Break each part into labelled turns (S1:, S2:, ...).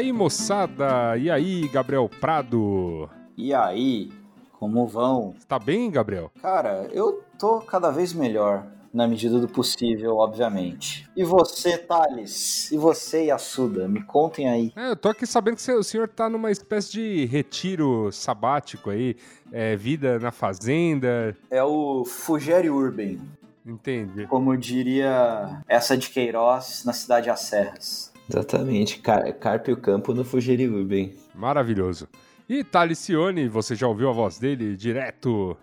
S1: aí, moçada? E aí, Gabriel Prado?
S2: E aí, como vão?
S1: Tá bem, Gabriel?
S2: Cara, eu tô cada vez melhor, na medida do possível, obviamente. E você, Thales? E você, Yasuda? Me contem aí.
S1: É, eu tô aqui sabendo que o senhor tá numa espécie de retiro sabático aí, é, vida na fazenda.
S2: É o Fugere Urban.
S1: Entendi.
S2: Como diria essa de Queiroz na cidade As Serras.
S3: Exatamente, Car Carpe o Campo no Fugeri Urban.
S1: Maravilhoso. E Talicione, você já ouviu a voz dele direto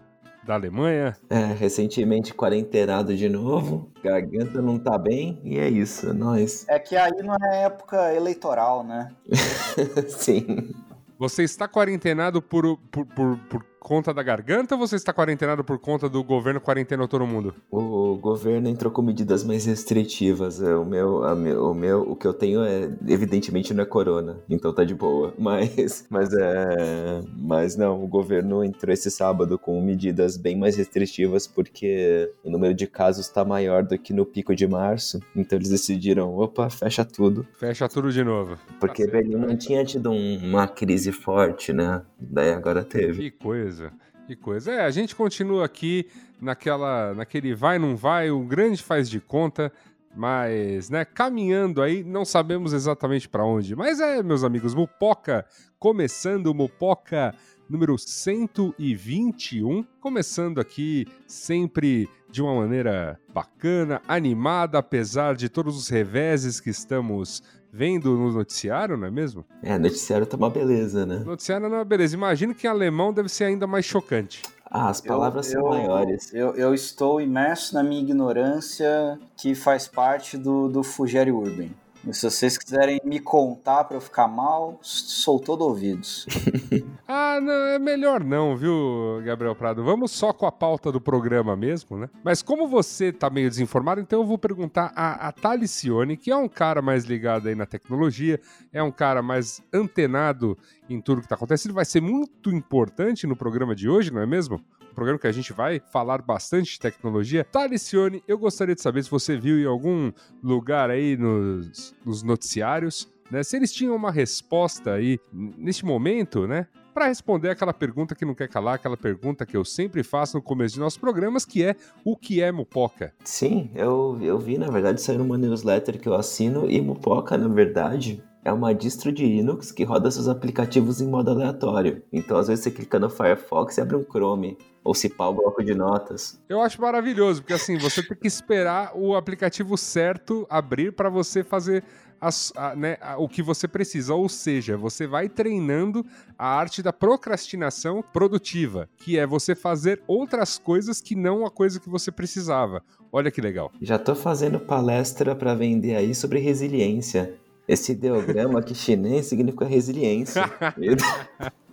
S1: da Alemanha?
S3: É, recentemente quarentenado de novo, garganta não tá bem, e é isso, é nós.
S2: É que aí não é época eleitoral, né?
S3: Sim.
S1: Você está quarentenado por, por, por, por conta da garganta ou você está quarentenado por conta do governo quarentenou todo mundo?
S3: O governo entrou com medidas mais restritivas. É, o meu, o meu, o que eu tenho é evidentemente não é corona, então tá de boa. Mas, mas é, mas não, o governo entrou esse sábado com medidas bem mais restritivas porque o número de casos está maior do que no pico de março. Então eles decidiram, opa, fecha tudo.
S1: Fecha tudo de novo.
S3: Porque tá Berlim não tinha tido um, uma crise forte, né? Daí agora teve.
S1: Que coisa coisa. Que coisa. É, a gente continua aqui naquela, naquele vai, não vai, o grande faz de conta, mas, né, caminhando aí, não sabemos exatamente para onde. Mas é, meus amigos, Mupoca, começando Mupoca número 121, começando aqui sempre de uma maneira bacana, animada, apesar de todos os reveses que estamos vendo no noticiário, não é mesmo?
S3: É, noticiário tá uma beleza, né?
S1: Noticiário não é uma beleza. Imagino que em alemão deve ser ainda mais chocante.
S3: Ah, as palavras
S2: eu,
S3: são maiores.
S2: Eu, eu, estou imerso na minha ignorância que faz parte do, do Fugere Urban. Se vocês quiserem me contar para eu ficar mal, sou todo ouvidos.
S1: ah, não, é melhor não, viu, Gabriel Prado? Vamos só com a pauta do programa mesmo, né? Mas como você tá meio desinformado, então eu vou perguntar a, a Talicione, que é um cara mais ligado aí na tecnologia, é um cara mais antenado em tudo que tá acontecendo, vai ser muito importante no programa de hoje, não é mesmo? Programa que a gente vai falar bastante de tecnologia. Talicione, eu gostaria de saber se você viu em algum lugar aí nos, nos noticiários, né? Se eles tinham uma resposta aí neste momento, né? Para responder aquela pergunta que não quer calar, aquela pergunta que eu sempre faço no começo de nossos programas, que é o que é Mupoca?
S3: Sim, eu, eu vi, na verdade, sair numa newsletter que eu assino, e Mupoca, na verdade, é uma distro de Linux que roda seus aplicativos em modo aleatório. Então, às vezes, você clica no Firefox e abre um Chrome ou se pá o bloco de notas.
S1: Eu acho maravilhoso, porque assim, você tem que esperar o aplicativo certo abrir para você fazer as, a, né, a, o que você precisa. Ou seja, você vai treinando a arte da procrastinação produtiva, que é você fazer outras coisas que não a coisa que você precisava. Olha que legal.
S3: Já tô fazendo palestra para vender aí sobre resiliência. Esse ideograma aqui chinês significa resiliência.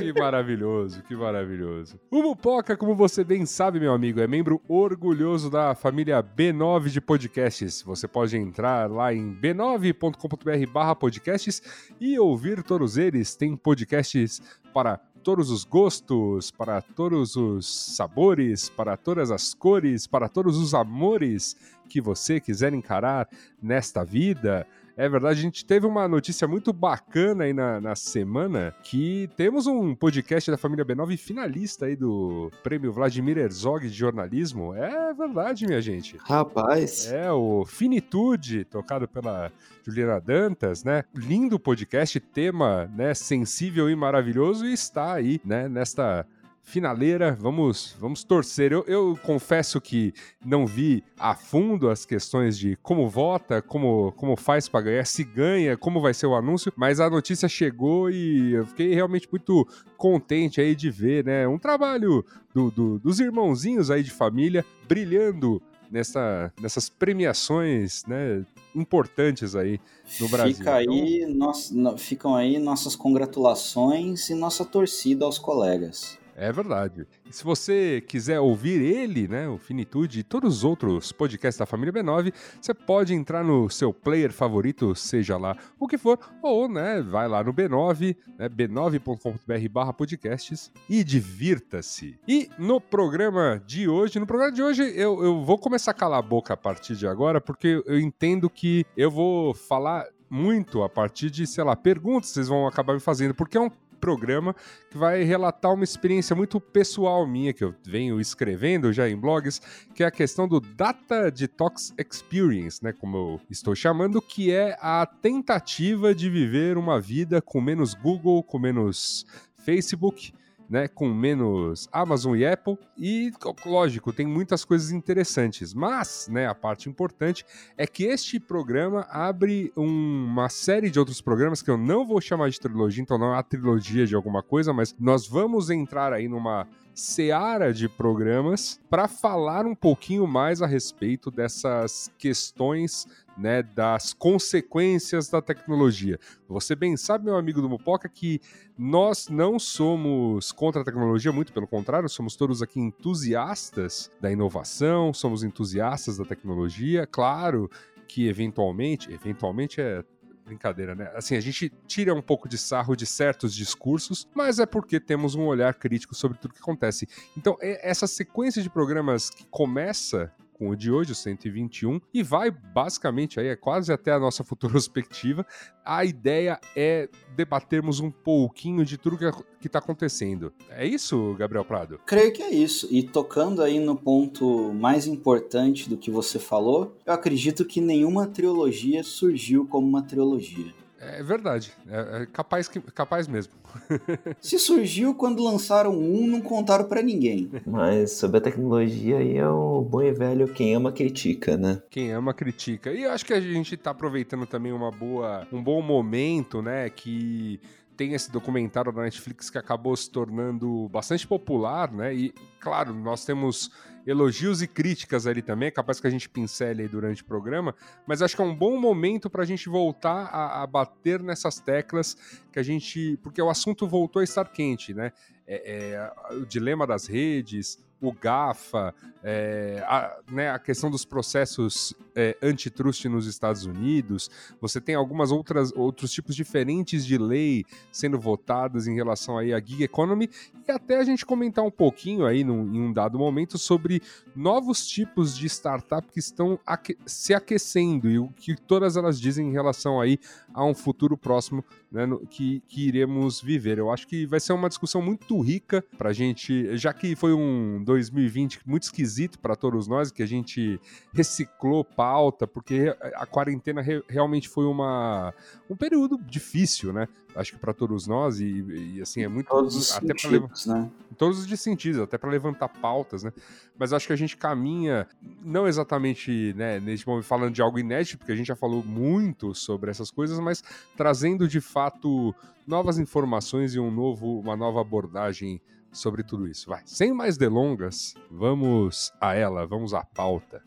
S1: que maravilhoso, que maravilhoso. O Mupoca, como você bem sabe, meu amigo, é membro orgulhoso da família B9 de podcasts. Você pode entrar lá em b9.com.br barra podcasts e ouvir todos eles. Tem podcasts para todos os gostos, para todos os sabores, para todas as cores, para todos os amores que você quiser encarar nesta vida. É verdade, a gente teve uma notícia muito bacana aí na, na semana que temos um podcast da família B9 finalista aí do prêmio Vladimir Herzog de jornalismo. É verdade, minha gente.
S3: Rapaz.
S1: É, o Finitude, tocado pela Juliana Dantas, né? Lindo podcast, tema, né, sensível e maravilhoso e está aí, né, nesta finaleira, vamos, vamos torcer. Eu, eu, confesso que não vi a fundo as questões de como vota, como, como faz para ganhar, se ganha, como vai ser o anúncio, mas a notícia chegou e eu fiquei realmente muito contente aí de ver, né? Um trabalho do, do, dos irmãozinhos aí de família brilhando nessa, nessas premiações, né? Importantes aí no Brasil.
S2: Fica aí, então... nós, ficam aí nossas congratulações e nossa torcida aos colegas.
S1: É verdade. E se você quiser ouvir ele, né, o Finitude e todos os outros podcasts da família B9, você pode entrar no seu player favorito, seja lá o que for, ou, né, vai lá no B9, né, b9.com.br podcasts e divirta-se. E no programa de hoje, no programa de hoje, eu, eu vou começar a calar a boca a partir de agora, porque eu entendo que eu vou falar muito a partir de, sei lá, perguntas que vocês vão acabar me fazendo, porque é um programa que vai relatar uma experiência muito pessoal minha, que eu venho escrevendo já em blogs, que é a questão do Data Detox Experience, né, como eu estou chamando, que é a tentativa de viver uma vida com menos Google, com menos Facebook, né, com menos Amazon e Apple. E, lógico, tem muitas coisas interessantes, mas né, a parte importante é que este programa abre um, uma série de outros programas que eu não vou chamar de trilogia, então não é a trilogia de alguma coisa, mas nós vamos entrar aí numa seara de programas para falar um pouquinho mais a respeito dessas questões né, das consequências da tecnologia. Você bem sabe, meu amigo do Mupoca, que nós não somos contra a tecnologia, muito pelo contrário, somos todos aqui entusiastas da inovação, somos entusiastas da tecnologia. Claro que eventualmente, eventualmente é brincadeira, né? Assim, a gente tira um pouco de sarro de certos discursos, mas é porque temos um olhar crítico sobre tudo que acontece. Então, essa sequência de programas que começa com o de hoje, o 121, e vai basicamente aí, é quase até a nossa futura perspectiva. A ideia é debatermos um pouquinho de tudo que está acontecendo. É isso, Gabriel Prado?
S2: Creio que é isso. E tocando aí no ponto mais importante do que você falou, eu acredito que nenhuma trilogia surgiu como uma trilogia.
S1: É verdade. É, é capaz, que, capaz mesmo.
S2: Se surgiu quando lançaram um, não contaram para ninguém.
S3: Mas sobre a tecnologia aí é o bom e velho quem ama critica, né?
S1: Quem ama critica. E eu acho que a gente tá aproveitando também uma boa, um bom momento, né, que tem esse documentário da Netflix que acabou se tornando bastante popular, né? E, claro, nós temos elogios e críticas ali também, é capaz que a gente pincele aí durante o programa, mas acho que é um bom momento para a gente voltar a, a, bater nessas teclas que a gente. Porque o assunto voltou a estar quente, né? É, é, o dilema das redes, o GAFA, é, a, né, a, questão dos processos é, antitrust nos Estados Unidos, você tem algumas outras outros tipos diferentes de lei sendo votadas em relação aí à gig economy e até a gente comentar um pouquinho aí num, em um dado momento sobre novos tipos de startup que estão aque se aquecendo e o que todas elas dizem em relação aí a um futuro próximo né, no, que, que iremos viver. Eu acho que vai ser uma discussão muito rica para a gente, já que foi um 2020 muito esquisito para todos nós, que a gente reciclou pauta, porque a quarentena re realmente foi uma, um período difícil, né? Acho que para todos nós, e, e, assim, é muito.
S2: Todos os até sentidos, né?
S1: Todos os sentidos, até para levantar pautas, né? Mas acho que a gente caminha, não exatamente, né, nesse momento falando de algo inédito, porque a gente já falou muito sobre essas coisas, mas trazendo de fato novas informações e um novo, uma nova abordagem sobre tudo isso. Vai, sem mais delongas, vamos a ela, vamos à pauta.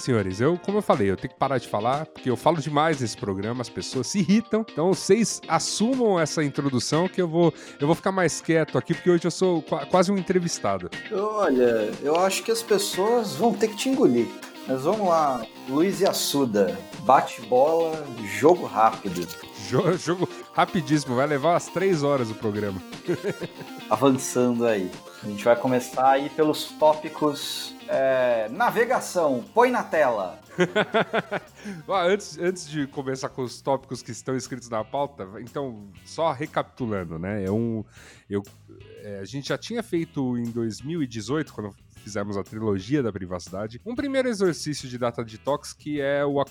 S1: Senhores. Eu, como eu falei, eu tenho que parar de falar, porque eu falo demais nesse programa, as pessoas se irritam. Então, vocês assumam essa introdução que eu vou, eu vou ficar mais quieto aqui, porque hoje eu sou quase um entrevistado.
S2: Olha, eu acho que as pessoas vão ter que te engolir. Mas vamos lá, Luiz e Assuda, bate bola, jogo rápido.
S1: Jogo, jogo rapidíssimo, vai levar umas três horas o programa.
S2: Avançando aí. A gente vai começar aí pelos tópicos é, navegação, põe na tela.
S1: antes, antes de começar com os tópicos que estão escritos na pauta, então, só recapitulando, né? É um, eu, é, a gente já tinha feito em 2018, quando fizemos a trilogia da privacidade, um primeiro exercício de data detox que é o,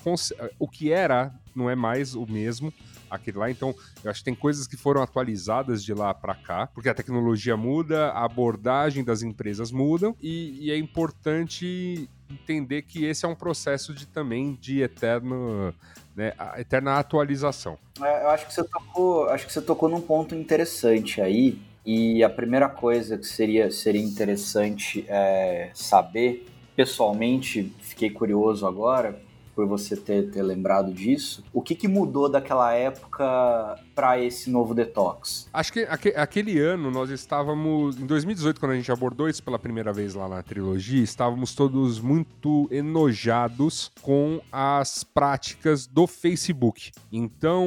S1: o que era, não é mais o mesmo, aquele lá. Então, eu acho que tem coisas que foram atualizadas de lá para cá, porque a tecnologia muda, a abordagem das empresas mudam e, e, é importante entender que esse é um processo de também de eterno, né, eterna atualização.
S2: É, eu acho que você tocou, acho que você tocou num ponto interessante aí. E a primeira coisa que seria, seria interessante é, saber, pessoalmente, fiquei curioso agora, por você ter, ter lembrado disso. O que, que mudou daquela época para esse novo detox?
S1: Acho que aquele ano nós estávamos, em 2018, quando a gente abordou isso pela primeira vez lá na trilogia, estávamos todos muito enojados com as práticas do Facebook. Então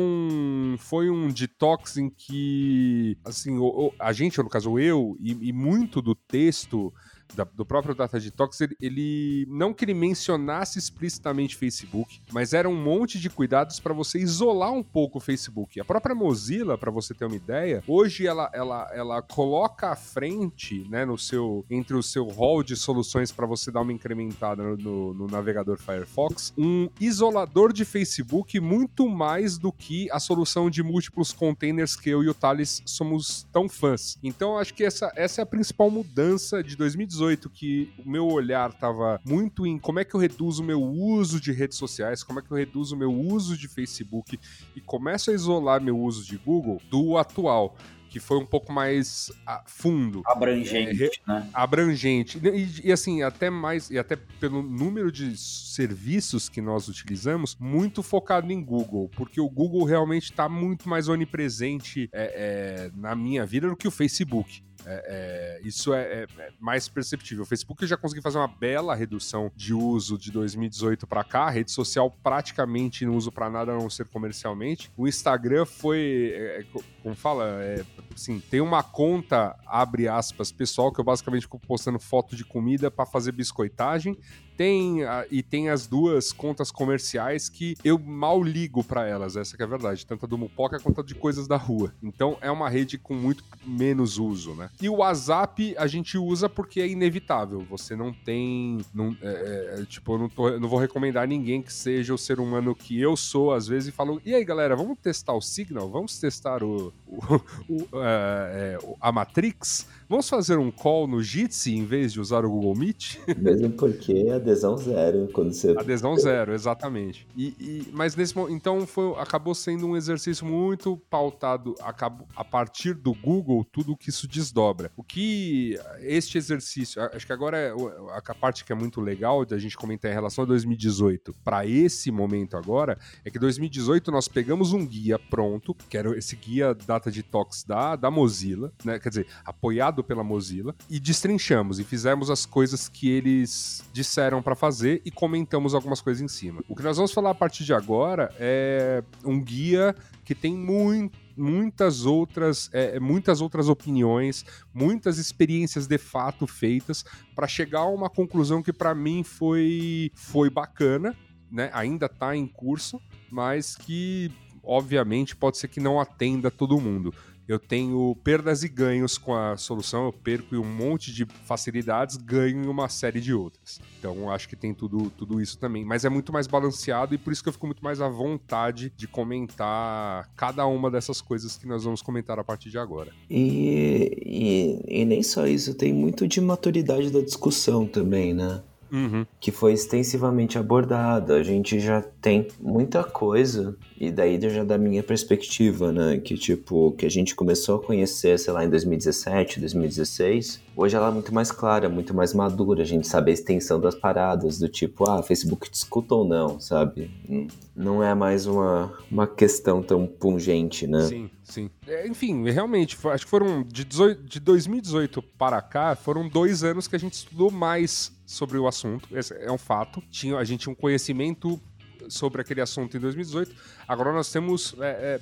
S1: foi um detox em que, assim, a gente, no caso eu, e, e muito do texto da, do próprio Data Detox, ele, ele, não que ele mencionasse explicitamente Facebook, mas era um monte de cuidados para você isolar um pouco o Facebook. A própria Mozilla, para você ter uma ideia, hoje ela, ela, ela coloca à frente, né, no seu entre o seu hall de soluções para você dar uma incrementada no, no, no navegador Firefox, um isolador de Facebook muito mais do que a solução de múltiplos containers que eu e o Thales somos tão fãs. Então acho que essa, essa é a principal mudança de 2018 2018 que o meu olhar estava muito em como é que eu reduzo o meu uso de redes sociais, como é que eu reduzo o meu uso de Facebook e começo a isolar meu uso de Google do atual que foi um pouco mais fundo.
S2: Abrangente, é, né?
S1: Abrangente. E, e, assim, até mais, e até pelo número de serviços que nós utilizamos, muito focado em Google, porque o Google realmente está muito mais onipresente é, é, na minha vida do que o Facebook. É, é, isso é, é, é, mais perceptível. O Facebook já consegui fazer uma bela redução de uso de 2018 para cá. A rede social praticamente não uso para nada a não ser comercialmente. O Instagram foi, é, é, como fala, assim, tem uma conta, abre aspas, pessoal, que eu basicamente fico postando foto de comida para fazer biscoitagem tem a, e tem as duas contas comerciais que eu mal ligo para elas, essa é a verdade, tanto a do Mupoca quanto a de coisas da rua. Então é uma rede com muito menos uso, né? E o WhatsApp a gente usa porque é inevitável, você não tem, não, é, é, tipo, eu não, tô, não vou recomendar a ninguém que seja o ser humano que eu sou, às vezes, e falo, e aí galera, vamos testar o Signal? Vamos testar o, o, o é, é a Matrix? Vamos fazer um call no Jitsi em vez de usar o Google Meet?
S3: Mesmo porque adesão zero quando você.
S1: Adesão zero, exatamente. E, e, mas nesse então foi, acabou sendo um exercício muito pautado acabou, a partir do Google, tudo que isso desdobra. O que este exercício, acho que agora é a parte que é muito legal da gente comentar em relação a 2018 para esse momento agora, é que 2018 nós pegamos um guia pronto, que era esse guia Data Detox da, da Mozilla, né? Quer dizer, apoiado pela Mozilla e destrinchamos e fizemos as coisas que eles disseram para fazer e comentamos algumas coisas em cima. O que nós vamos falar a partir de agora é um guia que tem muito muitas outras, é, muitas outras opiniões, muitas experiências de fato feitas para chegar a uma conclusão que para mim foi, foi bacana, né? Ainda está em curso, mas que obviamente pode ser que não atenda todo mundo eu tenho perdas e ganhos com a solução, eu perco um monte de facilidades, ganho em uma série de outras. Então acho que tem tudo, tudo isso também. Mas é muito mais balanceado e por isso que eu fico muito mais à vontade de comentar cada uma dessas coisas que nós vamos comentar a partir de agora.
S3: E, e, e nem só isso, tem muito de maturidade da discussão também, né?
S1: Uhum.
S3: que foi extensivamente abordada. A gente já tem muita coisa, e daí já da minha perspectiva, né? Que tipo, que a gente começou a conhecer, sei lá, em 2017, 2016. Hoje ela é muito mais clara, muito mais madura. A gente sabe a extensão das paradas, do tipo, ah, Facebook discuta ou não, sabe? Não é mais uma, uma questão tão pungente, né?
S1: Sim, sim. É, enfim, realmente, acho que foram de, 18, de 2018 para cá, foram dois anos que a gente estudou mais sobre o assunto, esse é um fato. Tinha, a gente tinha um conhecimento sobre aquele assunto em 2018. Agora nós temos é, é,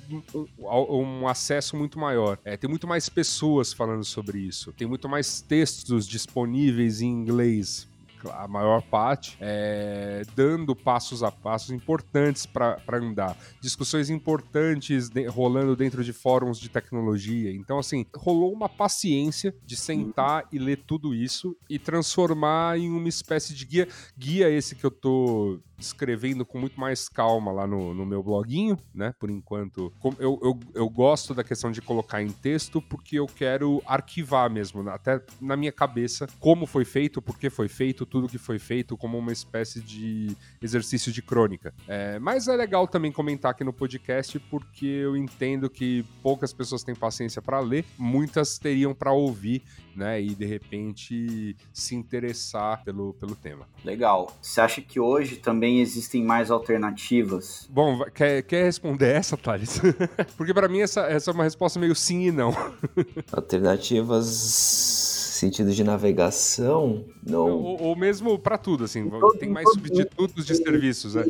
S1: um, um, acesso muito maior. É, tem muito mais pessoas falando sobre isso. Tem muito mais textos disponíveis em inglês a maior parte, é, dando passos a passos importantes para andar. Discussões importantes de, rolando dentro de fóruns de tecnologia. Então, assim, rolou uma paciência de sentar e ler tudo isso e transformar em uma espécie de guia. Guia esse que eu tô escrevendo com muito mais calma lá no, no meu bloguinho, né? Por enquanto. Eu, eu, eu gosto da questão de colocar em texto porque eu quero arquivar mesmo, até na minha cabeça, como foi feito, por que foi feito, tudo que foi feito, como uma espécie de exercício de crônica. É, mas é legal também comentar aqui no podcast porque eu entendo que poucas pessoas têm paciência para ler, muitas teriam para ouvir né? E de repente se interessar pelo, pelo tema.
S2: Legal. Você acha que hoje também existem mais alternativas?
S1: Bom, quer, quer responder essa, Thales? Porque para mim essa, essa é uma resposta meio sim e não.
S3: Alternativas sentido de navegação, não.
S1: Ou, ou mesmo para tudo, assim, tem mais substitutos de serviços, né?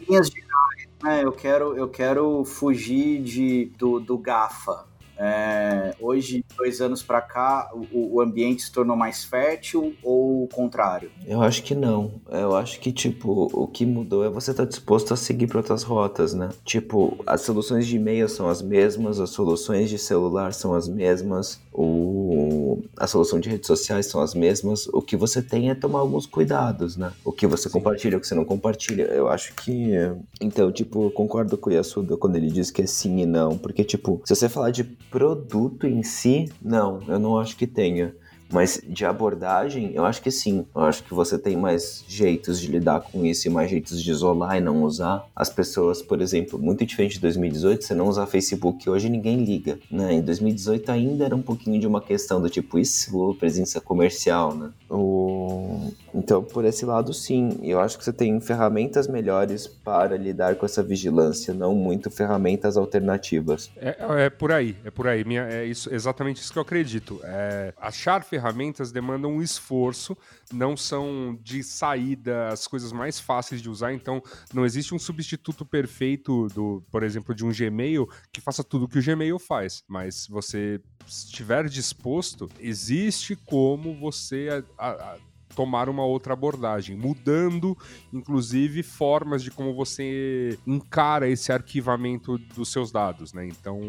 S2: né? Eu quero, eu quero fugir de, do, do GAFA, é, hoje, dois anos para cá, o, o, ambiente se tornou mais fértil ou o contrário?
S3: Eu acho que não. Eu acho que, tipo, o que mudou é você estar tá disposto a seguir para outras rotas, né? Tipo, as soluções de e-mail são as mesmas, as soluções de celular são as mesmas, o... a solução de redes sociais são as mesmas. O que você tem é tomar alguns cuidados, né? O que você Sim. compartilha, o que você não compartilha. Eu acho que. Então, tipo, eu concordo com o Yasuda quando ele diz que é sim e não. Porque, tipo, se você falar de produto em si, não, eu não acho que tenha. Mas de abordagem, eu acho que sim. Eu acho que você tem mais jeitos de lidar com isso e mais jeitos de isolar e não usar. As pessoas, por exemplo, muito diferente de 2018, você não usar Facebook, hoje ninguém liga. Né? Em 2018 ainda era um pouquinho de uma questão do tipo, isso, presença comercial, né? O... Então, por esse lado, sim. Eu acho que você tem ferramentas melhores para lidar com essa vigilância, não muito ferramentas alternativas.
S1: É, é por aí, é por aí. Minha, é isso, exatamente isso que eu acredito. É, achar ferramentas ferramentas demandam um esforço, não são de saída as coisas mais fáceis de usar, então não existe um substituto perfeito do, por exemplo, de um Gmail que faça tudo que o Gmail faz, mas você estiver disposto, existe como você a, a, tomar uma outra abordagem, mudando, inclusive, formas de como você encara esse arquivamento dos seus dados, né? Então,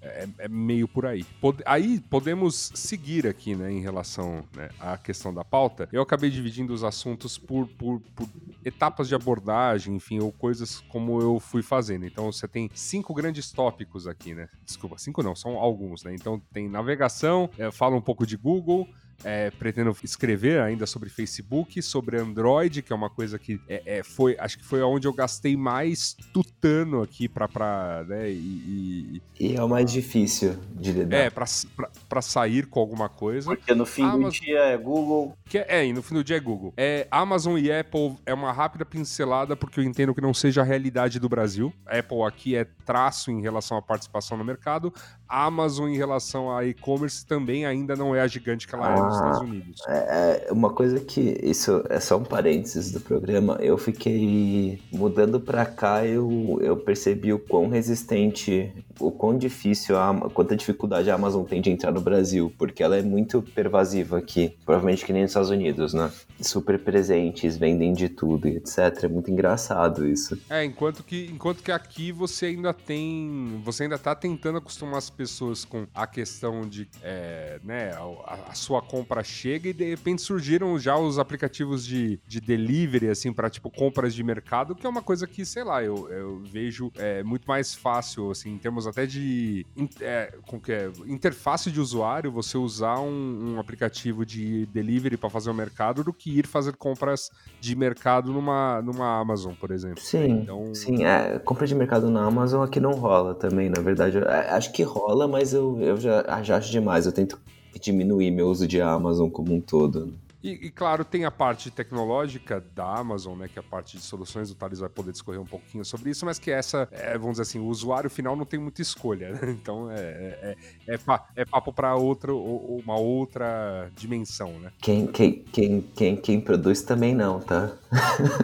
S1: é, é meio por aí. Pod aí podemos seguir aqui, né, em relação né, à questão da pauta. Eu acabei dividindo os assuntos por, por, por etapas de abordagem, enfim, ou coisas como eu fui fazendo. Então, você tem cinco grandes tópicos aqui, né? Desculpa, cinco não, são alguns, né? Então, tem navegação, é, fala um pouco de Google, é, pretendo escrever ainda sobre Facebook, sobre Android, que é uma coisa que é, é, foi, acho que foi onde eu gastei mais tutano aqui pra, pra né,
S3: e, e, e é o mais difícil de lidar.
S1: É, pra, pra, pra, sair com alguma coisa.
S2: Porque no fim Amazon, do dia é Google.
S1: Que é, é, no fim do dia é Google. É, Amazon e Apple é uma rápida pincelada, porque eu entendo que não seja a realidade do Brasil. A Apple aqui é traço em relação à participação no mercado. A Amazon em relação a e-commerce também ainda não é a gigante que ela ah, é nos Estados Unidos.
S3: É, é, uma coisa que isso é só um parênteses do programa. Eu fiquei mudando para cá, eu, eu percebi o quão resistente, o quão difícil, a, quanta dificuldade a Amazon tem de entrar no Brasil, porque ela é muito pervasiva aqui, provavelmente que nem nos Estados Unidos, né? Super presentes, vendem de tudo e etc. É muito engraçado isso.
S1: É, enquanto que, enquanto que aqui você ainda tem, você ainda tá tentando acostumar as pessoas com a questão de, é, né, a, a, sua compra chega e de repente surgiram já os aplicativos de, de delivery, assim, para tipo compras de mercado, que é uma coisa que, sei lá, eu, eu vejo é, muito mais fácil, assim, em termos até de é, com que é, interface de usuário, você usar um, um aplicativo de delivery para fazer o mercado do que ir fazer compras de mercado numa, numa Amazon, por exemplo.
S3: Sim, então... sim. É, compra de mercado na Amazon aqui não rola também, na verdade. É, acho que rola, mas eu, eu já, já acho demais. Eu tento diminuir meu uso de Amazon como um todo.
S1: E, e, claro, tem a parte tecnológica da Amazon, né? Que é a parte de soluções, o Thales vai poder discorrer um pouquinho sobre isso, mas que essa, é, vamos dizer assim, o usuário final não tem muita escolha, né? Então é, é, é, é papo para outra, uma outra dimensão, né?
S3: Quem, quem, quem, quem, quem produz também não, tá?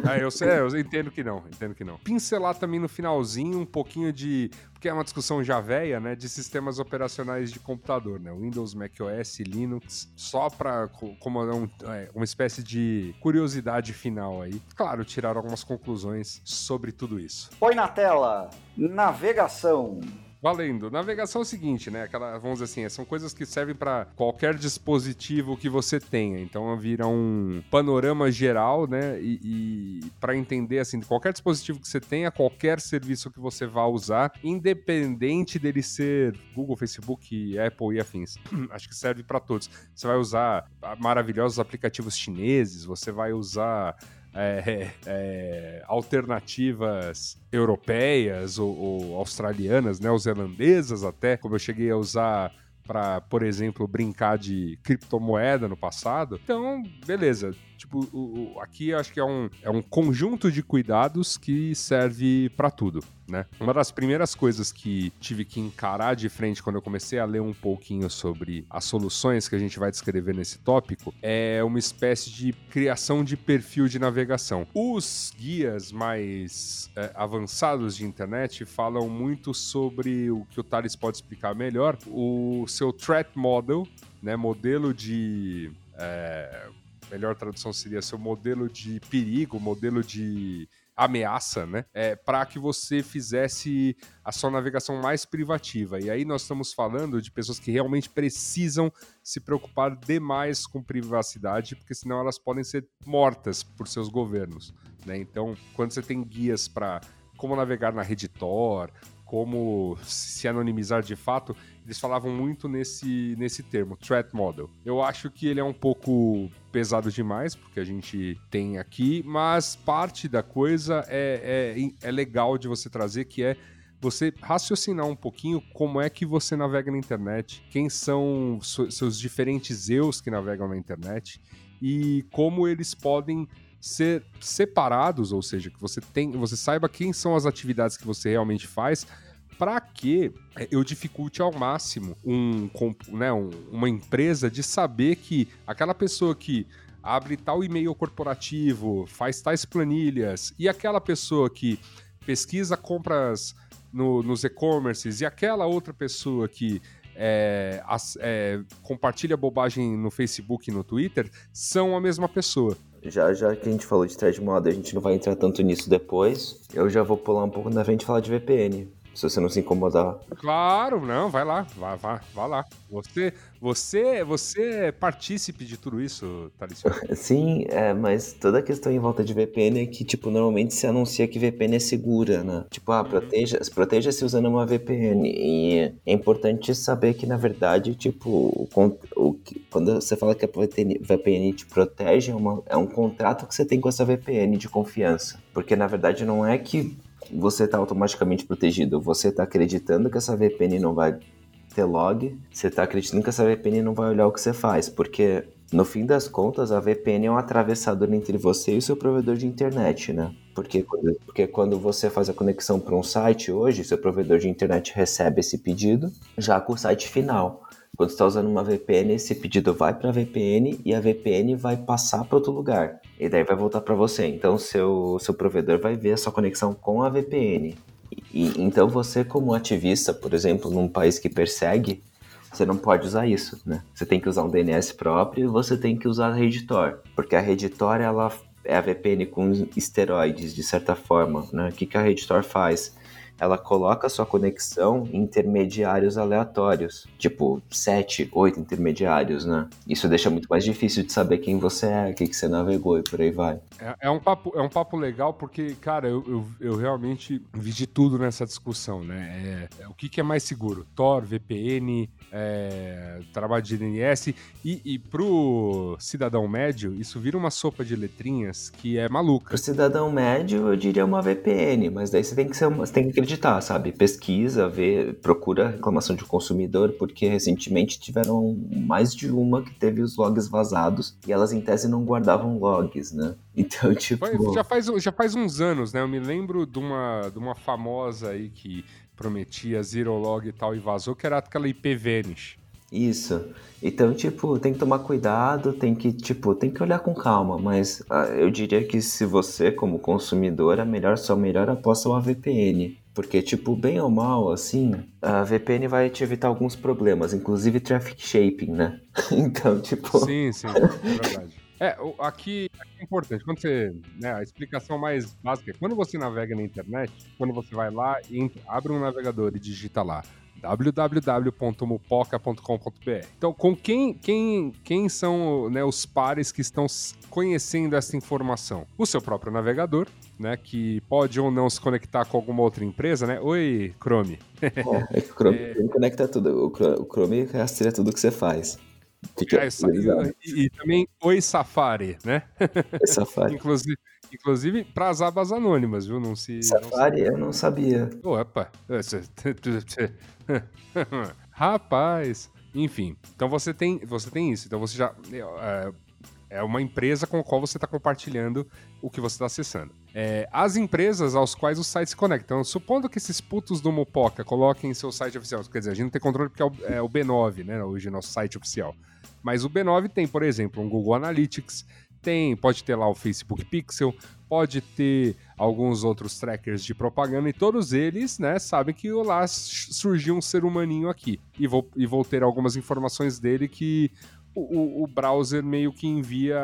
S1: Ah, eu sei, eu entendo que não, entendo que não. Pincelar também no finalzinho um pouquinho de porque é uma discussão já velha, né, de sistemas operacionais de computador, né, Windows, macOS, Linux, só para como um, é, uma espécie de curiosidade final aí. Claro, tirar algumas conclusões sobre tudo isso.
S2: Põe na tela, navegação.
S1: Valendo. Navegação é o seguinte, né? Aquela, vamos dizer assim, são coisas que servem para qualquer dispositivo que você tenha. Então vira um panorama geral, né? E, e para entender assim, qualquer dispositivo que você tenha, qualquer serviço que você vá usar, independente dele ser Google, Facebook, Apple e afins. Acho que serve para todos. Você vai usar maravilhosos aplicativos chineses, você vai usar é, é, alternativas europeias ou, ou, australianas, neozelandesas até, como eu cheguei a usar para, por exemplo, brincar de criptomoeda no passado. Então, beleza. Tipo, o, o, aqui acho que é um, é um conjunto de cuidados que serve para tudo, né? Uma das primeiras coisas que tive que encarar de frente quando eu comecei a ler um pouquinho sobre as soluções que a gente vai descrever nesse tópico é uma espécie de criação de perfil de navegação. Os guias mais é, avançados de internet falam muito sobre o que o Thales pode explicar melhor, o seu threat model, né, modelo de é, melhor tradução seria seu modelo de perigo, modelo de ameaça, né? É, para que você fizesse a sua navegação mais privativa. E aí nós estamos falando de pessoas que realmente precisam se preocupar demais com privacidade, porque senão elas podem ser mortas por seus governos. Né? Então, quando você tem guias para como navegar na Tor, como se anonimizar de fato, eles falavam muito nesse, nesse termo, threat model. Eu acho que ele é um pouco pesado demais, porque a gente tem aqui, mas parte da coisa é, é, é legal de você trazer, que é você raciocinar um pouquinho como é que você navega na internet, quem são seus diferentes eus que navegam na internet e como eles podem ser separados, ou seja, que você tem, você saiba quem são as atividades que você realmente faz para que é, eu dificulte ao máximo um, né, um, uma empresa de saber que aquela pessoa que abre tal e-mail corporativo, faz tais planilhas, e aquela pessoa que pesquisa compras no, nos e-commerces, e aquela outra pessoa que é, as, é, compartilha bobagem no Facebook e no Twitter, são a mesma pessoa.
S3: Já, já que a gente falou de thread moda, a gente não vai entrar tanto nisso depois. Eu já vou pular um pouco na frente e falar de VPN se você não se incomodar.
S1: Claro, não, vai lá, vai, vai, vai lá. Você, você, você é partícipe de tudo isso, Thalisson.
S3: Sim, é, mas toda a questão em volta de VPN é que, tipo, normalmente se anuncia que VPN é segura, né? Tipo, ah, proteja, proteja-se usando uma VPN. E é importante saber que, na verdade, tipo, o, o, quando você fala que a VPN, VPN te protege, é, uma, é um contrato que você tem com essa VPN de confiança. Porque, na verdade, não é que você está automaticamente protegido. Você está acreditando que essa VPN não vai ter log, você tá acreditando que essa VPN não vai olhar o que você faz, porque no fim das contas, a VPN é um atravessador entre você e o seu provedor de internet, né? Porque, porque quando você faz a conexão para um site hoje, seu provedor de internet recebe esse pedido já com o site final. Quando está usando uma VPN, esse pedido vai para a VPN e a VPN vai passar para outro lugar. E daí vai voltar para você. Então, seu, seu provedor vai ver a sua conexão com a VPN. E, então, você, como ativista, por exemplo, num país que persegue, você não pode usar isso, né? Você tem que usar um DNS próprio e você tem que usar a Redditor, porque a Redditor ela é a VPN com esteroides de certa forma, né? O que, que a Redditor faz? Ela coloca sua conexão em intermediários aleatórios, tipo sete, oito intermediários, né? Isso deixa muito mais difícil de saber quem você é, o que, que você navegou e por aí vai.
S1: É, é, um, papo, é um papo legal porque, cara, eu, eu, eu realmente vi de tudo nessa discussão, né? É, é, o que, que é mais seguro? Tor, VPN, é, trabalho de DNS e, e pro cidadão médio, isso vira uma sopa de letrinhas que é maluca.
S3: Pro cidadão médio, eu diria uma VPN, mas daí você tem que ser uma, você tem que acreditar, sabe? Pesquisa, vê, procura reclamação de consumidor, porque recentemente tiveram mais de uma que teve os logs vazados e elas em tese não guardavam logs, né? Então, tipo.
S1: Já faz, já faz uns anos, né? Eu me lembro de uma, de uma famosa aí que prometia zero log e tal e vazou, que era aquela IP Vanish.
S3: Isso. Então, tipo, tem que tomar cuidado, tem que, tipo, tem que olhar com calma, mas ah, eu diria que se você, como consumidor, a melhor, sua melhor aposta é uma VPN. Porque, tipo, bem ou mal, assim, a VPN vai te evitar alguns problemas, inclusive traffic shaping, né? então, tipo.
S1: Sim, sim, é verdade. É, aqui, é importante, quando você. Né, a explicação mais básica é quando você navega na internet, quando você vai lá e entra, abre um navegador e digita lá www.mupoca.com.br. Então, com quem, quem, quem são né, os pares que estão conhecendo essa informação? O seu próprio navegador, né, que pode ou não se conectar com alguma outra empresa, né? Oi, Chrome.
S3: É, é que o Chrome, é... conecta tudo. O Chrome rastreia tudo que você faz.
S1: Fica é, e, e, também Oi Safari, né?
S3: Oi Safari.
S1: inclusive, inclusive para as abas anônimas, viu? Não se.
S3: Safari, não se... eu não sabia.
S1: Opa! Rapaz! Enfim, então você tem, você tem isso. Então você já. É, é uma empresa com a qual você está compartilhando o que você está acessando. É, as empresas aos quais o site se conecta. Então, supondo que esses putos do Mupoca coloquem seu site oficial, quer dizer, a gente não tem controle porque é o, é o B9, né? Hoje nosso site oficial. Mas o B9 tem, por exemplo, um Google Analytics, tem, pode ter lá o Facebook Pixel, pode ter alguns outros trackers de propaganda e todos eles, né, sabem que lá surgiu um ser humaninho aqui. E vou, e vou ter algumas informações dele que o, o, browser meio que envia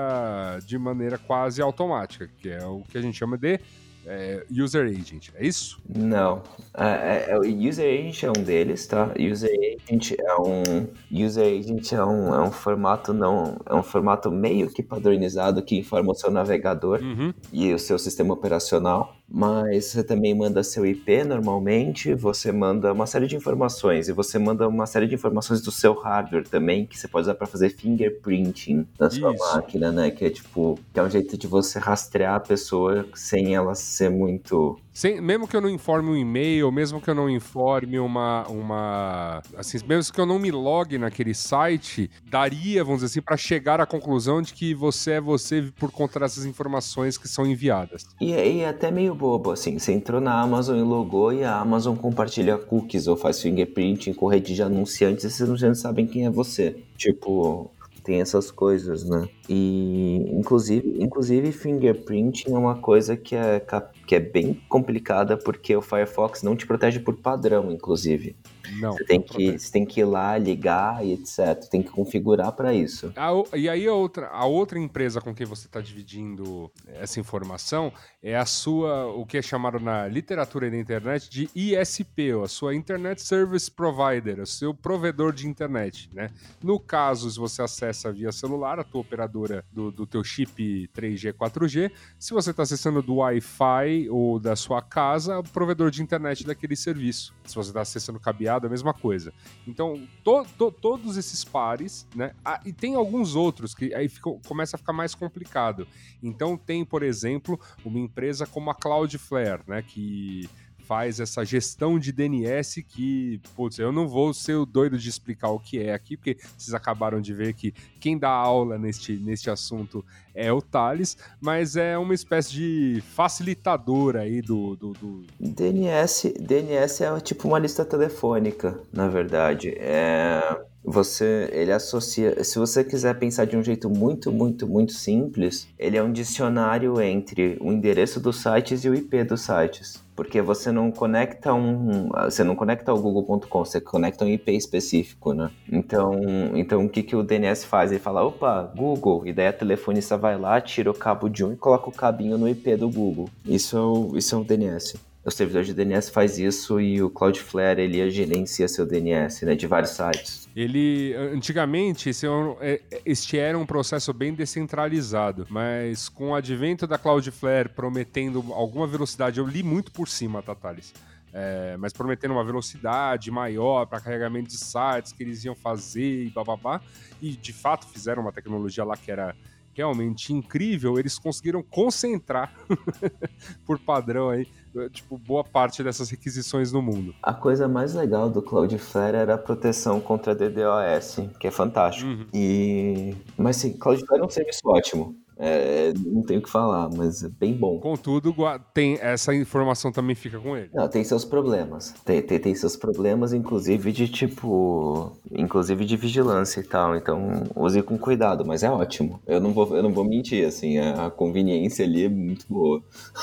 S1: de maneira quase automática, que é o que a gente chama de é, User Agent, é isso?
S3: Não. É, o User Agent é um deles, tá? User Agent é um User Agent é um, é um formato não é um formato meio que padronizado que informa o seu navegador uhum. e o seu sistema operacional mas você também manda seu IP normalmente, você manda uma série de informações e você manda uma série de informações do seu hardware também, que você pode usar para fazer fingerprinting na sua Isso. máquina, né? Que é tipo, que é um jeito de você rastrear a pessoa sem ela ser muito
S1: sem, mesmo que eu não informe um e-mail, mesmo que eu não informe uma, uma. Assim, mesmo que eu não me logue naquele site, daria, vamos dizer assim, para chegar à conclusão de que você é você por conta dessas informações que são enviadas.
S3: E, e é até meio bobo, assim. Você entrou na Amazon e logou e a Amazon compartilha cookies ou faz fingerprinting com rede de anunciantes e esses anunciantes sabem quem é você. Tipo, tem essas coisas, né? E inclusive, inclusive fingerprinting é uma coisa que é, que é bem complicada porque o Firefox não te protege por padrão, inclusive.
S1: Não.
S3: Você tem, que, você tem que ir lá, ligar e etc. Tem que configurar para isso.
S1: A, e aí a outra, a outra empresa com quem você está dividindo essa informação é a sua, o que é chamado na literatura da internet de ISP, a sua Internet Service Provider, o seu provedor de internet, né? No caso, se você acessa via celular, a tua operadora do, do teu chip 3G, 4G, se você está acessando do Wi-Fi ou da sua casa, o provedor de internet daquele serviço. Se você está acessando cabeado, a mesma coisa. Então, to, to, todos esses pares, né? Ah, e tem alguns outros que aí começa a ficar mais complicado. Então, tem, por exemplo, uma empresa como a Cloudflare, né? Que faz essa gestão de DNS que, putz, eu não vou ser o doido de explicar o que é aqui, porque vocês acabaram de ver que quem dá aula neste, neste assunto é o Thales, mas é uma espécie de facilitador aí do, do, do...
S3: DNS, DNS é tipo uma lista telefônica, na verdade. É você ele associa se você quiser pensar de um jeito muito muito muito simples ele é um dicionário entre o endereço dos sites e o IP dos sites porque você não conecta um você não conecta ao google.com você conecta um IP específico né? Então então o que que o DNS faz? Ele fala opa Google e daí a telefonista vai lá tira o cabo de um e coloca o cabinho no IP do Google. Isso é o, isso é o DNS o servidor de DNS faz isso e o Cloudflare ele gerencia seu DNS né, de vários sites.
S1: Ele, antigamente, é é, este era um processo bem descentralizado, mas com o advento da Cloudflare prometendo alguma velocidade, eu li muito por cima, Thales? É, mas prometendo uma velocidade maior para carregamento de sites que eles iam fazer e bababá, e de fato fizeram uma tecnologia lá que era realmente incrível, eles conseguiram concentrar por padrão aí tipo, boa parte dessas requisições no mundo.
S3: A coisa mais legal do Cloudflare era a proteção contra DDoS, que é fantástico. Uhum. E... Mas sim, Cloudflare é um serviço ótimo. É, não tenho o que falar, mas é bem bom.
S1: Contudo, tem essa informação também fica com ele.
S3: Não, tem seus problemas. Tem, tem, tem, seus problemas, inclusive de tipo. Inclusive de vigilância e tal. Então, use com cuidado, mas é ótimo. Eu não vou, eu não vou mentir, assim, a, conveniência ali é muito boa.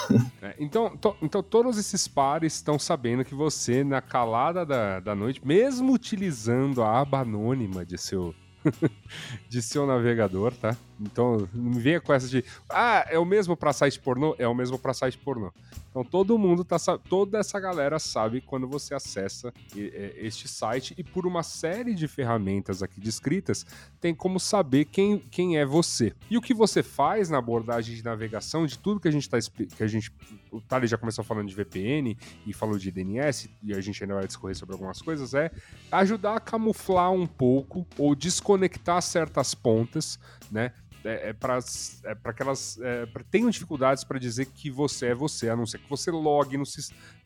S1: É, então, to, então, todos esses pares estão sabendo que você, na calada da, da noite, mesmo utilizando a aba anônima de seu de seu navegador, tá? Então, não venha com essa de, ah, é o mesmo para site pornô? É o mesmo para site pornô. Então, todo mundo tá, toda essa galera sabe quando você acessa este site e por uma série de ferramentas aqui descritas, tem como saber quem, quem é você. E o que você faz na abordagem de navegação, de tudo que a gente tá que a gente o Thales já começou falando de VPN e falou de DNS e a gente ainda vai discorrer sobre algumas coisas, é ajudar a camuflar um pouco ou desconectar certas pontas, né? É, é para é que elas é, tenham dificuldades para dizer que você é você, a não ser que você logue no,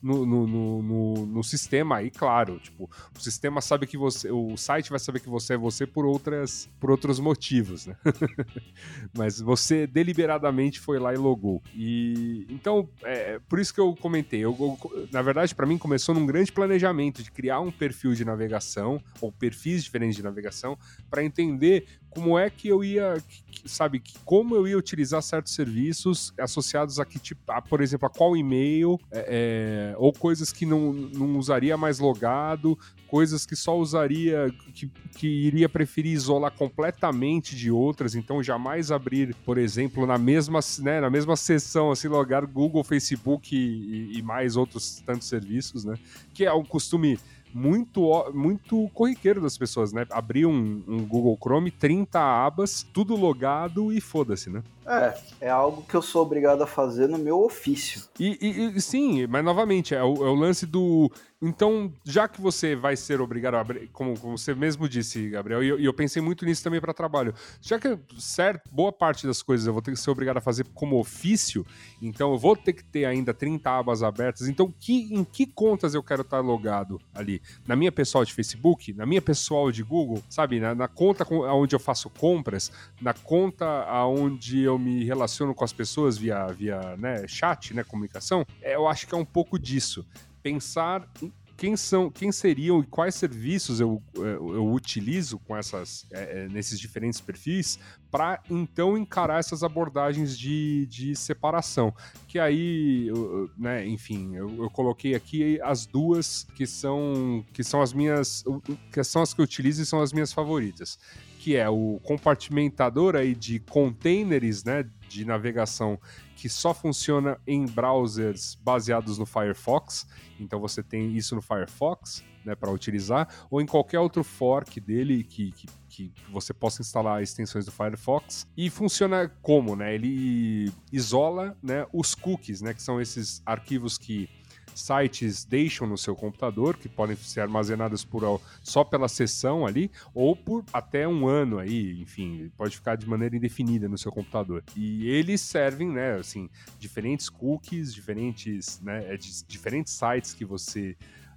S1: no, no, no, no sistema aí, claro. Tipo, o sistema sabe que você. O site vai saber que você é você por, outras, por outros motivos, né? Mas você deliberadamente foi lá e logou. E então, é, por isso que eu comentei. Eu, eu na verdade, para mim, começou num grande planejamento de criar um perfil de navegação, ou perfis diferentes de navegação, para entender como é que eu ia, sabe, como eu ia utilizar certos serviços associados a que tipo, a, por exemplo, a qual e-mail, é, é, ou coisas que não, não usaria mais logado, coisas que só usaria, que, que iria preferir isolar completamente de outras, então jamais abrir, por exemplo, na mesma, né, na mesma sessão, assim, logar Google, Facebook e, e mais outros tantos serviços, né, que é um costume muito, muito corriqueiro das pessoas, né? Abrir um, um Google Chrome, 30 abas, tudo logado e foda-se, né?
S2: É, é algo que eu sou obrigado a fazer no meu ofício.
S1: E, e, e sim, mas novamente, é o, é o, lance do. Então, já que você vai ser obrigado a abrir, como, você mesmo disse, Gabriel, e eu, e eu pensei muito nisso também para trabalho, já que certo, boa parte das coisas eu vou ter que ser obrigado a fazer como ofício, então eu vou ter que ter ainda 30 abas abertas. Então, que, em que contas eu quero estar logado ali? Na minha pessoal de Facebook, na minha pessoal de Google, sabe? Na, na conta onde eu faço compras, na conta onde eu eu me relaciono com as pessoas via, via né, chat, né, comunicação, é, eu acho que é um pouco disso. Pensar quem são, quem seriam e quais serviços eu, eu, eu utilizo com essas, é, é nesses diferentes perfis para então encarar essas abordagens de, de separação. Que aí, né, enfim, eu, eu, coloquei aqui as duas que são que são as minhas, que são as que eu utilizo e são as minhas favoritas que é o compartimentador aí de containers, né, de navegação que só funciona em browsers baseados no Firefox. Então você tem isso no Firefox, né, para utilizar, ou em qualquer outro fork dele que, que, que, você possa instalar extensões do Firefox. E funciona como, né? Ele isola, né, os cookies, né, que são esses arquivos que sites deixam no seu computador, que podem ser armazenados por, só pela sessão ali, ou por até um ano aí, enfim, pode ficar de maneira indefinida no seu computador. E eles servem, né, assim, diferentes cookies, diferentes, né, é diferentes sites que você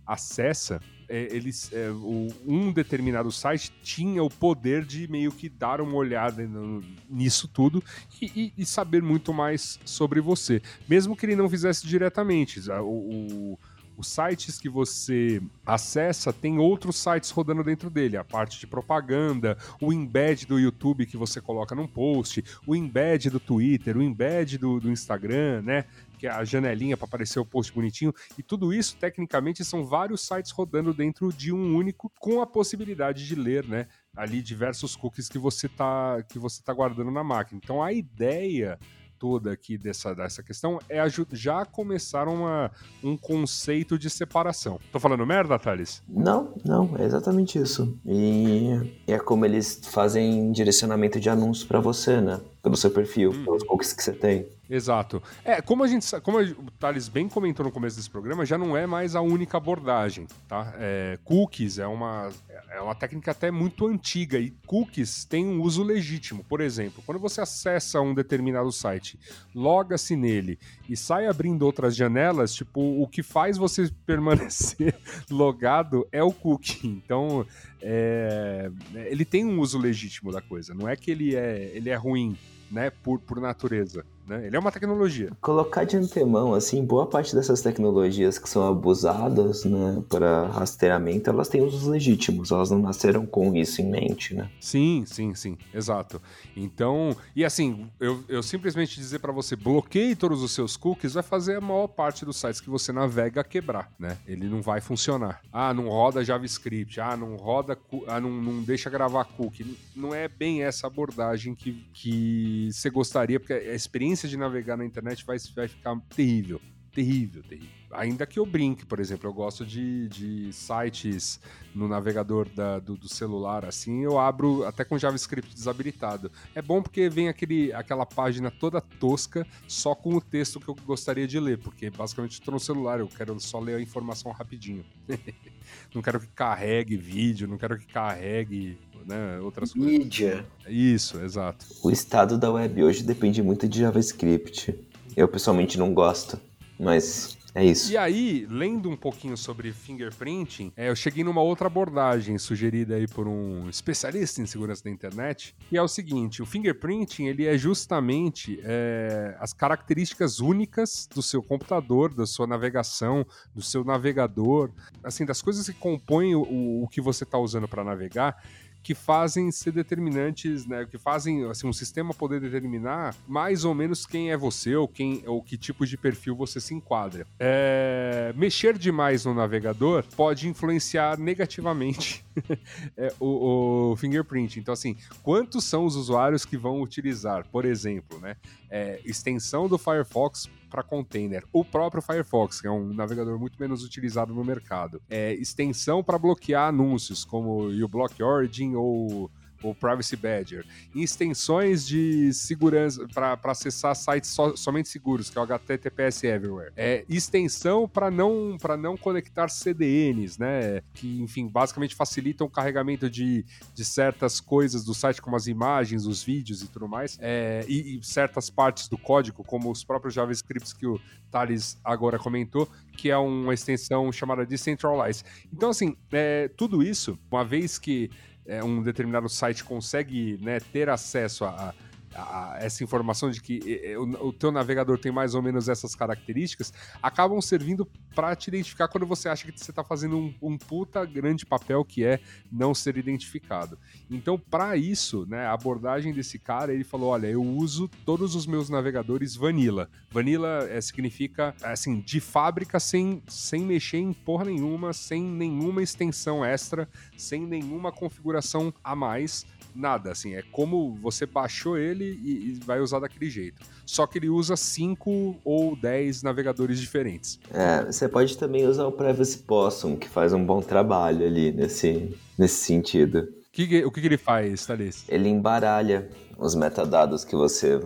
S1: acessa, é, eles, é, o, um determinado site tinha o poder de meio que dar uma olhada no, nisso tudo e, e, e, saber muito mais sobre você, mesmo que ele não fizesse diretamente. O, o, os sites que você acessa tem outros sites rodando dentro dele, a parte de propaganda, o embed do YouTube que você coloca num post, o embed do Twitter, o embed do, do Instagram, né? Que é a janelinha para aparecer o post bonitinho. E tudo isso, tecnicamente, são vários sites rodando dentro de um único, com a possibilidade de ler, né? Ali diversos cookies que você tá, que você tá guardando na máquina. Então a ideia toda aqui dessa, dessa questão é já começar uma, um conceito de separação. Tô falando merda, Thales?
S3: Não, não, é exatamente isso. E é como eles fazem direcionamento de anúncios para você, né? Pelo seu perfil, hum. pelos cookies que você tem.
S1: Exato. É, como a gente como o Thales bem comentou no começo desse programa, já não é mais a única abordagem, tá? É, cookies é uma, é uma técnica até muito antiga e cookies têm um uso legítimo. Por exemplo, quando você acessa um determinado site, loga-se nele e sai abrindo outras janelas, tipo, o que faz você permanecer logado é o cookie. Então, é, ele tem um uso legítimo da coisa. Não é que ele é, ele é ruim, né, por, por natureza. Né? Ele é uma tecnologia.
S3: Colocar de antemão, assim, boa parte dessas tecnologias que são abusadas, né, para rastreamento, elas têm usos legítimos, elas não nasceram com isso em mente, né?
S1: Sim, sim, sim, exato. Então, e assim, eu, eu simplesmente dizer para você, bloqueie todos os seus cookies, vai fazer a maior parte dos sites que você navega quebrar, né? Ele não vai funcionar. Ah, não roda JavaScript, ah, não roda, ah, não, não deixa gravar cookie. Não é bem essa abordagem que, que você gostaria, porque a experiência experiência de navegar na internet vai, vai ficar terrível. Terrível, terrível. Ainda que eu brinque, por exemplo, eu gosto de, de sites no navegador da, do, do, celular, assim, eu abro até com JavaScript desabilitado. É bom porque vem aquele, aquela página toda tosca, só com o texto que eu gostaria de ler, porque basicamente estou no celular, eu quero só ler a informação rapidinho. não quero que carregue vídeo, não quero que carregue né, outras
S2: Mídia.
S1: coisas. Isso, exato.
S3: O estado da web hoje depende muito de JavaScript. Eu pessoalmente não gosto, mas é isso.
S1: E aí, lendo um pouquinho sobre fingerprinting, é, eu cheguei numa outra abordagem sugerida aí por um especialista em segurança da internet, que é o seguinte: o fingerprinting ele é justamente é, as características únicas do seu computador, da sua navegação, do seu navegador, assim, das coisas que compõem o, o que você está usando para navegar que fazem ser determinantes, né? Que fazem assim, um sistema poder determinar mais ou menos quem é você ou quem ou que tipo de perfil você se enquadra. É, mexer demais no navegador pode influenciar negativamente é, o, o, fingerprint. Então, assim, quantos são os usuários que vão utilizar, por exemplo, né? É, extensão do Firefox para container. O próprio Firefox, que é um navegador muito menos utilizado no mercado. É, extensão para bloquear anúncios, como o Block Origin ou o Privacy Badger, extensões de segurança para acessar sites so, somente seguros, que é o HTTPS Everywhere, é extensão para não não conectar CDNs, né, que enfim basicamente facilitam o carregamento de, de certas coisas do site, como as imagens, os vídeos e tudo mais, é, e, e certas partes do código, como os próprios JavaScripts que o Thales agora comentou, que é uma extensão chamada Decentralize. Então, assim, é, tudo isso, uma vez que é, um determinado site consegue né, ter acesso a, a, essa informação de que o, o teu navegador tem mais ou menos essas características, acabam servindo para te identificar quando você acha que você está fazendo um, um, puta grande papel que é não ser identificado. Então, para isso, né, a abordagem desse cara, ele falou: olha, eu uso todos os meus navegadores vanilla. Vanilla é, significa, assim, de fábrica, sem, sem mexer em porra nenhuma, sem nenhuma extensão extra, sem nenhuma configuração a mais nada, assim, é como você baixou ele e, e, vai usar daquele jeito. Só que ele usa 5 ou 10 navegadores diferentes.
S3: É, você pode também usar o Privacy Possum, que faz um bom trabalho ali nesse, nesse sentido.
S1: Que, o que, que ele faz, Thalys?
S3: Ele embaralha os metadados que você,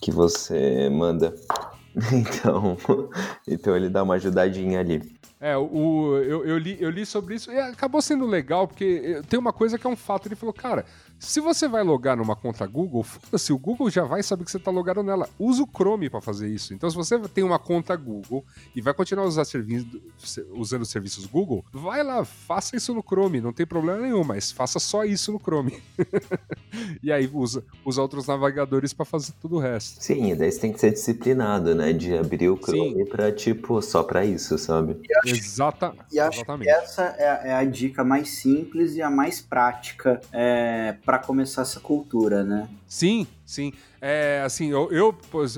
S3: que você manda Então, então ele dá uma ajudadinha ali.
S1: É, o, eu, eu, li, eu li sobre isso e acabou sendo legal, porque tem uma coisa que é um fato. Ele falou, cara, se você vai logar numa conta Google, foda-se, o Google já vai saber que você está logado nela. Usa o Chrome para fazer isso. Então, se você tem uma conta Google e vai continuar usar usando serviços Google, vai lá, faça isso no Chrome, não tem problema nenhum, mas faça só isso no Chrome. e aí usa, usa outros navegadores para fazer tudo o resto.
S3: Sim, e daí você tem que ser disciplinado, né? De abrir o Chrome para tipo, só para isso, sabe?
S2: E acho, Exata, e acho exatamente. que essa é a, é a, dica mais simples e a mais prática é, para começar essa cultura, né?
S1: Sim, sim. É, assim, eu, eu,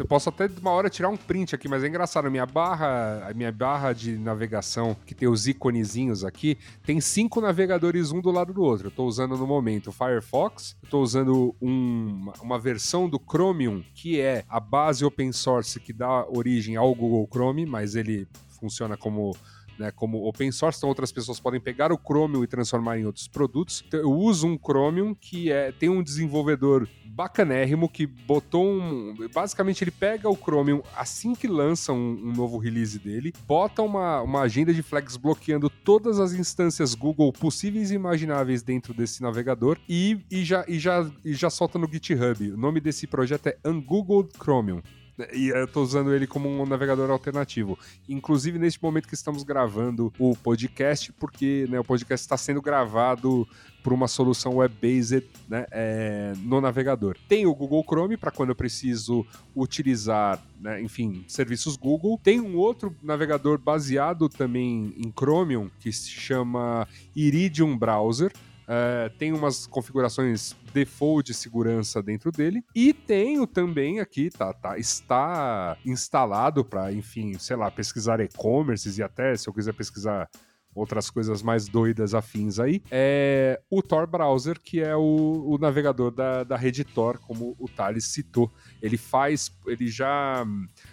S1: posso até de uma hora tirar um print aqui, mas é engraçado. Minha barra, a minha barra de navegação, que tem os iconezinhos aqui, tem cinco navegadores um do lado do outro. Eu tô usando no momento o Firefox, eu tô usando um, uma versão do Chromium, que é a base open source que dá origem ao Google Chrome, mas ele funciona como né, como open source, então outras pessoas podem pegar o Chromium e transformar em outros produtos. Então, eu uso um Chromium que é, tem um desenvolvedor bacanérrimo que botou um. Basicamente, ele pega o Chromium assim que lança um, um, novo release dele, bota uma, uma agenda de flags bloqueando todas as instâncias Google possíveis e imagináveis dentro desse navegador e, e, já, e, já, e já solta no GitHub. O nome desse projeto é Ungoogled Chromium. E eu tô usando ele como um navegador alternativo. Inclusive neste momento que estamos gravando o podcast, porque né, o podcast está sendo gravado por uma solução web-based né, é, no navegador. Tem o Google Chrome para quando eu preciso utilizar, né, enfim, serviços Google. Tem um outro navegador baseado também em Chromium que se chama Iridium Browser Uh, tem umas configurações default de segurança dentro dele. E tenho também aqui, tá, tá está instalado para, enfim, sei lá, pesquisar e-commerces e até se eu quiser pesquisar outras coisas mais doidas afins aí, é o Tor Browser, que é o, o navegador da, da rede Tor, como o Thales citou. Ele faz, ele já.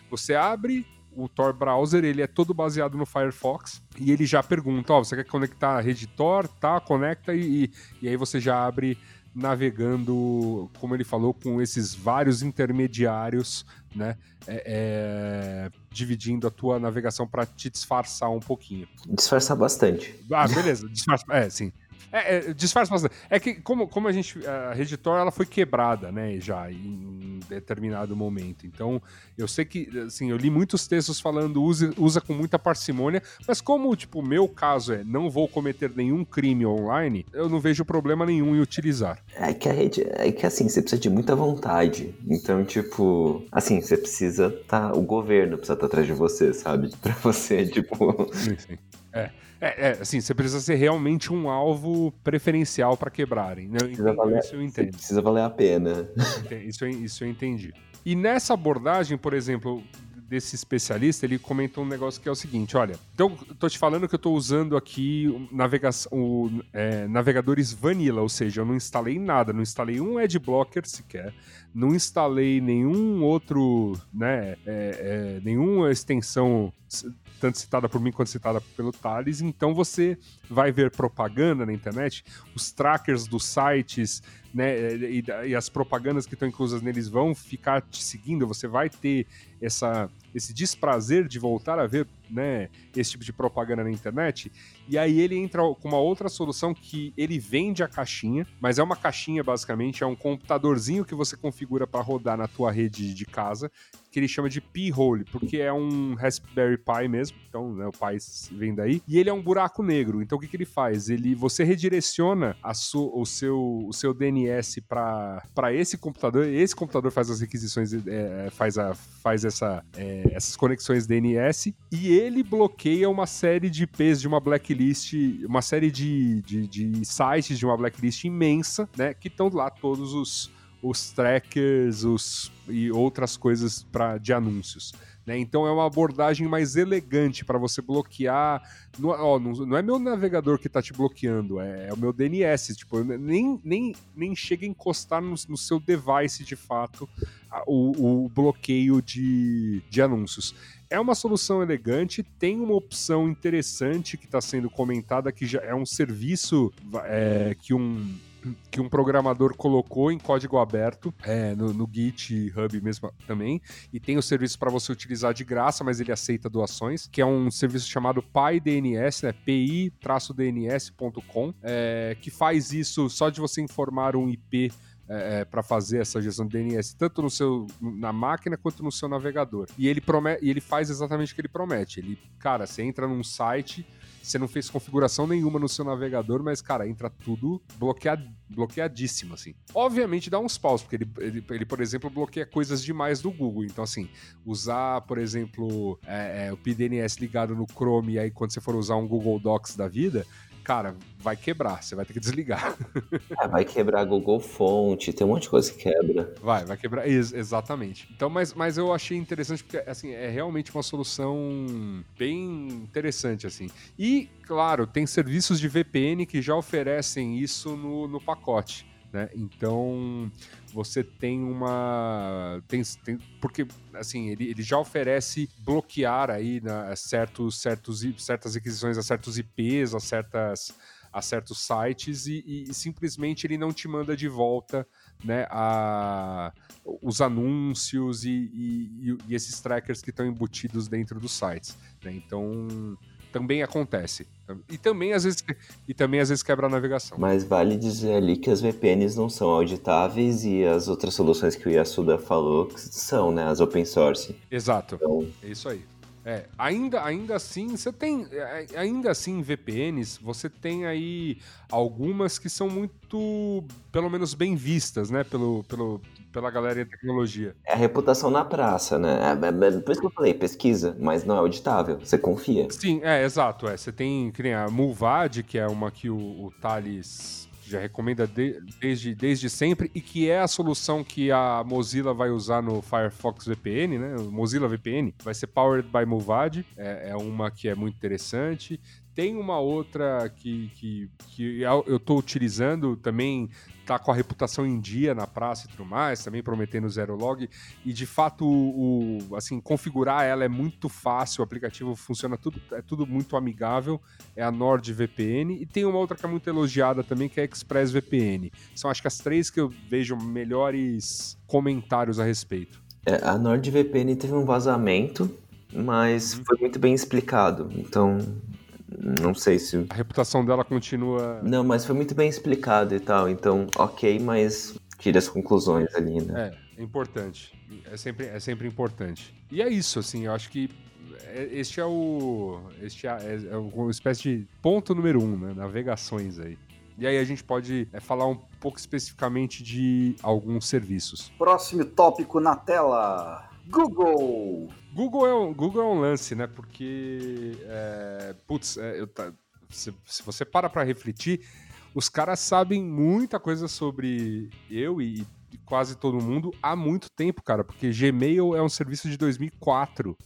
S1: Você abre o Tor Browser, ele é todo baseado no Firefox e ele já pergunta, ó, oh, você quer conectar a rede Tor? Tá, conecta e, e, e aí você já abre navegando, como ele falou, com esses vários intermediários, né? É, é, dividindo a tua navegação para te disfarçar um pouquinho.
S3: Disfarçar bastante.
S1: Ah, beleza. Disfarça, é, sim. É, é, disfarça bastante. É que, como, como a gente. A Reditor ela foi quebrada, né? Já em determinado momento. Então, eu sei que. Assim, eu li muitos textos falando use, usa com muita parcimônia, mas como, tipo, o meu caso é não vou cometer nenhum crime online, eu não vejo problema nenhum em utilizar.
S3: É que a rede. É que assim, você precisa de muita vontade. Então, tipo. Assim, você precisa tá. O governo precisa estar tá atrás de você, sabe? Pra você, tipo.
S1: Sim, sim. É. É, é, assim, você precisa ser realmente um alvo preferencial para quebrarem. Né?
S3: Precisa valer, isso eu entendo. Precisa valer a pena.
S1: Isso eu, isso eu entendi. E nessa abordagem, por exemplo, desse especialista, ele comentou um negócio que é o seguinte: olha, então tô te falando que eu tô usando aqui navegação, o, é, navegadores vanilla, ou seja, eu não instalei nada, não instalei um adblocker sequer, não instalei nenhum outro, né, é, é, nenhuma extensão tanto citada por mim quanto citada pelo Thales. Então você vai ver propaganda na internet, os trackers dos sites, né, e, e as propagandas que estão inclusas neles vão ficar te seguindo. Você vai ter essa, esse desprazer de voltar a ver né, esse tipo de propaganda na internet. E aí ele entra com uma outra solução que ele vende a caixinha, mas é uma caixinha basicamente, é um computadorzinho que você configura para rodar na tua rede de casa, que ele chama de P-Hole, porque é um Raspberry Pi mesmo, então né, o Pi vem daí, e ele é um buraco negro. Então o que, que ele faz? Ele você redireciona su, o, seu, o seu DNS para esse computador, esse computador faz as requisições, é, faz, a, faz essa, é, essas conexões DNS e ele bloqueia uma série de IPs de uma blacklist, uma série de, de, de sites de uma blacklist imensa, né? Que estão lá todos os, os trackers os, e outras coisas pra, de anúncios. Né? Então é uma abordagem mais elegante para você bloquear. Não, ó, não, é meu navegador que está te bloqueando, é, é, o meu DNS. Tipo, nem, nem, nem chega a encostar no, no seu device de fato o, o bloqueio de, de anúncios. É uma solução elegante, tem uma opção interessante que está sendo comentada, que já é um serviço é, que um que um programador colocou em código aberto, é, no, no GitHub mesmo também, e tem o serviço para você utilizar de graça, mas ele aceita doações, que é um serviço chamado PyDNS, né, pi-dns.com, é, que faz isso só de você informar um IP é, é para fazer essa gestão de DNS, tanto no seu, na máquina quanto no seu navegador. E ele, promete, e ele faz exatamente o que ele promete. Ele, cara, você entra num site, você não fez configuração nenhuma no seu navegador, mas, cara, entra tudo bloqueado, bloqueadíssimo, assim. Obviamente dá uns paus, porque ele, ele, ele, por exemplo, bloqueia coisas demais do Google. Então, assim, usar, por exemplo, é, é, o PDNS ligado no Chrome, e aí quando você for usar um Google Docs da vida, cara, vai quebrar, você vai ter que desligar.
S3: É, vai quebrar Google Fonte, tem um monte de coisa que quebra.
S1: Vai, vai quebrar, Ex exatamente. Então, mas, mas eu achei interessante porque, assim, é realmente uma solução bem interessante, assim. E, claro, tem serviços de VPN que já oferecem isso no, no pacote. Né? Então você tem uma tem, tem porque assim ele, ele já oferece bloquear aí né, certos certos certas requisições a certos IPs a certas a certos sites e, e, simplesmente ele não te manda de volta né, a, os anúncios e, e, e esses trackers que estão embutidos dentro dos sites. Né? Então também acontece. E também às vezes e também às vezes quebra a navegação.
S3: Mas vale dizer ali que as VPNs não são auditáveis e as outras soluções que o Yasuda falou são, né, as open source.
S1: Exato. Então... É isso aí. É, ainda, ainda assim, você tem. É, ainda assim, VPNs, você tem aí algumas que são muito, pelo menos, bem vistas, né? Pelo, pelo, pela galera de tecnologia.
S3: É a reputação na praça, né? É, é, é, por isso que eu falei, pesquisa, mas não é auditável. Você confia.
S1: Sim, é, exato. É. Você tem, que a Mulvad, que é uma que o, o Thales já recomenda de, desde, desde sempre e que é a solução que a Mozilla vai usar no Firefox VPN, né? O Mozilla VPN vai ser powered by Muvad, é, é uma que é muito interessante. Tem uma outra que, que, que eu estou utilizando também, tá com a reputação em dia na praça e tudo mais, também prometendo zero log. E de fato, o, assim, configurar ela é muito fácil, o aplicativo funciona tudo, é tudo muito amigável. É a NordVPN. E tem uma outra que é muito elogiada também, que é a ExpressVPN. São acho que as três que eu vejo melhores comentários a respeito.
S3: É, a NordVPN teve um vazamento, mas uhum. foi muito bem explicado. Então, não sei se.
S1: A reputação dela continua.
S3: Não, mas foi muito bem explicado e tal. Então, ok, mas tire as conclusões ali,
S1: né? É, é importante. É sempre, é sempre importante. E é isso, assim, eu acho que é, este é o. Este é, é uma espécie de ponto número um, né? Navegações aí. E aí a gente pode é, falar um pouco especificamente de alguns serviços.
S2: Próximo tópico na tela. Google.
S1: Google é um, Google é um lance, né? Porque, é, putz, é, eu, se, se, você para para refletir, os caras sabem muita coisa sobre eu e, e quase todo mundo há muito tempo, cara. Porque Gmail é um serviço de 2004.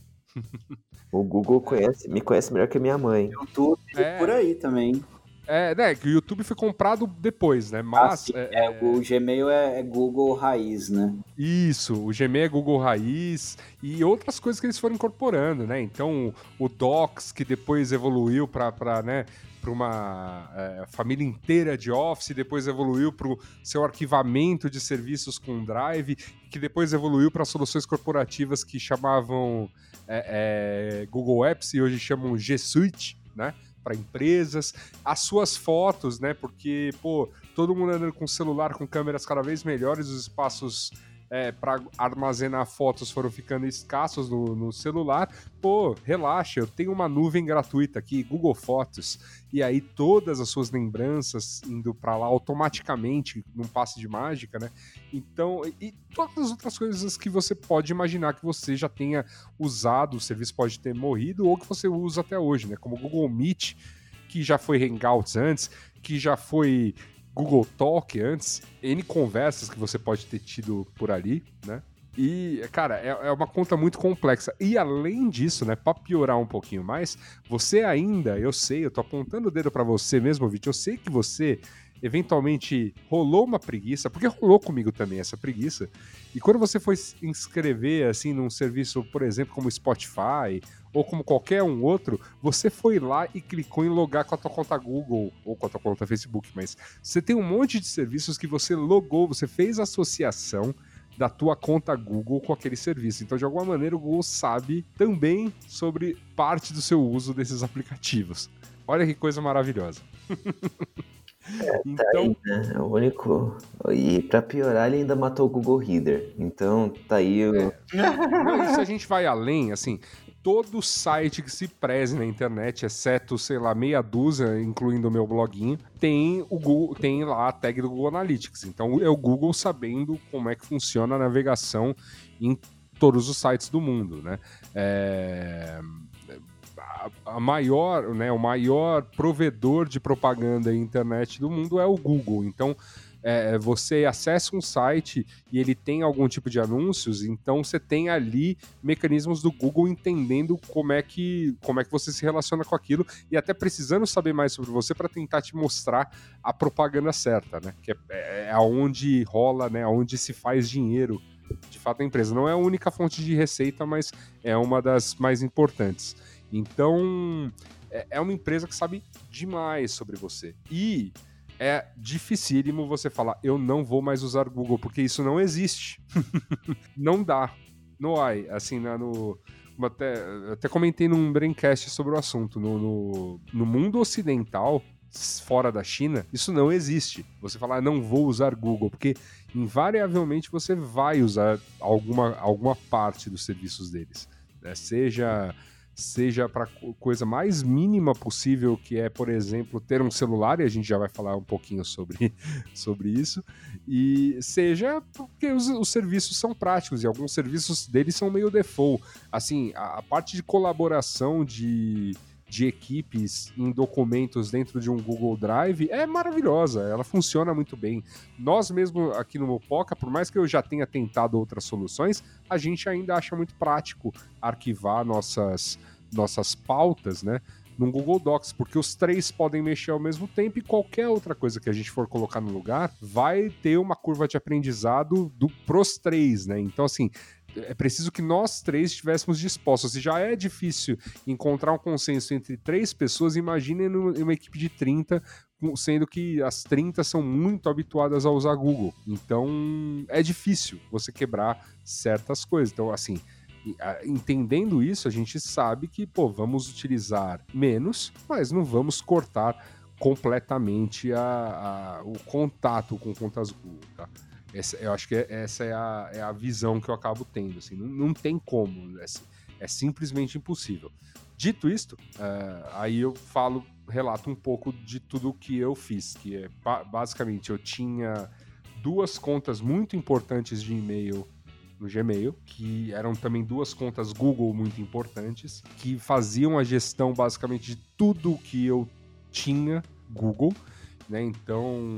S3: O Google conhece, me conhece melhor que a minha mãe.
S2: YouTube é, por aí também.
S1: É, né, que o YouTube foi comprado depois, né? Mas.
S2: Ah, é, é, o Gmail é, é, Google Raiz, né?
S1: Isso, o Gmail é Google Raiz e outras coisas que eles foram incorporando, né? Então, o Docs, que depois evoluiu para, né? uma é, família inteira de Office, depois evoluiu para o seu arquivamento de serviços com Drive, que depois evoluiu para soluções corporativas que chamavam é, é, Google Apps e hoje chamam G Suite, né? Para empresas, as suas fotos, né? Porque, pô, todo mundo andando com celular com câmeras cada vez melhores, os espaços é, para armazenar fotos foram ficando escassos no, no, celular. Pô, relaxa, eu tenho uma nuvem gratuita aqui, Google Fotos, e aí todas as suas lembranças indo para lá automaticamente, num passe de mágica, né? Então, e todas as outras coisas que você pode imaginar que você já tenha usado, o serviço pode ter morrido ou que você usa até hoje, né? Como o Google Meet, que já foi Hangouts antes, que já foi Google Talk antes, N conversas que você pode ter tido por ali, né? E, cara, é, é, uma conta muito complexa. E além disso, né, pra piorar um pouquinho mais, você ainda, eu sei, eu tô apontando o dedo para você mesmo, Vit, eu sei que você eventualmente rolou uma preguiça, porque rolou comigo também essa preguiça. E quando você foi inscrever assim num serviço, por exemplo, como Spotify ou como qualquer um outro, você foi lá e clicou em logar com a tua conta Google ou com a tua conta Facebook, mas você tem um monte de serviços que você logou, você fez associação da tua conta Google com aquele serviço. Então, de alguma maneira, o Google sabe também sobre parte do seu uso desses aplicativos. Olha que coisa maravilhosa.
S3: É, tá então, aí, né? É o único. E para piorar, ele ainda matou o Google Reader. Então, tá aí o. É.
S1: Não, se a gente vai além, assim, todo site que se preze na internet, exceto, sei lá, meia dúzia, incluindo o meu bloguinho, tem o Google, tem lá a tag do Google Analytics. Então é o Google sabendo como é que funciona a navegação em todos os sites do mundo, né? É a, maior, né, o maior provedor de propaganda e internet do mundo é o Google. Então, é, você acessa um site e ele tem algum tipo de anúncios, então você tem ali mecanismos do Google entendendo como é que, como é que você se relaciona com aquilo e até precisando saber mais sobre você para tentar te mostrar a propaganda certa, né? Que é, é, é aonde rola, né? Aonde se faz dinheiro de fato a empresa. Não é a única fonte de receita, mas é uma das mais importantes. Então, é, é uma empresa que sabe demais sobre você. E é dificílimo você falar, eu não vou mais usar Google, porque isso não existe. não dá. No AI, assim, no. Até, até comentei num braincast sobre o assunto. No, no, no mundo ocidental, fora da China, isso não existe. Você falar, não vou usar Google, porque invariavelmente você vai usar alguma, alguma parte dos serviços deles. Né? Seja seja para coisa mais mínima possível, que é, por exemplo, ter um celular, e a gente já vai falar um pouquinho sobre, sobre isso, e seja porque os, os serviços são práticos, e alguns serviços deles são meio default. Assim, a, a parte de colaboração de de equipes em documentos dentro de um Google Drive é maravilhosa, ela funciona muito bem. Nós mesmo aqui no Mopoca, por mais que eu já tenha tentado outras soluções, a gente ainda acha muito prático arquivar nossas, nossas pautas, né? Num Google Docs, porque os três podem mexer ao mesmo tempo e qualquer outra coisa que a gente for colocar no lugar vai ter uma curva de aprendizado do pros três, né? Então, assim, é preciso que nós três estivéssemos dispostos. Se já é difícil encontrar um consenso entre três pessoas, imagine uma equipe de 30, sendo que as 30 são muito habituadas a usar Google. Então é difícil você quebrar certas coisas. Então, assim. Entendendo isso, a gente sabe que, pô, vamos utilizar menos, mas não vamos cortar completamente a, a o contato com contas Google, tá? Essa, eu acho que é, essa é a, é a visão que eu acabo tendo. Assim, não, não tem como. É, é simplesmente impossível. Dito isto, uh, aí eu falo, relato um pouco de tudo que eu fiz, que é basicamente eu tinha duas contas muito importantes de e-mail no Gmail, que eram também duas contas Google muito importantes, que faziam a gestão basicamente de tudo que eu tinha Google, né? Então,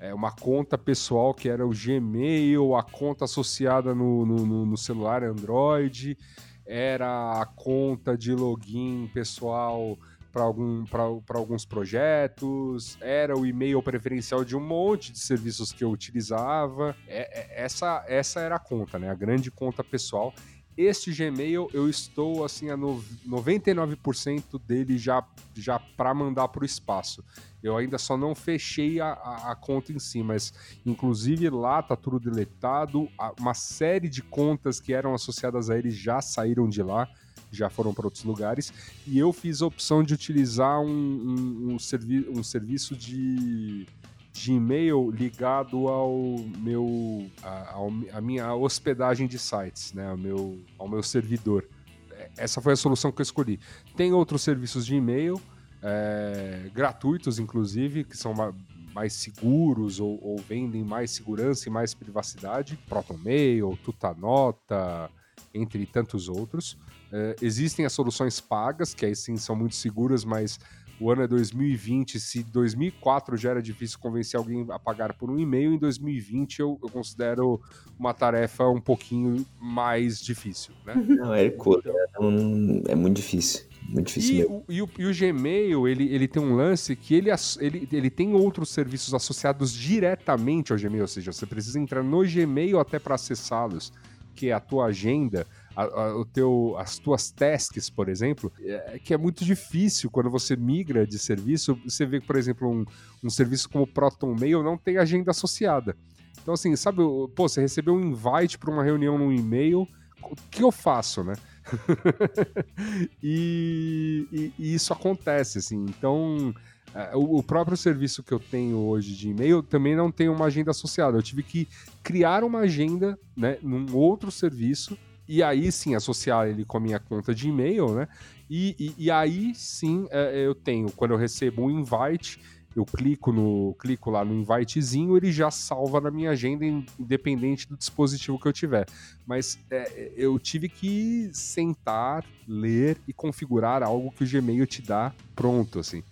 S1: é, uma conta pessoal que era o Gmail, a conta associada no, no, no celular Android, era a conta de login pessoal para algum, alguns projetos, era o e-mail preferencial de um monte de serviços que eu utilizava. É, é, essa, essa era a conta, né? A grande conta pessoal. Este Gmail eu estou assim a no, 99% dele já já para mandar para o espaço. Eu ainda só não fechei a, a, a, conta em si, mas inclusive lá tá tudo deletado. Uma série de contas que eram associadas a ele já saíram de lá, já foram para outros lugares. E eu fiz a opção de utilizar um, um, um, servi um serviço de de e-mail ligado ao meu a, a, minha hospedagem de sites, né, ao meu ao meu servidor. É, essa foi a solução que eu escolhi. Tem outros serviços de e-mail é, gratuitos, inclusive, que são mais seguros ou, ou, vendem mais segurança e mais privacidade. ProtonMail, Tutanota, entre tantos outros. É, existem as soluções pagas, que aí sim são muito seguras, mas o ano é 2020. Se 2004 já era difícil convencer alguém a pagar por um e-mail, em 2020 eu, eu considero uma tarefa um pouquinho mais difícil, né?
S3: Não, é, então, é, é muito difícil. Muito difícil
S1: E o, e, o, e o Gmail, ele, ele tem um lance que ele, ele, ele tem outros serviços associados diretamente ao Gmail, ou seja, você precisa entrar no Gmail até para acessá-los, que é a tua agenda, a- a- o teu, as tuas tasks, por exemplo, é, que é muito difícil quando você migra de serviço. Você vê que, por exemplo, um, um serviço como o Proton Mail não tem agenda associada. Então, assim, sabe, pô, você recebeu um invite para uma reunião no e-mail, o que eu faço, né? e, e- e isso acontece, assim. Então, é, o, o próprio serviço que eu tenho hoje de e-mail também não tem uma agenda associada. Eu tive que criar uma agenda, né, num outro serviço e aí sim associar ele com a minha conta de e-mail, né? E, e- e aí sim é, eu tenho, quando eu recebo um invite, eu clico no clico lá no invitezinho, ele já salva na minha agenda, in- independente do dispositivo que eu tiver. Mas é, eu tive que sentar, ler e configurar algo que o Gmail te dá pronto, assim.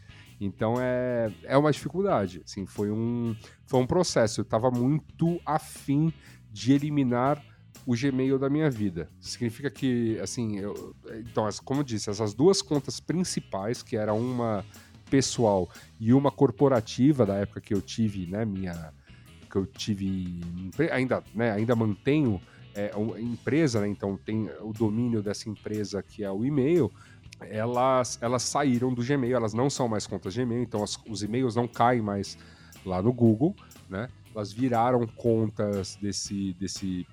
S1: Então é, é uma dificuldade, assim, foi um, foi um processo. Eu estava muito afim de eliminar o Gmail da minha vida. Significa que, assim, eu, então, como eu disse, essas duas contas principais, que era uma pessoal e uma corporativa da época que eu tive, né, minha que eu tive ainda, né, ainda mantenho é, empresa, né, então tem o domínio dessa empresa que é o e-mail, elas, elas saíram do Gmail, elas não são mais contas Gmail, então as- os e-mails não caem mais lá no Google, né? Elas viraram contas desse, desse,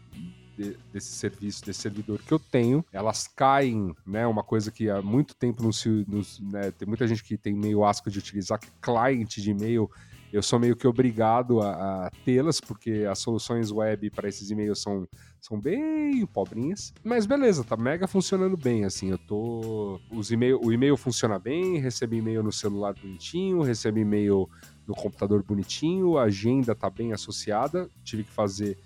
S1: de- desse serviço, desse servidor que eu tenho. Elas caem, né? Uma coisa que há muito tempo não se. não se- né, tem muita gente que tem meio asco de utilizar, que é client de e-mail. Eu sou meio que obrigado a, a tê-las, porque as soluções web para esses e-mails são, são bem pobrinhas. Mas beleza, tá mega funcionando bem, assim, eu tô... Os e-mail, o e-mail funciona bem, recebo e-mail no celular bonitinho, recebo e-mail no computador bonitinho, a agenda tá bem associada, tive que fazer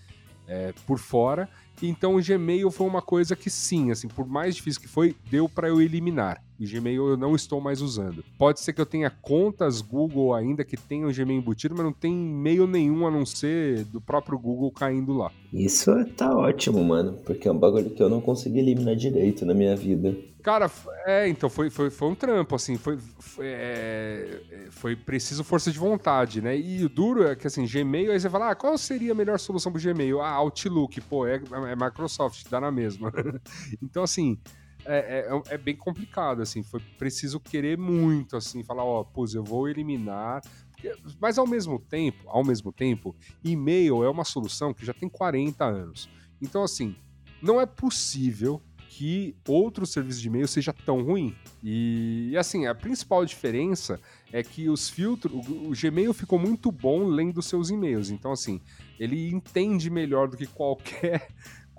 S1: é, por fora. Então o Gmail foi uma coisa que sim, assim, por mais difícil que foi, deu para eu eliminar. O Gmail eu não estou mais usando. Pode ser que eu tenha contas Google ainda que tenham o Gmail embutido, mas não tem e-mail nenhum a não ser do próprio Google caindo lá.
S3: Isso tá ótimo, mano, porque é um bagulho que eu não consegui eliminar direito na minha vida.
S1: Cara, é, então foi, foi, foi um trampo, assim, foi, foi, é, foi preciso força de vontade, né? E o duro é que, assim, Gmail, aí você fala, ah, qual seria a melhor solução pro Gmail? Ah, Outlook, pô, é, é Microsoft, dá na mesma. então, assim, é, é, é bem complicado, assim, foi preciso querer muito, assim, falar, ó, pô, eu vou eliminar... Mas ao mesmo tempo, ao mesmo tempo, e-mail é uma solução que já tem 40 anos. Então, assim, não é possível que outro serviço de e-mail seja tão ruim. E, e, assim, a principal diferença é que os filtros. O, o Gmail ficou muito bom lendo seus e-mails. Então, assim, ele entende melhor do que qualquer.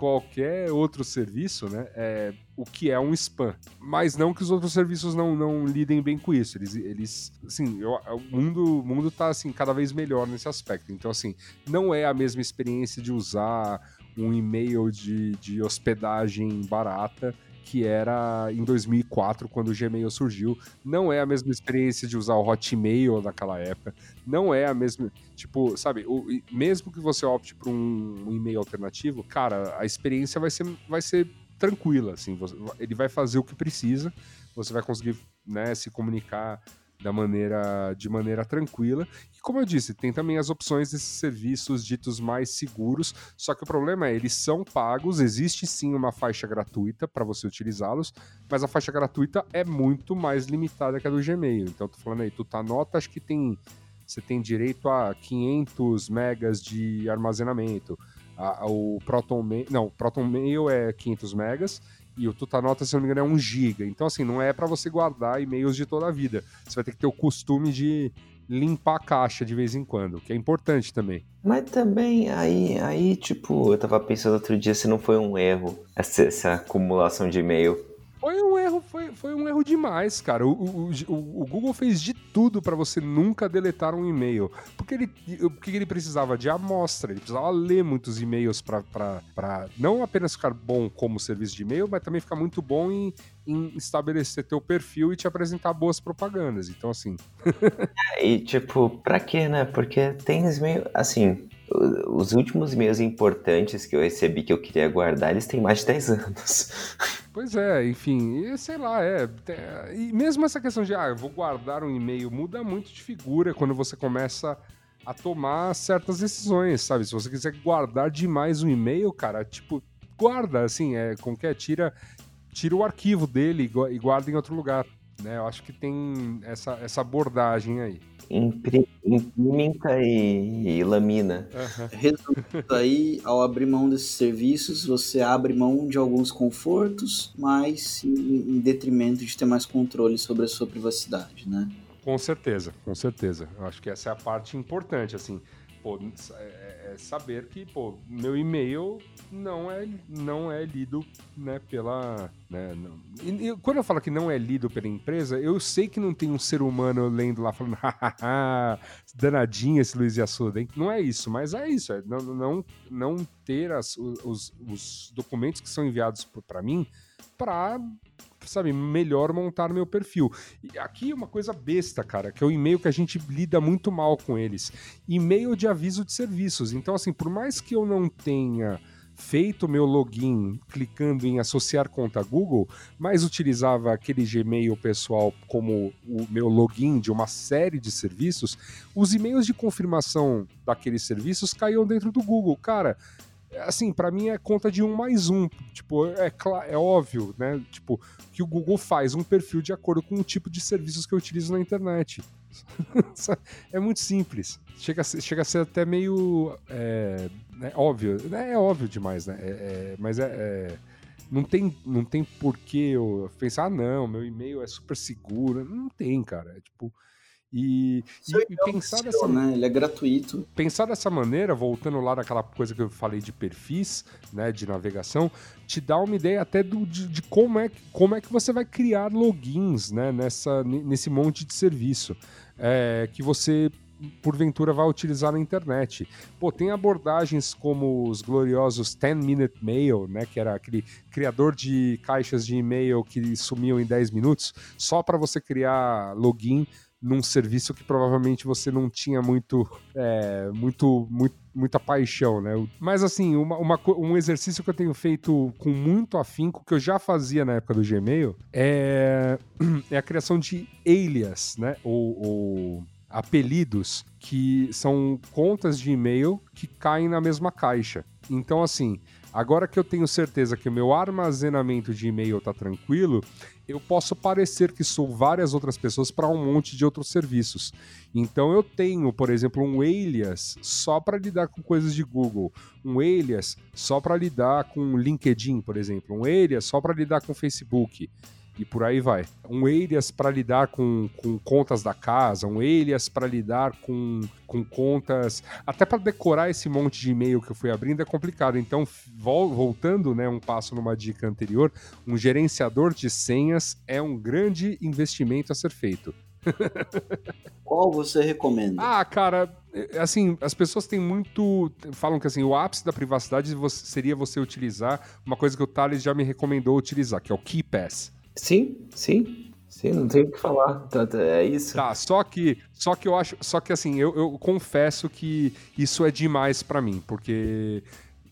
S1: Qualquer outro serviço, né? É, o que é um spam. Mas não que os outros serviços não, não lidem bem com isso. Eles, eles assim, eu- o mundo, mundo tá assim, cada vez melhor nesse aspecto. Então, assim, não é a mesma experiência de usar um e-mail de, de hospedagem barata que era em 2004, quando o Gmail surgiu. Não é a mesma experiência de usar o Hotmail naquela época. Não é a mesma. Tipo, sabe, o- mesmo que você opte por um, um e-mail alternativo, cara, a experiência vai ser, vai ser tranquila. Assim, você- ele vai fazer o que precisa, você vai conseguir né, se comunicar da maneira, de maneira tranquila. E como eu disse, tem também as opções desses serviços ditos mais seguros, só que o problema é, eles são pagos, existe sim uma faixa gratuita para você utilizá-los, mas a faixa gratuita é muito mais limitada que a do Gmail. Então, tô falando aí, tu tá nota, acho que tem você tem direito a 500 megas de armazenamento. A- a- o Proton não, Proton Mail é 500 megas e o Tutanota, se não me engano, é 1 giga. Então, assim, não é para você guardar e-mails de toda a vida. Você vai ter que ter o costume de limpar a caixa de vez em quando, que é importante também.
S3: Mas também, aí, aí, tipo, eu tava pensando outro dia se não foi um erro essa, essa acumulação de e-mail.
S1: Foi um erro, foi, foi um erro demais, cara. O, o, o- o Google fez de tudo para você nunca deletar um e-mail. Porque ele, porque ele precisava de amostra, ele precisava ler muitos e-mails para não apenas ficar bom como serviço de e-mail, mas também ficar muito bom em, em estabelecer teu perfil e te apresentar boas propagandas. Então, assim,
S3: E, tipo, pra quê, né? Porque tem e-mail, assim, os últimos e-mails importantes que eu recebi que eu queria guardar, eles têm mais de 10 anos.
S1: Pois é, enfim, e sei lá, é. E mesmo essa questão de, ah, vou guardar um e-mail, muda muito de figura quando você começa a tomar certas decisões, sabe? Se você quiser guardar demais um e-mail, cara, tipo, guarda, assim, é, como que é, tira, tira o arquivo dele e guarda em outro lugar, né? Eu acho que tem essa, essa abordagem aí.
S3: Impri- Imprimica e, e lamina.
S2: Resumindo aí, ao abrir mão desses serviços, você abre mão de alguns confortos, mas em, em detrimento de ter mais controle sobre a sua privacidade, né?
S1: Com certeza, com certeza. Eu acho que essa é a parte importante, assim. Pô, é, é saber que, pô, meu e-mail não é, não é lido, né, pela... Né. E, e quando eu falo que não é lido pela empresa, eu sei que não tem um ser humano lendo lá falando hahaha, danadinho esse Luiz Assuda, hein? Não é isso, mas é isso, é não, não, não ter as, os, os documentos que são enviados para mim para sabe, melhor montar meu perfil. E aqui uma coisa besta, cara, que é o e-mail que a gente lida muito mal com eles. E-mail de aviso de serviços. Então, assim, por mais que eu não tenha feito meu login clicando em associar conta Google, mas utilizava aquele Gmail pessoal como o meu login de uma série de serviços, os e-mails de confirmação daqueles serviços caíam dentro do Google. Cara, assim, para mim é conta de um mais um. Tipo, é, é óbvio, né? Tipo, que o Google faz um perfil de acordo com o tipo de serviços que eu utilizo na internet. é muito simples. Chega a ser, chega a ser até meio é, né, óbvio. É, óbvio demais, né? É, mas é, não tem, não tem porquê eu pensar, ah, não, meu e-mail é super seguro. Não tem, cara. É tipo. E, e, e pensar
S2: seu,
S1: dessa
S2: né? Ele é gratuito.
S1: Pensar dessa maneira, voltando lá naquela coisa que eu falei de perfis, né, de navegação, te dá uma ideia até do, de, de como, é, como é que você vai criar logins, né, nessa, nesse monte de serviço é, que você porventura vai utilizar na internet. Pô, tem abordagens como os gloriosos 10 Minute Mail, né, que era aquele criador de caixas de e-mail que sumiam em 10 minutos, só para você criar login num serviço que provavelmente você não tinha muito, é, muito, muito, muita paixão, né? Mas assim, uma, uma, um exercício que eu tenho feito com muito afinco, que eu já fazia na época do Gmail, é, é a criação de alias, né? Ou, ou apelidos que são contas de e-mail que caem na mesma caixa. Então, assim, agora que eu tenho certeza que o meu armazenamento de e-mail está tranquilo, eu posso parecer que sou várias outras pessoas para um monte de outros serviços. Então eu tenho, por exemplo, um alias só para lidar com coisas de Google, um alias só para lidar com LinkedIn, por exemplo, um alias só para lidar com Facebook e por aí vai. Um alias para lidar com, com contas da casa, um alias para lidar com, com contas. Até para decorar esse monte de e-mail que eu fui abrindo é complicado. Então, vol voltando né, um passo numa dica anterior, um gerenciador de senhas é um grande investimento a ser feito.
S2: Qual você recomenda?
S1: Ah, cara, assim, as pessoas têm muito. Falam que assim, o ápice da privacidade seria você utilizar uma coisa que o Thales já me recomendou utilizar, que é o KeyPass.
S3: Sim, sim. Sim, não tenho o que falar. É isso.
S1: Tá, só que, só que eu acho, só que assim, eu, eu confesso que isso é demais para mim, porque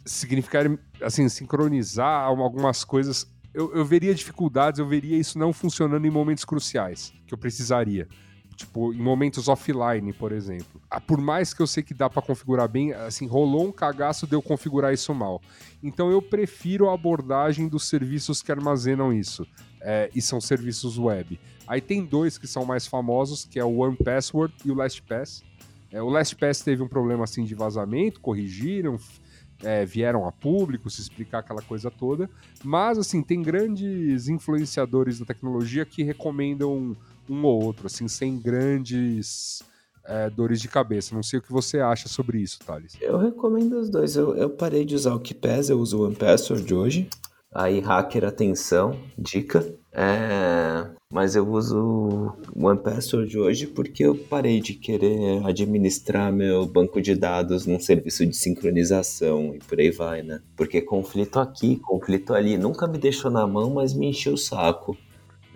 S1: significaria, assim, sincronizar algumas coisas. Eu, eu veria dificuldades, eu veria isso não funcionando em momentos cruciais que eu precisaria. Tipo, em momentos offline, por exemplo. Ah, por mais que eu sei que dá para configurar bem, assim, rolou um cagaço de eu configurar isso mal. Então eu prefiro a abordagem dos serviços que armazenam isso. É, e são serviços web. Aí tem dois que são mais famosos, que é o OnePassword e o LastPass. É, o LastPass teve um problema assim de vazamento, corrigiram, é, vieram a público se explicar aquela coisa toda. Mas assim, tem grandes influenciadores da tecnologia que recomendam um ou outro, assim, sem grandes é, dores de cabeça. Não sei o que você acha sobre isso, Thales.
S3: Eu recomendo os dois. Eu, eu parei de usar o KeePass, eu uso o OnePassword hoje. Aí, hacker, atenção, dica. É, mas eu uso o OnePassword hoje porque eu parei de querer administrar meu banco de dados num serviço de sincronização e por aí vai, né? Porque conflito aqui, conflito ali, nunca me deixou na mão, mas me encheu o saco.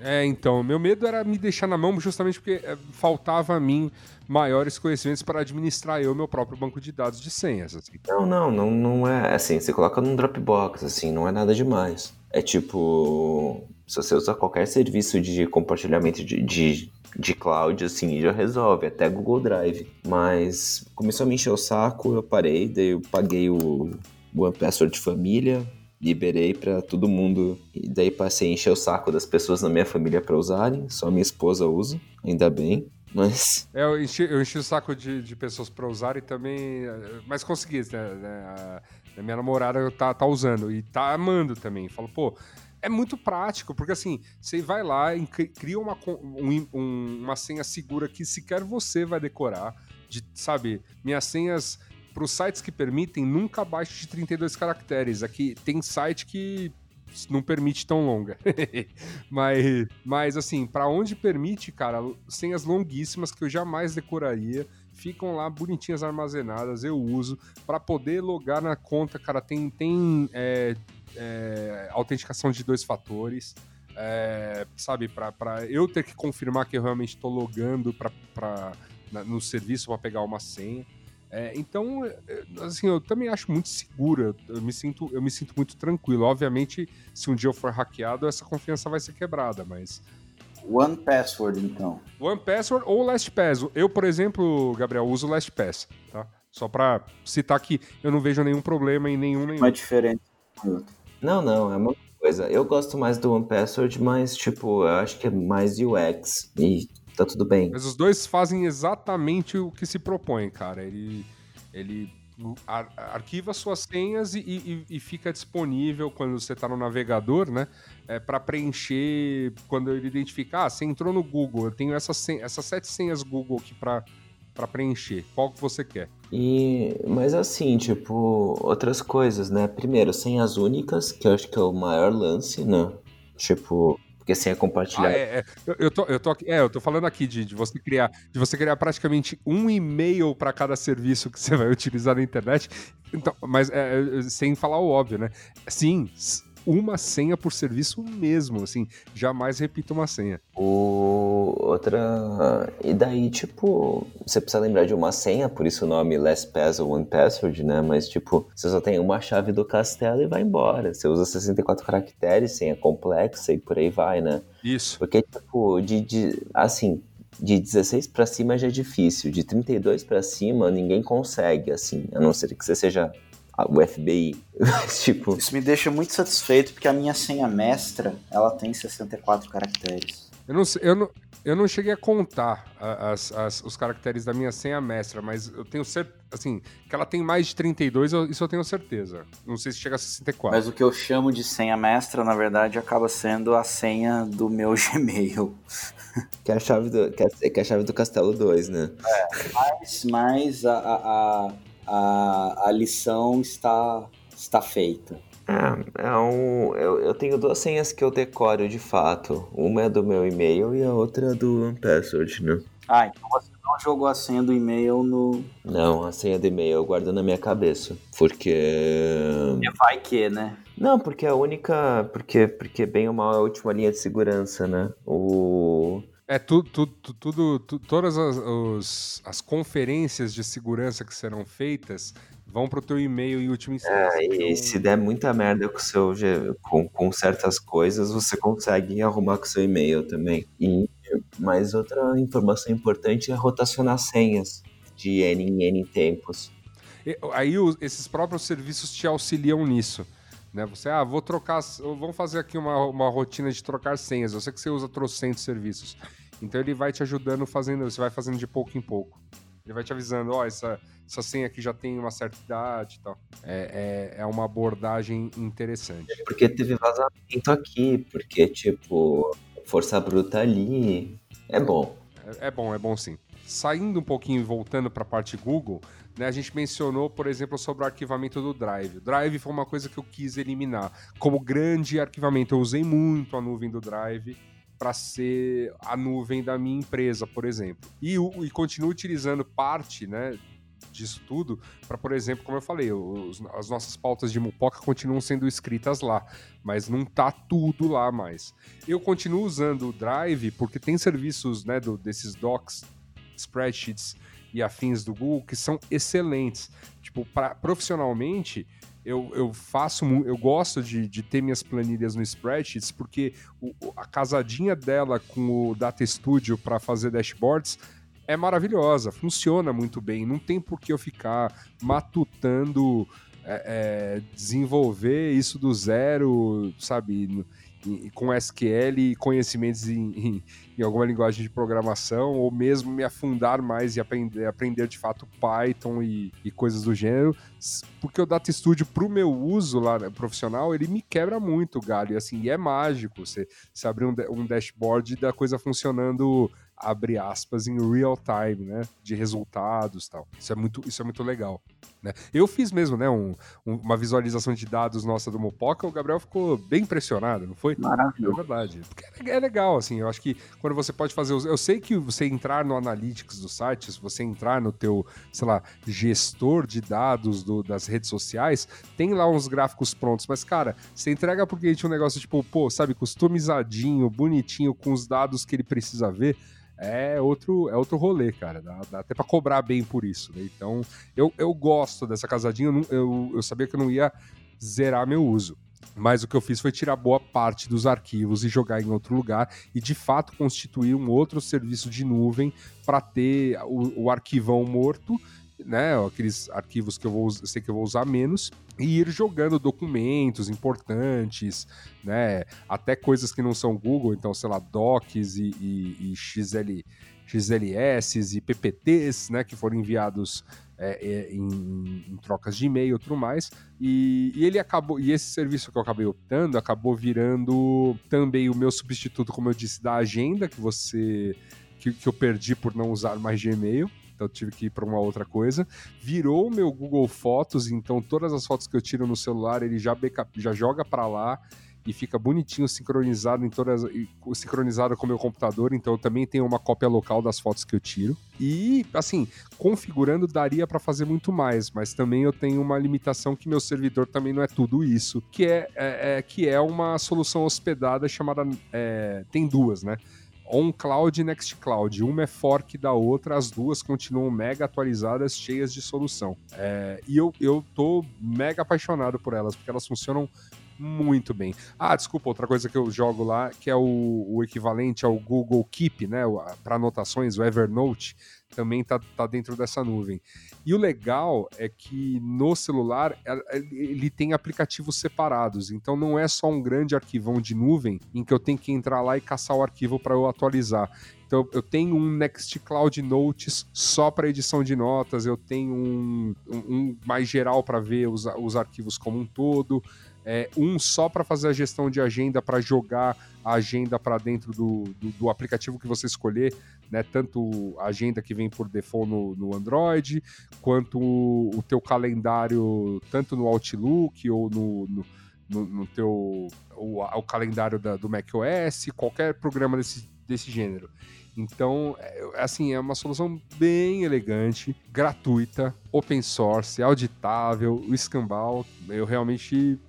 S1: É, então, meu medo era me deixar na mão justamente porque é, faltava a mim maiores conhecimentos para administrar eu meu próprio banco de dados de senhas. Assim.
S3: Não, não, não, não é assim. Você coloca num Dropbox, assim, não é nada demais. É tipo, se você usa qualquer serviço de compartilhamento de, de, de cloud, assim, já resolve, até Google Drive. Mas começou a me encher o saco, eu parei, daí eu paguei o One Password de família, liberei para todo mundo. E daí passei a encher o saco das pessoas na minha família para usarem, só minha esposa usa, ainda bem. Mas.
S1: É, eu, enchi, eu enchi o saco de, de pessoas para usar e também. Mas consegui, né? né a, minha namorada tá, tá usando e tá amando também. Falo, pô, é muito prático, porque assim, você vai lá cria uma, um, um, uma senha segura que sequer você vai decorar. De, sabe, minhas senhas para os sites que permitem, nunca abaixo de 32 caracteres. Aqui tem site que não permite tão longa. mas, mas assim, para onde permite, cara, senhas longuíssimas que eu jamais decoraria, ficam lá bonitinhas armazenadas, eu uso para poder logar na conta, cara, tem tem é, é, autenticação de dois fatores. É, sabe, para eu ter que confirmar que eu realmente estou logando pra, pra, na, no serviço para pegar uma senha. É, então, é, assim, eu também acho muito segura. Eu me sinto, eu me sinto muito tranquilo. Obviamente, se um dia eu for hackeado, essa confiança vai ser quebrada, mas
S2: One Password, então.
S1: One Password ou LastPass. Eu, por exemplo, Gabriel, uso LastPass, tá? Só para citar que eu não vejo nenhum problema em nenhum nenhum.
S2: Uma diferença.
S3: Não, não, é uma coisa. Eu gosto mais do One Password, mas, tipo, eu acho que é mais UX e tá tudo bem.
S1: Mas os dois fazem exatamente o que se propõe, cara. Ele, ele ar arquiva suas senhas e, e, e, fica disponível quando você está no navegador, né? É, para preencher quando ele identificar. Ah, você entrou no Google, eu tenho essas, essas sete senhas Google aqui para para preencher? Qual que você quer?
S3: E, mas assim, tipo, outras coisas, né? Primeiro, senhas únicas, que eu acho que é o maior lance, né? Tipo, porque senha compartilhada.
S1: Ah, é, é. Eu, eu, tô, eu, tô, é, eu tô falando aqui de, de você criar de você criar praticamente um e-mail para cada serviço que você vai utilizar na internet. Então, mas é, é sem falar o óbvio, né? Sim, uma senha por serviço mesmo, assim, jamais repita uma senha.
S3: O outra e daí tipo, você precisa lembrar de uma senha, por isso o nome LastPass ou One Password, né? Mas tipo, você só tem uma chave do castelo e vai embora. Você usa 64 caracteres, senha complexa e por aí vai, né?
S1: Isso.
S3: Porque tipo, de, de assim, de 16 para cima já é difícil, de 32 para cima ninguém consegue, assim, a não ser que você seja o FBI. tipo...
S2: Isso me deixa muito satisfeito porque a minha senha mestra, ela tem 64 caracteres.
S1: Eu não, eu não, eu não cheguei a contar as, as, os caracteres da minha senha mestra, mas eu tenho certeza, assim, que ela tem mais de 32, eu, isso eu tenho certeza. Não sei se chega a 64.
S2: Mas o que eu chamo de senha mestra, na verdade, acaba sendo a senha do meu Gmail.
S3: Que é a chave do, que é, que é a chave do Castelo 2, né?
S2: É, mas, mas a, a a, a lição está, está feita.
S3: É, é um, eu, eu tenho duas senhas que eu decoro de fato. Uma é do meu e-mail e a outra é do password, né?
S2: Ah, então você não jogou a senha do e-mail no.
S3: Não, a senha do e-mail eu guardo na minha cabeça. Porque.
S2: Vai que, né?
S3: Não, porque é a única. Porque, porque bem ou mal é a última linha de segurança, né? O.
S1: É tudo, tudo, tudo, tudo todas as, os, as conferências de segurança que serão feitas vão para o teu e-mail em última instância.
S3: É, e se der muita merda com, seu, com, com certas coisas, você consegue arrumar com seu e-mail também. E, mas outra informação importante é rotacionar senhas de N em N tempos.
S1: E, aí os, esses próprios serviços te auxiliam nisso. Né? Você, ah, vou trocar, vamos fazer aqui uma, uma rotina de trocar senhas. Eu sei que você usa trocentos serviços. Então ele vai te ajudando fazendo, você vai fazendo de pouco em pouco. Ele vai te avisando, ó, oh, essa, essa senha aqui já tem uma certa idade e tal. É, é, é uma abordagem interessante.
S3: Porque teve vazamento aqui, porque, tipo, força bruta ali. É bom.
S1: É, é bom, é bom sim. Saindo um pouquinho e voltando para a parte Google, né, a gente mencionou, por exemplo, sobre o arquivamento do Drive. O Drive foi uma coisa que eu quis eliminar. Como grande arquivamento, eu usei muito a nuvem do Drive para ser a nuvem da minha empresa, por exemplo. E, e continuo utilizando parte, né, disso tudo para, por exemplo, como eu falei, os, as nossas pautas de Mupoca continuam sendo escritas lá, mas não tá tudo lá mais. Eu continuo usando o Drive porque tem serviços, né, do, desses docs, spreadsheets e afins do Google que são excelentes. Tipo, pra, profissionalmente, eu, eu faço, eu gosto de, de ter minhas planilhas no spreadsheets, porque o, a casadinha dela com o Data Studio para fazer dashboards é maravilhosa, funciona muito bem. Não tem por que eu ficar matutando, é, é, desenvolver isso do zero, sabe? Com SQL e conhecimentos em, em, em, alguma linguagem de programação, ou mesmo me afundar mais e aprender, aprender de fato Python e, e coisas do gênero, porque o Data Studio, pro meu uso lá né, profissional, ele me quebra muito o galho, e assim, e é mágico você, você abrir um, um dashboard da coisa funcionando abre aspas, em real time, né? De resultados tal. Isso é muito, isso é muito legal. Né? Eu fiz mesmo, né? Um, um, uma visualização de dados nossa do Mopoca, o Gabriel ficou bem impressionado, não foi?
S2: Maravilhoso.
S1: É verdade. Porque é, é legal, assim. Eu acho que quando você pode fazer. Eu sei que você entrar no Analytics do site, se você entrar no teu, sei lá, gestor de dados do, das redes sociais, tem lá uns gráficos prontos. Mas, cara, você entrega pro cliente um negócio tipo, pô, sabe, customizadinho, bonitinho, com os dados que ele precisa ver é outro, é outro rolê, cara. Dá, dá até pra cobrar bem por isso. Né? Então, eu, eu gosto dessa casadinha. Eu, eu, eu sabia que eu não ia zerar meu uso. Mas o que eu fiz foi tirar boa parte dos arquivos e jogar em outro lugar e de fato constituir um outro serviço de nuvem para ter o, o arquivão morto né, aqueles arquivos que eu vou sei que eu vou usar menos e ir jogando documentos importantes, né, até coisas que não são Google, então sei lá docs e, e, e XL, XLS e PPTs, né, que foram enviados é, é, em, em, trocas de e-mail tudo mais. E, e, ele acabou. E esse serviço que eu acabei optando acabou virando também o meu substituto, como eu disse, da agenda que você. que, que eu perdi por não usar mais Gmail então tive que ir para uma outra coisa. Virou meu Google Fotos, então todas as fotos que eu tiro no celular, ele já, backup, já joga para lá e fica bonitinho sincronizado em todas sincronizado com o meu computador, então eu também tenho uma cópia local das fotos que eu tiro. E assim, configurando daria para fazer muito mais, mas também eu tenho uma limitação que meu servidor também não é tudo isso, que é, é, é que é uma solução hospedada chamada é, tem duas, né? OnCloud e NextCloud. Uma é fork da outra, as duas continuam mega atualizadas, cheias de solução. É, e eu, eu tô mega apaixonado por elas, porque elas funcionam muito bem. Ah, desculpa, outra coisa que eu jogo lá, que é o, o equivalente ao Google Keep, né? Para anotações, o Evernote, também tá, tá dentro dessa nuvem. E o legal é que no celular ele tem aplicativos separados, então não é só um grande arquivão de nuvem em que eu tenho que entrar lá e caçar o arquivo para eu atualizar. Então eu tenho um Nextcloud Notes só para edição de notas, eu tenho um, um, um mais geral para ver os, os arquivos como um todo é, um só para fazer a gestão de agenda, para jogar a agenda para dentro do, do, do, aplicativo que você escolher, né? Tanto a agenda que vem por default no, no Android, quanto o, o, teu calendário, tanto no Outlook ou no, no, no, no teu o, o calendário da, do macOS, qualquer programa desse, desse gênero. Então, é, assim, é uma solução bem elegante, gratuita, open source, auditável, o escambau. Eu realmente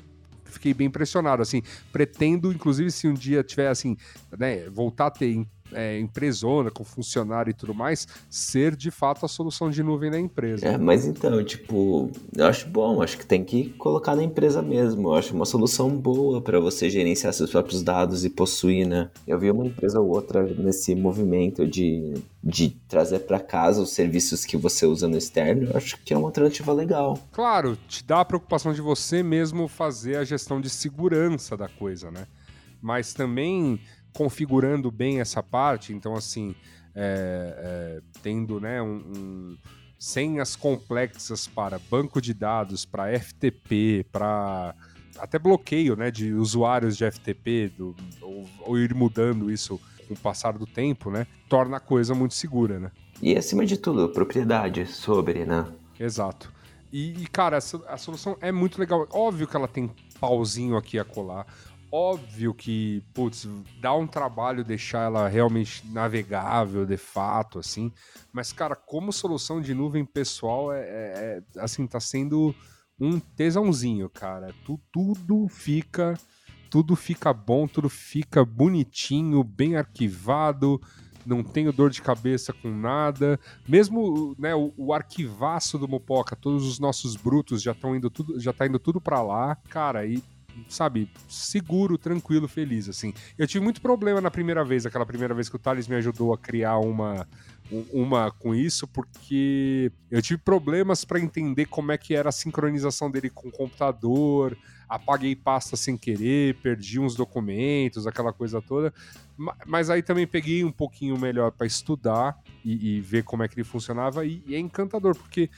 S1: fiquei bem impressionado, assim, pretendo, inclusive, se um dia tiver, assim, né, voltar a ter é, empresona, com funcionário e tudo mais, ser de fato a solução de nuvem da empresa.
S3: É, mas então, tipo, eu acho bom, acho que tem que colocar na empresa mesmo. Eu acho uma solução boa para você gerenciar seus próprios dados e possuir, né? Eu vi uma empresa ou outra nesse movimento de, de trazer para casa os serviços que você usa no externo. Eu acho que é uma alternativa legal.
S1: Claro, te dá a preocupação de você mesmo fazer a gestão de segurança da coisa, né? Mas também configurando bem essa parte, então assim, é, é, tendo né, um, um, senhas complexas para banco de dados, para FTP, para até bloqueio né, de usuários de FTP, do, ou, ou, ir mudando isso com o passar do tempo, né, torna a coisa muito segura, né?
S3: E acima de tudo, propriedade sobre, né?
S1: Exato. E, e cara, a, a solução é muito legal. Óbvio que ela tem pauzinho aqui a colar óbvio que, putz, dá um trabalho deixar ela realmente navegável, de fato, assim. Mas, cara, como solução de nuvem pessoal, é, é, é assim, tá sendo um tesãozinho, cara. Tu, tudo fica, tudo fica bom, tudo fica bonitinho, bem arquivado. não tenho dor de cabeça com nada. Mesmo né, o, o arquivaço do Mopoca, todos os nossos brutos já estão indo tudo, já tá indo tudo para lá. Cara, e sabe, seguro, tranquilo, feliz, assim. Eu tive muito problema na primeira vez, aquela primeira vez que o Thales me ajudou a criar uma, uma com isso, porque eu tive problemas para entender como é que era a sincronização dele com o computador, apaguei pasta sem querer, perdi uns documentos, aquela coisa toda. Mas aí também peguei um pouquinho melhor para estudar e, e, ver como é que ele funcionava, e, e é encantador, porque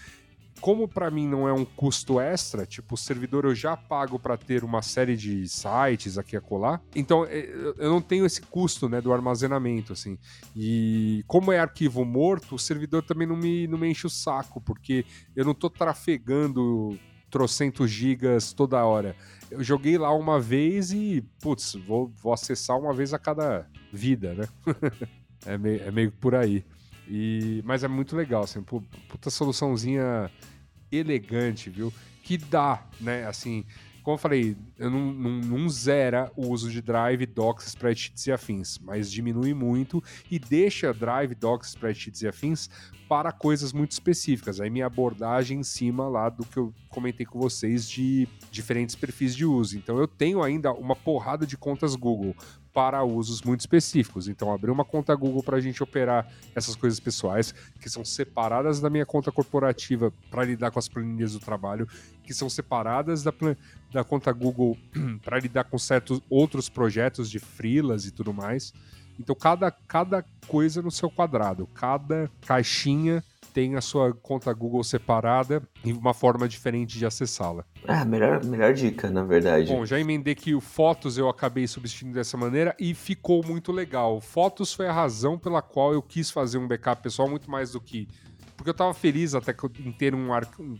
S1: como para mim não é um custo extra, tipo, o servidor eu já pago para ter uma série de sites aqui a colar, então é, eu não tenho esse custo, né, do armazenamento, assim. E como é arquivo morto, o servidor também não me, não me enche o saco, porque eu não tô trafegando trocentos gigas toda hora. Eu joguei lá uma vez e, putz, vou, vou acessar uma vez a cada vida, né? é, meio, é meio por aí. E, mas é muito legal, assim, puta soluçãozinha elegante, viu? Que dá, né? Assim, como eu falei, eu não, não, não zera o uso de Drive, Docs, Spreadsheets e afins, mas diminui muito e deixa Drive, Docs, Spreadsheets e afins para coisas muito específicas. Aí minha abordagem em cima lá do que eu comentei com vocês de diferentes perfis de uso. Então eu tenho ainda uma porrada de contas Google para usos muito específicos. Então, abrir uma conta Google para a gente operar essas coisas pessoais, que são separadas da minha conta corporativa para lidar com as planilhas do trabalho, que são separadas da, da conta Google para lidar com certos outros projetos de freelas e tudo mais. Então, cada, cada coisa no seu quadrado, cada caixinha tem a sua conta Google separada e uma forma diferente de acessá-la.
S3: Ah, melhor, melhor dica, na verdade.
S1: Bom, já emendei que o Fotos eu acabei substituindo dessa maneira e ficou muito legal. Fotos foi a razão pela qual eu quis fazer um backup pessoal muito mais do que. Porque eu estava feliz até em ter um, um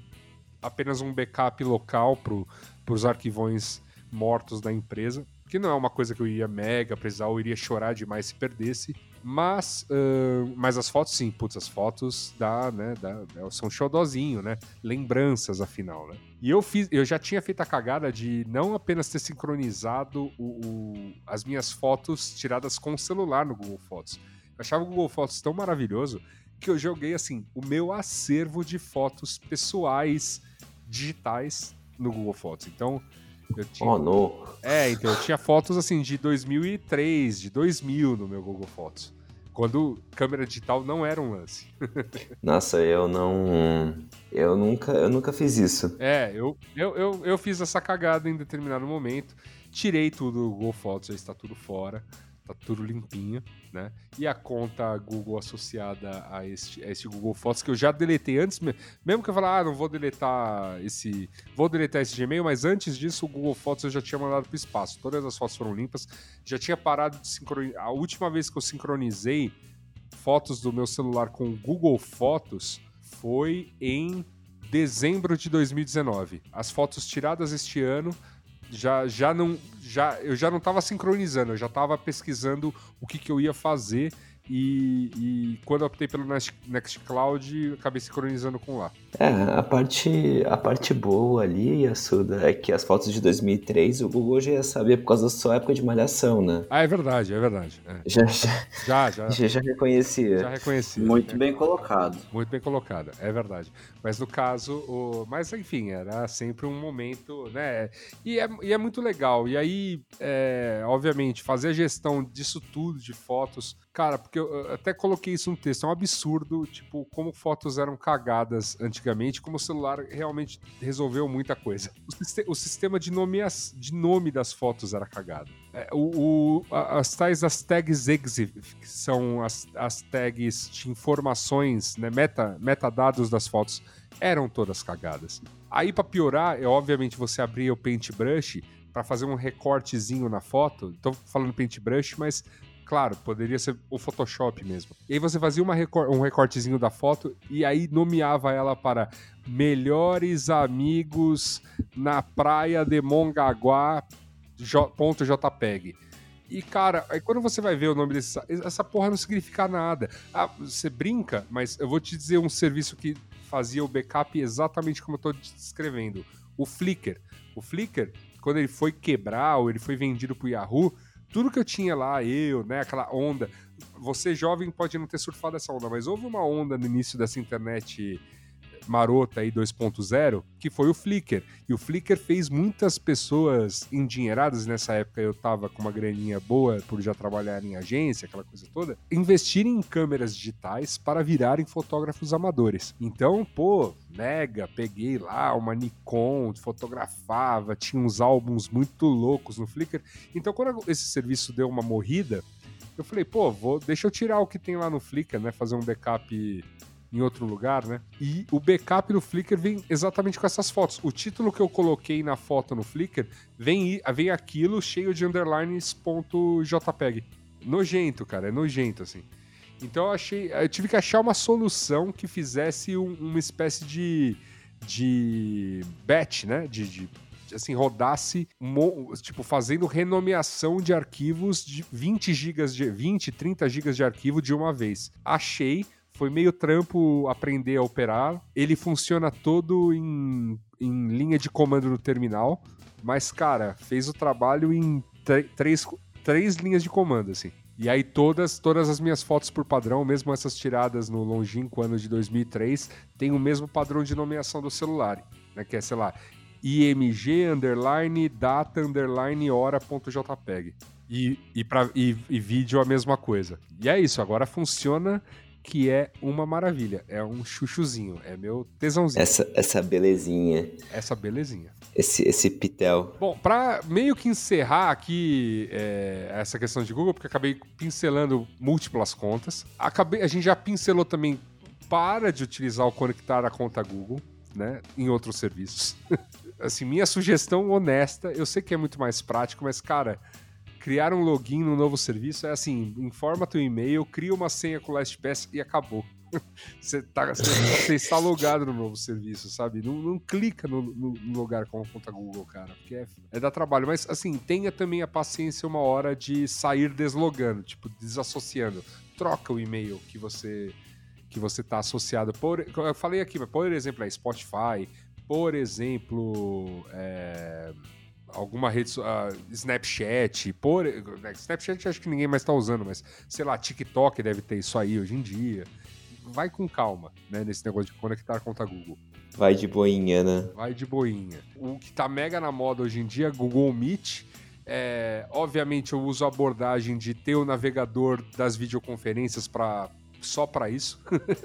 S1: apenas um backup local para os arquivões mortos da empresa que não é uma coisa que eu ia mega precisar ou iria chorar demais se perdesse. Mas, uh, mas as fotos, sim, putz, as fotos dá, né, dá, são xodozinho, né? Lembranças, afinal, né? E eu fiz, eu já tinha feito a cagada de não apenas ter sincronizado o, o, as minhas fotos tiradas com o celular no Google Fotos. Eu achava o Google Fotos tão maravilhoso que eu joguei, assim, o meu acervo de fotos pessoais digitais no Google Fotos. Então,
S3: eu tinha... Oh, não.
S1: É, então eu tinha fotos assim de 2003, de 2000 no meu Google Fotos. Quando câmera digital não era um lance.
S3: Nossa, eu não. Eu nunca, eu nunca fiz isso.
S1: É, eu, eu, eu, eu fiz essa cagada em determinado momento. Tirei tudo do Google Fotos, já está tudo fora tá tudo limpinho, né? E a conta Google associada a este, a Google Fotos, que eu já deletei antes, mesmo que eu falar, ah, não vou deletar esse. Vou deletar esse Gmail, mas antes disso, o Google Fotos eu já tinha mandado pro espaço. Todas as fotos foram limpas, já tinha parado de sincronizar. A última vez que eu sincronizei fotos do meu celular com o Google Fotos foi em dezembro de 2019. As fotos tiradas este ano já, já não já eu já não estava sincronizando, eu já estava pesquisando o que, que eu ia fazer e, e, quando eu optei pelo Nextcloud, acabei sincronizando com lá.
S3: É, a parte, a parte boa ali, Yasuda, é que as fotos de 2003 o Google já ia saber por causa da sua época de malhação, né?
S1: Ah, é verdade, é verdade. É.
S3: Já, já, já, já, já, já reconhecia.
S1: Já reconhecia.
S2: Muito bem colocado.
S1: Muito bem colocada, é verdade. Mas no caso, o... mas enfim, era sempre um momento, né? E é, e é muito legal. E aí, é, obviamente, fazer a gestão disso tudo, de fotos, cara, porque eu até coloquei isso no texto, é um absurdo, tipo, como fotos eram cagadas antigamente, como o celular realmente resolveu muita coisa. O, sistema de nome, de nome das fotos era cagado. É, o, o, as tais as tags EXIF, que são as, as tags de informações, né, meta, metadados das fotos, eram todas cagadas. Aí, para piorar, é obviamente você abrir o Paintbrush para fazer um recortezinho na foto. Tô falando Paintbrush, mas Claro, poderia ser o Photoshop mesmo. E aí você fazia recor um recortezinho da foto e aí nomeava ela para melhores amigos na praia de Mongaguá .jpeg. E, cara, aí quando você vai ver o nome desse. Essa porra não significa nada. Ah, você brinca, mas eu vou te dizer um serviço que fazia o backup exatamente como eu tô descrevendo. O Flickr. O Flickr, quando ele foi quebrar ou ele foi vendido pro Yahoo, tudo que eu tinha lá, eu, né, aquela onda. Você jovem pode não ter surfado essa onda, mas houve uma onda no início dessa internet marota aí 2.0, que foi o Flickr. E o Flickr fez muitas pessoas endinheiradas, nessa época eu tava com uma graninha boa por já trabalhar em agência, aquela coisa toda, investirem em câmeras digitais para virarem fotógrafos amadores. Então, pô, mega, peguei lá uma Nikon, fotografava, tinha uns álbuns muito loucos no Flickr. Então, quando esse serviço deu uma morrida, eu falei, pô, vou, deixa eu tirar o que tem lá no Flickr, né? Fazer um backup em outro lugar, né? E o backup no Flickr vem exatamente com essas fotos. O título que eu coloquei na foto no Flickr vem, vem aquilo cheio de underlines.jpg. Nojento, cara, é nojento, assim. Então eu achei. Eu tive que achar uma solução que fizesse um, uma espécie de. de batch, né? De, de assim, rodasse, tipo, fazendo renomeação de arquivos de 20 gigas de 20, 30 gigas de arquivo de uma vez. Achei, foi meio trampo aprender a operar. Ele funciona todo em, em linha de comando no terminal, mas, cara, fez o trabalho em três, três linhas de comando, assim. E aí todas, todas as minhas fotos por padrão, mesmo essas tiradas no longínquo ano de 2003, tem o mesmo padrão de nomeação do celular, né? Que é, sei lá, img underline data underline hora.jpg. E, e, pra, e, e vídeo a mesma coisa. E é isso, agora funciona que é uma maravilha. É um chuchuzinho, é meu tesãozinho.
S3: Essa, essa belezinha.
S1: Essa belezinha.
S3: Esse, esse pitel.
S1: Bom, para meio que encerrar aqui é, essa questão de Google, porque acabei pincelando múltiplas contas. Acabei, a gente já pincelou também para de utilizar o conectar a conta Google, né, em outros serviços. assim, minha sugestão honesta, eu sei que é muito mais prático, mas cara, criar um login no novo serviço é assim: informa teu e-mail, cria uma senha com LastPass e acabou. você, tá, você, está logado no novo serviço, sabe? Não, não clica no, no, no, lugar com a conta Google, cara, porque é, é dar trabalho. Mas, assim, tenha também a paciência uma hora de sair deslogando, tipo, desassociando. Troca o e-mail que você que você está associado. Por, eu falei aqui, mas por exemplo, é Spotify, por exemplo, é, alguma rede, uh, Snapchat, por, né, Snapchat acho que ninguém mais está usando, mas sei lá, TikTok deve ter isso aí hoje em dia. Vai com calma, né, nesse negócio de conectar conta Google.
S3: Vai de boinha, né?
S1: Vai de boinha. O que tá mega na moda hoje em dia é Google Meet. É, obviamente eu uso a abordagem de ter o navegador das videoconferências para só para isso.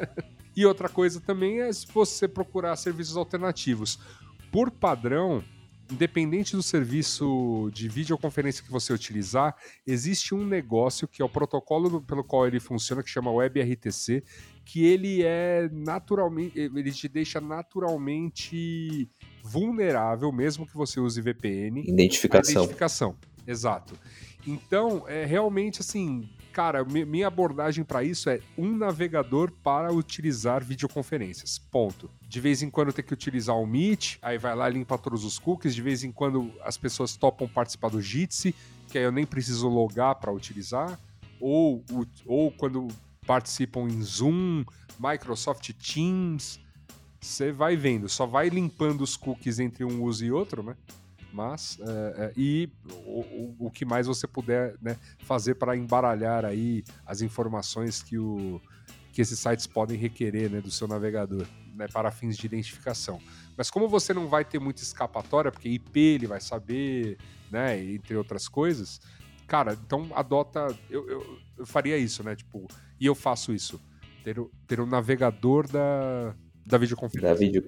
S1: e outra coisa também é se você procurar serviços alternativos. Por padrão, independente do serviço de videoconferência que você utilizar, existe um negócio que é o protocolo pelo qual ele funciona, que chama WebRTC, que ele é naturalmente, ele te deixa naturalmente vulnerável, mesmo que você use VPN.
S3: Identificação.
S1: Identificação, exato. Então, é realmente assim, cara, minha abordagem para isso é um navegador para utilizar videoconferências. Ponto. De vez em quando tem que utilizar o Meet, aí vai lá limpa todos os cookies. De vez em quando as pessoas topam participar do Jitsi, que aí eu nem preciso logar para utilizar. Ou, ou quando participam em Zoom, Microsoft Teams. Você vai vendo, só vai limpando os cookies entre um uso e outro, né? Mas, é, e o, o, que mais você puder né, fazer para embaralhar aí as informações que, o, que esses sites podem requerer né, do seu navegador né, para fins de identificação. Mas como você não vai ter muita escapatória, porque IP ele vai saber, né, entre outras coisas, cara, então adota. Eu, eu, eu faria isso, né? Tipo, e eu faço isso. Ter, ter o navegador da, da videoconferência.
S3: Da vídeo.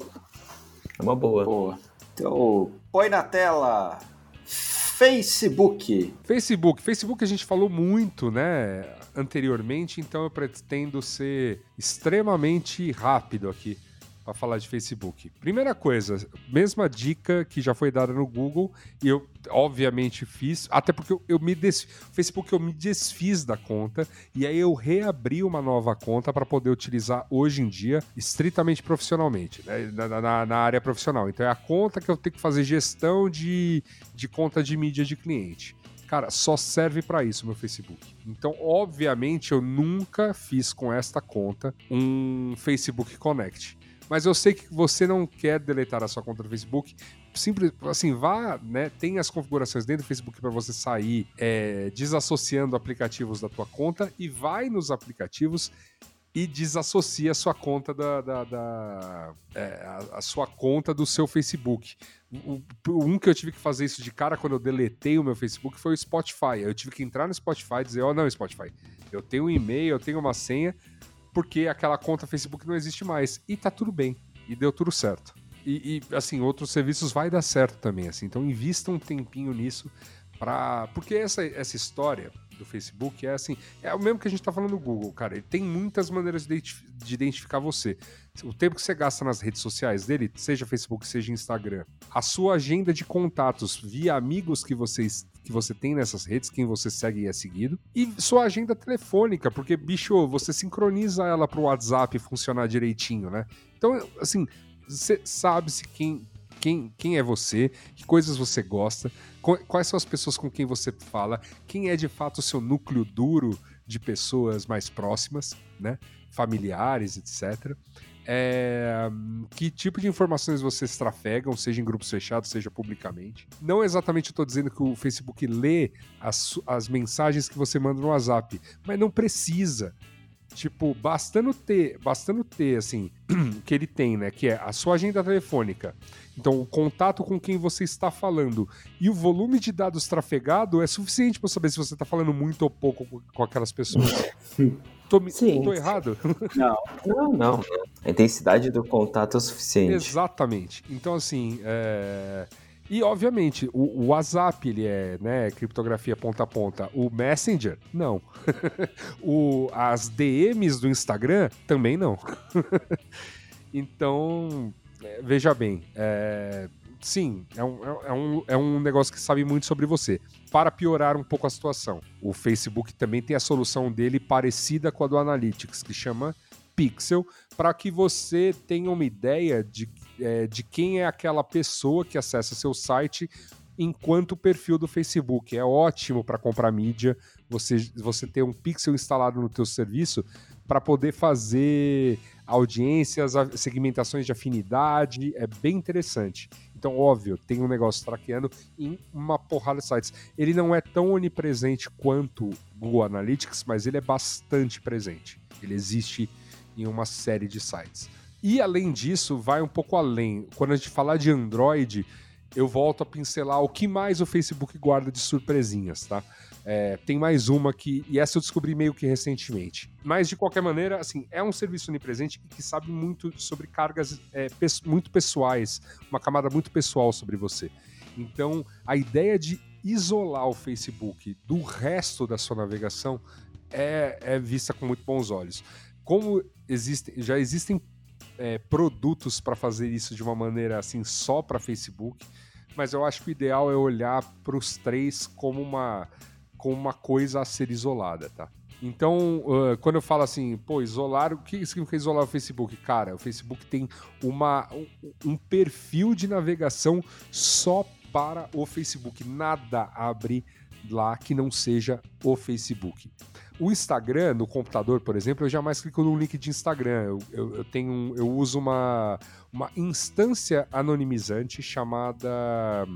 S3: É uma boa.
S2: Boa. Então, põe na tela. Facebook.
S1: Facebook. Facebook a gente falou muito, né, anteriormente, então eu pretendo ser extremamente rápido aqui para falar de Facebook. Primeira coisa, mesma dica que já foi dada no Google e eu obviamente fiz, até porque eu, eu me des... Facebook eu me desfiz da conta e aí eu reabri uma nova conta para poder utilizar hoje em dia estritamente profissionalmente, né? na, na, na, área profissional. Então é a conta que eu tenho que fazer gestão de, de conta de mídia de cliente. Cara, só serve para isso meu Facebook. Então, obviamente, eu nunca fiz com esta conta um Facebook Connect mas eu sei que você não quer deletar a sua conta do Facebook simples, assim, vá, né? Tem as configurações dentro do Facebook para você sair é, desassociando aplicativos da tua conta e vai nos aplicativos e desassocia a sua conta da, da, da é, a, sua conta do seu Facebook. Um que eu tive que fazer isso de cara quando eu deletei o meu Facebook foi o Spotify. Eu tive que entrar no Spotify e dizer, ó, oh, não, Spotify, eu tenho um e-mail, eu tenho uma senha, porque aquela conta Facebook não existe mais. E tá tudo bem. E deu tudo certo. E, e assim, outros serviços vai dar certo também, assim. Então invista um tempinho nisso para porque essa, essa história do Facebook é assim, é o mesmo que a gente tá falando no Google, cara. Ele tem muitas maneiras de, de identificar você. O tempo que você gasta nas redes sociais dele, seja Facebook, seja Instagram, a sua agenda de contatos via amigos que vocês que você tem nessas redes, quem você segue e é seguido, e sua agenda telefônica, porque, bicho, você sincroniza ela pro WhatsApp funcionar direitinho, né? Então, assim, você sabe-se quem, quem, quem é você, que coisas você gosta, quais são as pessoas com quem você fala, quem é de fato o seu núcleo duro de pessoas mais próximas, né? Familiares, etc. É, que tipo de informações vocês trafegam, seja em grupos fechados, seja publicamente. Não exatamente estou dizendo que o Facebook lê as, as mensagens que você manda no WhatsApp, mas não precisa. Tipo, bastando ter, bastando ter, assim, que ele tem, né? Que é a sua agenda telefônica. Então, o contato com quem você está falando e o volume de dados trafegado é suficiente para saber se você está falando muito ou pouco com aquelas pessoas. tô, Sim. tô errado?
S3: Não, não, não. A intensidade do contato é o suficiente.
S1: Exatamente. Então, assim, é... E, obviamente, o, o, WhatsApp, ele é né, criptografia ponta a ponta. O Messenger, não. o, as DMs do Instagram, também não. então, é, veja bem, é, sim, é um, é, um, é um negócio que sabe muito sobre você. Para piorar um pouco a situação, o Facebook também tem a solução dele parecida com a do Analytics, que chama Pixel, para que você tenha uma ideia de é, de quem é aquela pessoa que acessa seu site enquanto perfil do Facebook. É ótimo para comprar mídia, você, você ter um pixel instalado no teu serviço para poder fazer audiências, segmentações de afinidade, é bem interessante. Então, óbvio, tem um negócio traqueando em uma porrada de sites. Ele não é tão onipresente quanto Google Analytics, mas ele é bastante presente. Ele existe em uma série de sites. E além disso, vai um pouco além. Quando a gente falar de Android, eu volto a pincelar o que mais o Facebook guarda de surpresinhas, tá? É, tem mais uma que. E essa eu descobri meio que recentemente. Mas, de qualquer maneira, assim, é um serviço onipresente que sabe muito sobre cargas é, muito pessoais, uma camada muito pessoal sobre você. Então, a ideia de isolar o Facebook do resto da sua navegação é, é vista com muito bons olhos. Como existem, já existem é, produtos para fazer isso de uma maneira assim só para Facebook, mas eu acho que o ideal é olhar para os três como uma, como uma coisa a ser isolada, tá? Então, uh, quando eu falo assim, pô, isolar, o que significa isolar o Facebook? Cara, o Facebook tem uma, um, um perfil de navegação só para o Facebook. Nada abre lá que não seja o Facebook. O Instagram, no computador, por exemplo, eu jamais clico no link de Instagram. Eu, eu, eu tenho, eu uso uma, uma instância anonimizante chamada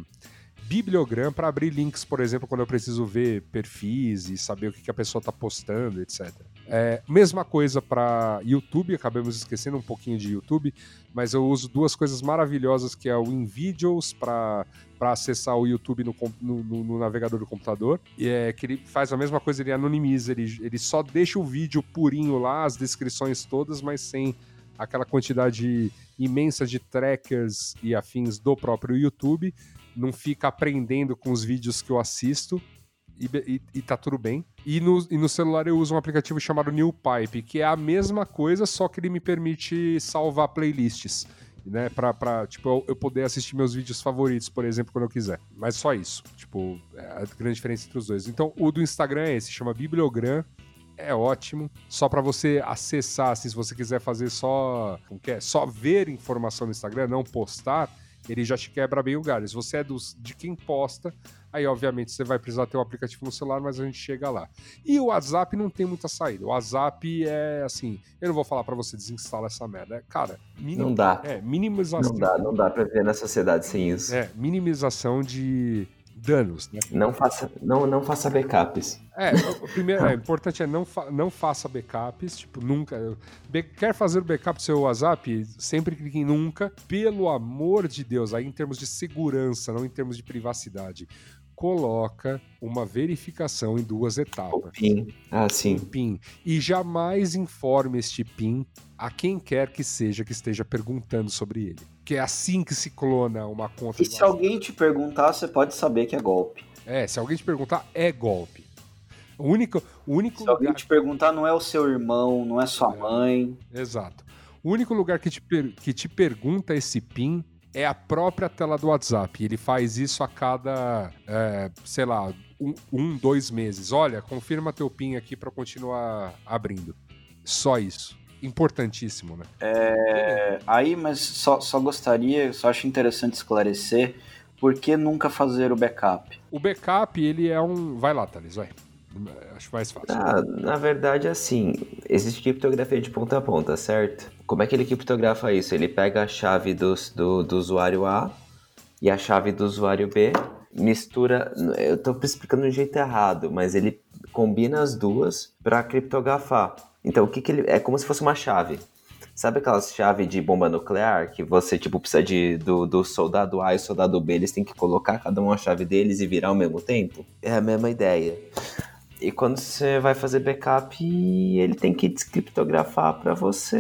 S1: Bibliogram para abrir links, por exemplo, quando eu preciso ver perfis e saber o que, que a pessoa está postando, etc. É, mesma coisa para YouTube, acabamos esquecendo um pouquinho de YouTube, mas eu uso duas coisas maravilhosas que é o InVideos para acessar o YouTube no, no, no, navegador do computador. E é que ele faz a mesma coisa, ele anonimiza, ele, ele só deixa o vídeo purinho lá, as descrições todas, mas sem aquela quantidade imensa de trackers e afins do próprio YouTube não fica aprendendo com os vídeos que eu assisto e, e, e tá tudo bem. E no, e no celular eu uso um aplicativo chamado New Pipe, que é a mesma coisa, só que ele me permite salvar playlists. Né, pra, pra tipo, eu, eu poder assistir meus vídeos favoritos, por exemplo, quando eu quiser. Mas só isso. Tipo, é a grande diferença entre os dois. Então, o do Instagram é esse, chama Bibliogram é ótimo. Só para você acessar, assim, se você quiser fazer só, como que é? Só ver informação no Instagram, não postar, ele já te quebra bem o galho. Se você é dos, de quem posta, aí obviamente você vai precisar ter o um aplicativo no celular, mas a gente chega lá. E o WhatsApp não tem muita saída. O WhatsApp é assim, eu não vou falar para você desinstalar essa merda. É, cara,
S3: minim, não dá.
S1: É, minimização.
S3: Não dá, não dá pra ver na sociedade sem isso.
S1: É, minimização de danos, né?
S3: Não faça, não, não faça backups.
S1: É, o primeiro, é, importante é não, fa não faça backups, tipo, nunca. Be quer fazer o backup do seu WhatsApp? Sempre clique em nunca. Pelo amor de Deus, aí em termos de segurança, não em termos de privacidade coloca uma verificação em duas etapas. O
S3: PIN. Ah, sim.
S1: O PIN. E jamais informe este PIN a quem quer que seja que esteja perguntando sobre ele. Que é assim que se clona uma conta.
S2: E se alguém te perguntar, você pode saber que é golpe.
S1: É, se alguém te perguntar, é golpe. O único, o único
S2: se lugar... alguém te perguntar, não é o seu irmão, não é sua mãe.
S1: Exato. O único lugar que te, per... que te pergunta esse PIN é a própria tela do WhatsApp. Ele faz isso a cada, é, sei lá, um, um, dois meses. Olha, confirma teu PIN aqui para continuar abrindo. Só isso. Importantíssimo, né?
S2: É, aí, mas só, só gostaria, só acho interessante esclarecer por que nunca fazer o backup.
S1: O backup, ele é um. Vai lá, Thales, vai. Acho mais fácil.
S3: Ah, na verdade, assim, existe criptografia de ponta a ponta, certo? Como é que ele criptografa isso? Ele pega a chave do, do, do usuário A e a chave do usuário B, mistura. Eu estou explicando de um jeito errado, mas ele combina as duas para criptografar. Então, o que, que ele. É como se fosse uma chave. Sabe aquelas chaves de bomba nuclear que você, tipo, precisa de, do, do soldado A e soldado B, eles têm que colocar cada um a chave deles e virar ao mesmo tempo? É a mesma ideia. E quando você vai fazer backup, ele tem que descriptografar para você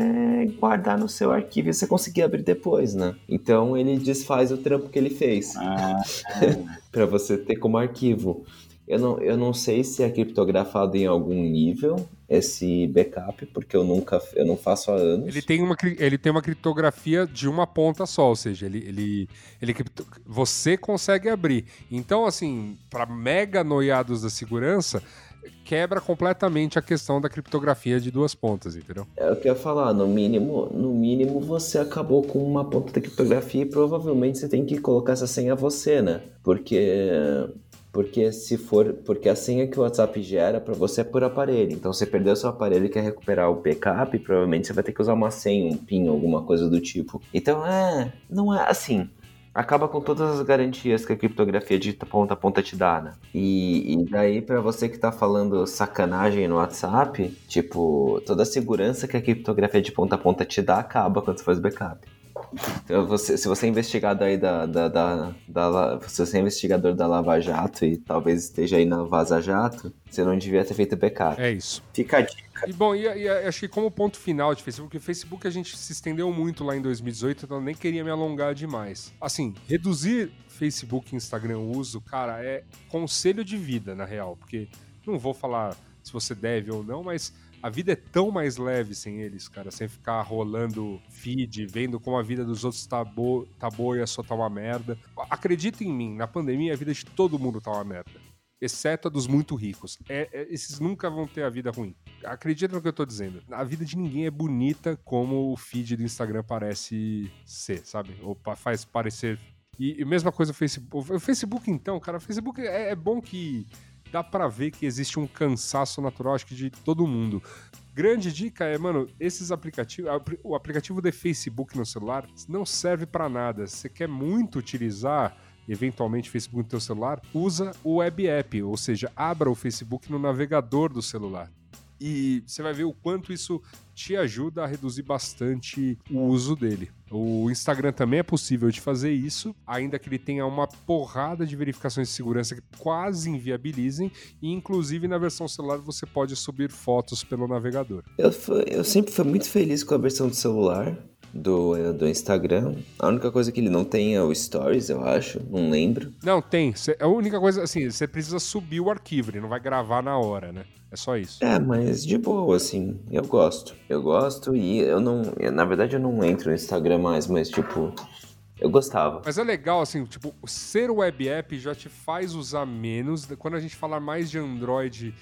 S3: guardar no seu arquivo e você conseguir abrir depois, né? Então ele desfaz o trampo que ele fez ah, para você ter como arquivo. Eu não, eu não sei se é criptografado em algum nível esse backup, porque eu nunca eu não faço há anos.
S1: Ele tem uma, ele tem uma criptografia de uma ponta só, ou seja, ele, ele, ele você consegue abrir. Então, assim, para mega noiados da segurança, quebra completamente a questão da criptografia de duas pontas, entendeu?
S3: É o que eu ia falar, no mínimo, no mínimo você acabou com uma ponta da criptografia e provavelmente você tem que colocar essa senha você, né? Porque porque se for, porque a senha que o WhatsApp gera para você é por aparelho. Então você perdeu seu aparelho e quer recuperar o backup, provavelmente você vai ter que usar uma senha, um PIN, alguma coisa do tipo. Então é, não é assim acaba com todas as garantias que a criptografia de ponta a ponta te dá, né? E, e daí, para você que tá falando sacanagem no WhatsApp, tipo, toda a segurança que a criptografia de ponta a ponta te dá acaba quando você faz backup. Então, você, se você é investigado aí da, da, da, da, Se você é investigador da Lava Jato e talvez esteja aí na Vaza Jato, você não devia ter feito backup.
S1: É isso.
S2: Fica a dica.
S1: E bom, e, e acho que como ponto final de Facebook, o Facebook a gente se estendeu muito lá em 2018, então eu nem queria me alongar demais. Assim, reduzir Facebook e Instagram uso, cara, é conselho de vida, na real, porque não vou falar se você deve ou não, mas a vida é tão mais leve sem eles, cara, sem ficar rolando feed, vendo como a vida dos outros tá, bo tá boa e a sua tá uma merda. Acredita em mim, na pandemia a vida de todo mundo tá uma merda. Exceto a dos muito ricos. É, é, esses nunca vão ter a vida ruim. Acredita no que eu tô dizendo. A vida de ninguém é bonita como o feed do Instagram parece ser, sabe? Ou faz parecer. E, e mesma coisa o Facebook. O Facebook, então, cara, o Facebook é, é bom que dá para ver que existe um cansaço natural, acho que de todo mundo. Grande dica é, mano, esses aplicativos, o aplicativo de Facebook no celular não serve para nada. Você quer muito utilizar eventualmente Facebook no teu celular, usa o web app, ou seja, abra o Facebook no navegador do celular. E você vai ver o quanto isso te ajuda a reduzir bastante o uso dele. O Instagram também é possível de fazer isso, ainda que ele tenha uma porrada de verificações de segurança que quase inviabilizem, e inclusive na versão celular você pode subir fotos pelo navegador.
S3: Eu, eu sempre fui muito feliz com a versão do celular do, do Instagram. A única coisa que ele não tem é o Stories, eu acho. Não lembro.
S1: Não, tem. A única coisa, assim, você precisa subir o arquivo, ele não vai gravar na hora, né? É só isso.
S3: É, mas de boa, assim. Eu gosto. Eu gosto e eu não. Na verdade, eu não entro no Instagram mais, mas tipo. Eu gostava.
S1: Mas é legal, assim, tipo, ser web app já te faz usar menos. Quando a gente falar mais de Android,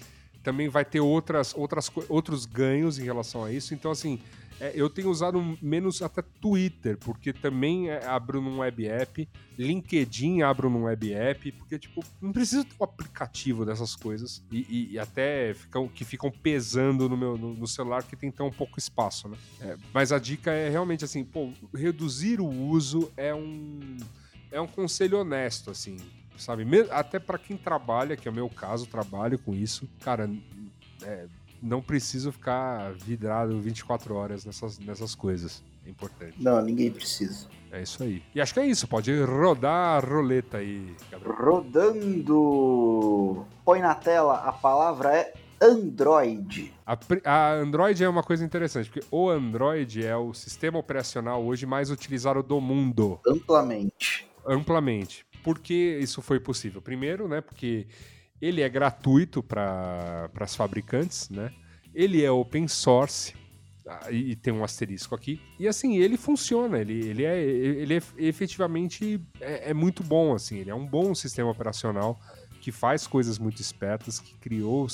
S1: também vai ter outras, outras, outros ganhos em relação a isso. Então, assim, É, eu tenho usado menos até Twitter, porque também é, abro num web app, LinkedIn abro num web app, porque, tipo, não precisa ter um aplicativo dessas coisas e, e, e até ficam, que ficam pesando no meu no, no, celular que tem tão pouco espaço, né? É, mas a dica é realmente assim, pô, reduzir o uso é um é um conselho honesto, assim, sabe? Até para quem trabalha, que é o meu caso, trabalho com isso, cara, é, não preciso ficar vidrado 24 horas nessas, nessas coisas. É importante.
S2: Não, ninguém precisa.
S1: É isso aí. E acho que é isso. Pode rodar a roleta aí,
S2: Gabriel. Rodando. Põe na tela, a palavra é Android.
S1: A, a, Android é uma coisa interessante, porque o Android é o sistema operacional hoje mais utilizado do mundo.
S2: Amplamente.
S1: Amplamente. Por que isso foi possível? Primeiro, né, porque ele é gratuito para as fabricantes, né? Ele é open source, ah, e tem um asterisco aqui. E assim, ele funciona, ele, ele, é, ele é efetivamente é, é, muito bom, assim, ele é um bom sistema operacional que faz coisas muito espertas, que criou,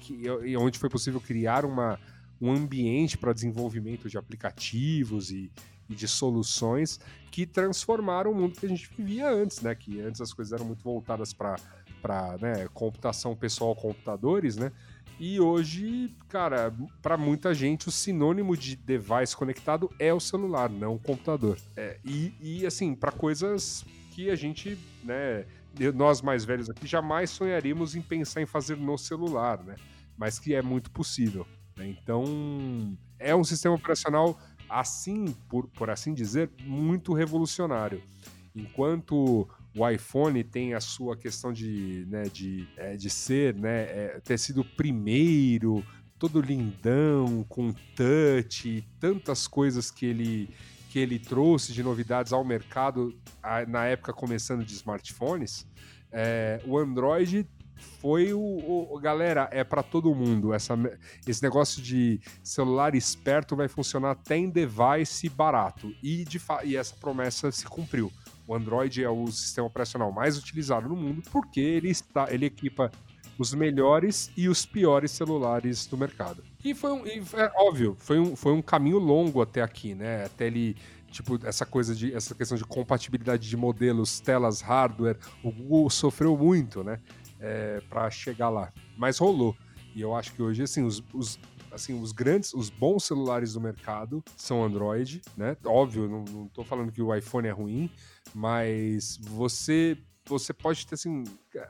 S1: que, onde foi possível criar uma, um ambiente para desenvolvimento de aplicativos e, e de soluções que transformaram o mundo que a gente vivia antes, né? Que antes as coisas eram muito voltadas para para né, computação pessoal, computadores, né? E hoje, cara, para muita gente o sinônimo de device conectado é o celular, não o computador. É, e, e assim, para coisas que a gente, né, nós mais velhos aqui jamais sonharíamos em pensar em fazer no celular, né? Mas que é muito possível. Né? Então, é um sistema operacional assim, por, por assim dizer, muito revolucionário. Enquanto o iPhone tem a sua questão de, né, de, é, de ser, né, é, ter sido o primeiro, todo lindão, com touch, tantas coisas que ele, que ele trouxe de novidades ao mercado na época começando de smartphones, é, o Android foi o, o, galera é para todo mundo. Essa, esse negócio de celular esperto vai funcionar até em device barato. E, de e essa promessa se cumpriu o Android é o sistema operacional mais utilizado no mundo porque ele está, ele equipa os melhores e os piores celulares do mercado. E foi um, e é óbvio, foi um, foi um caminho longo até aqui, né? Até ele tipo essa coisa de essa questão de compatibilidade de modelos, telas, hardware, o Google sofreu muito, né? É, para chegar lá, mas rolou. E eu acho que hoje assim os, os assim, os grandes, os bons celulares do mercado são Android, né? Óbvio, não, não tô falando que o iPhone é ruim, mas você você pode ter assim,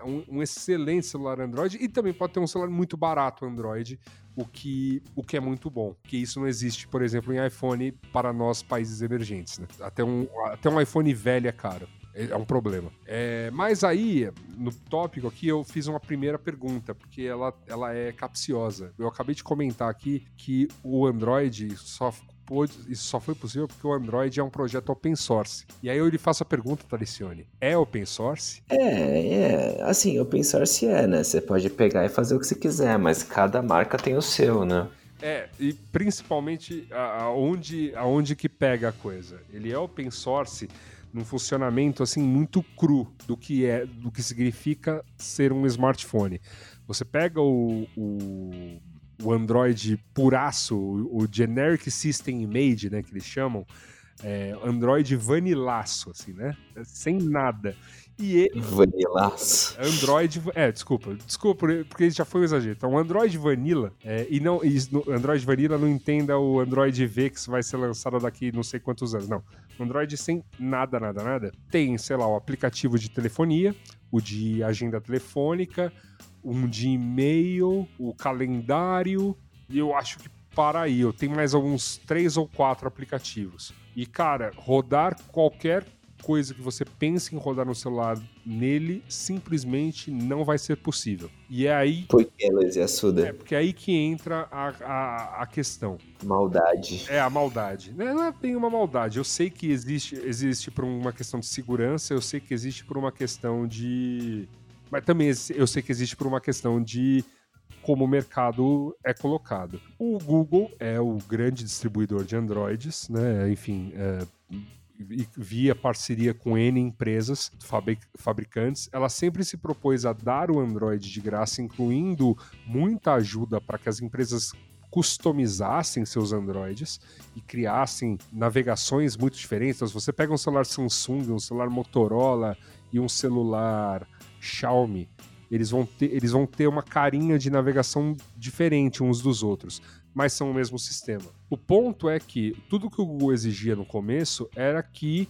S1: um, um, excelente celular Android e também pode ter um celular muito barato Android, o que, o que é muito bom. Que isso não existe, por exemplo, em iPhone para nós países emergentes. Né? Até, um, até um iPhone velho é caro. É, é um problema. É, mas aí, no tópico aqui, eu fiz uma primeira pergunta, porque ela, ela é capciosa. Eu acabei de comentar aqui que o Android só isso só foi possível porque o Android é um projeto open source. E aí eu lhe faço a pergunta, Talicione: é open source?
S3: É, é. Assim, open source é, né? Você pode pegar e fazer o que você quiser, mas cada marca tem o seu, né?
S1: É, e principalmente aonde, aonde que pega a coisa. Ele é open source num funcionamento assim muito cru do que é, do que significa ser um smartphone. Você pega o, o o Android puraço, o, o Generic System Image, né, que eles chamam, é, Android vanilaço, assim, né? Sem nada. E ele.
S3: Vanilaço.
S1: Android. É, desculpa, desculpa, porque já foi um exagero. Então, Android Vanilla, é, e não. E Android Vanilla não entenda o Android V que vai ser lançado daqui não sei quantos anos. Não. Android sem nada, nada, nada. Tem, sei lá, o aplicativo de telefonia, o de agenda telefônica, um de e-mail, o calendário, e eu acho que para aí. Eu tenho mais alguns três ou quatro aplicativos. E, cara, rodar qualquer coisa que você pense em rodar no celular nele simplesmente não vai ser possível. E é aí.
S3: Por que, Luiz Assuda?
S1: É, porque é aí que entra a, a, a questão.
S3: Maldade.
S1: É, a maldade. Não é bem uma maldade. Eu sei que existe, existe por uma questão de segurança, eu sei que existe por uma questão de mas também eu sei que existe por uma questão de como o mercado é colocado. O Google é o grande distribuidor de Androids, né? Enfim, é, via parceria com N empresas, fabricantes, ela sempre se propôs a dar o Android de graça, incluindo muita ajuda para que as empresas customizassem seus Androids e criassem navegações muito diferentes. Então, se você pega um celular Samsung, um celular Motorola e um celular Xiaomi, eles vão ter, eles vão ter uma carinha de navegação diferente uns dos outros, mas são o mesmo sistema. O ponto é que tudo que o Google exigia no começo era que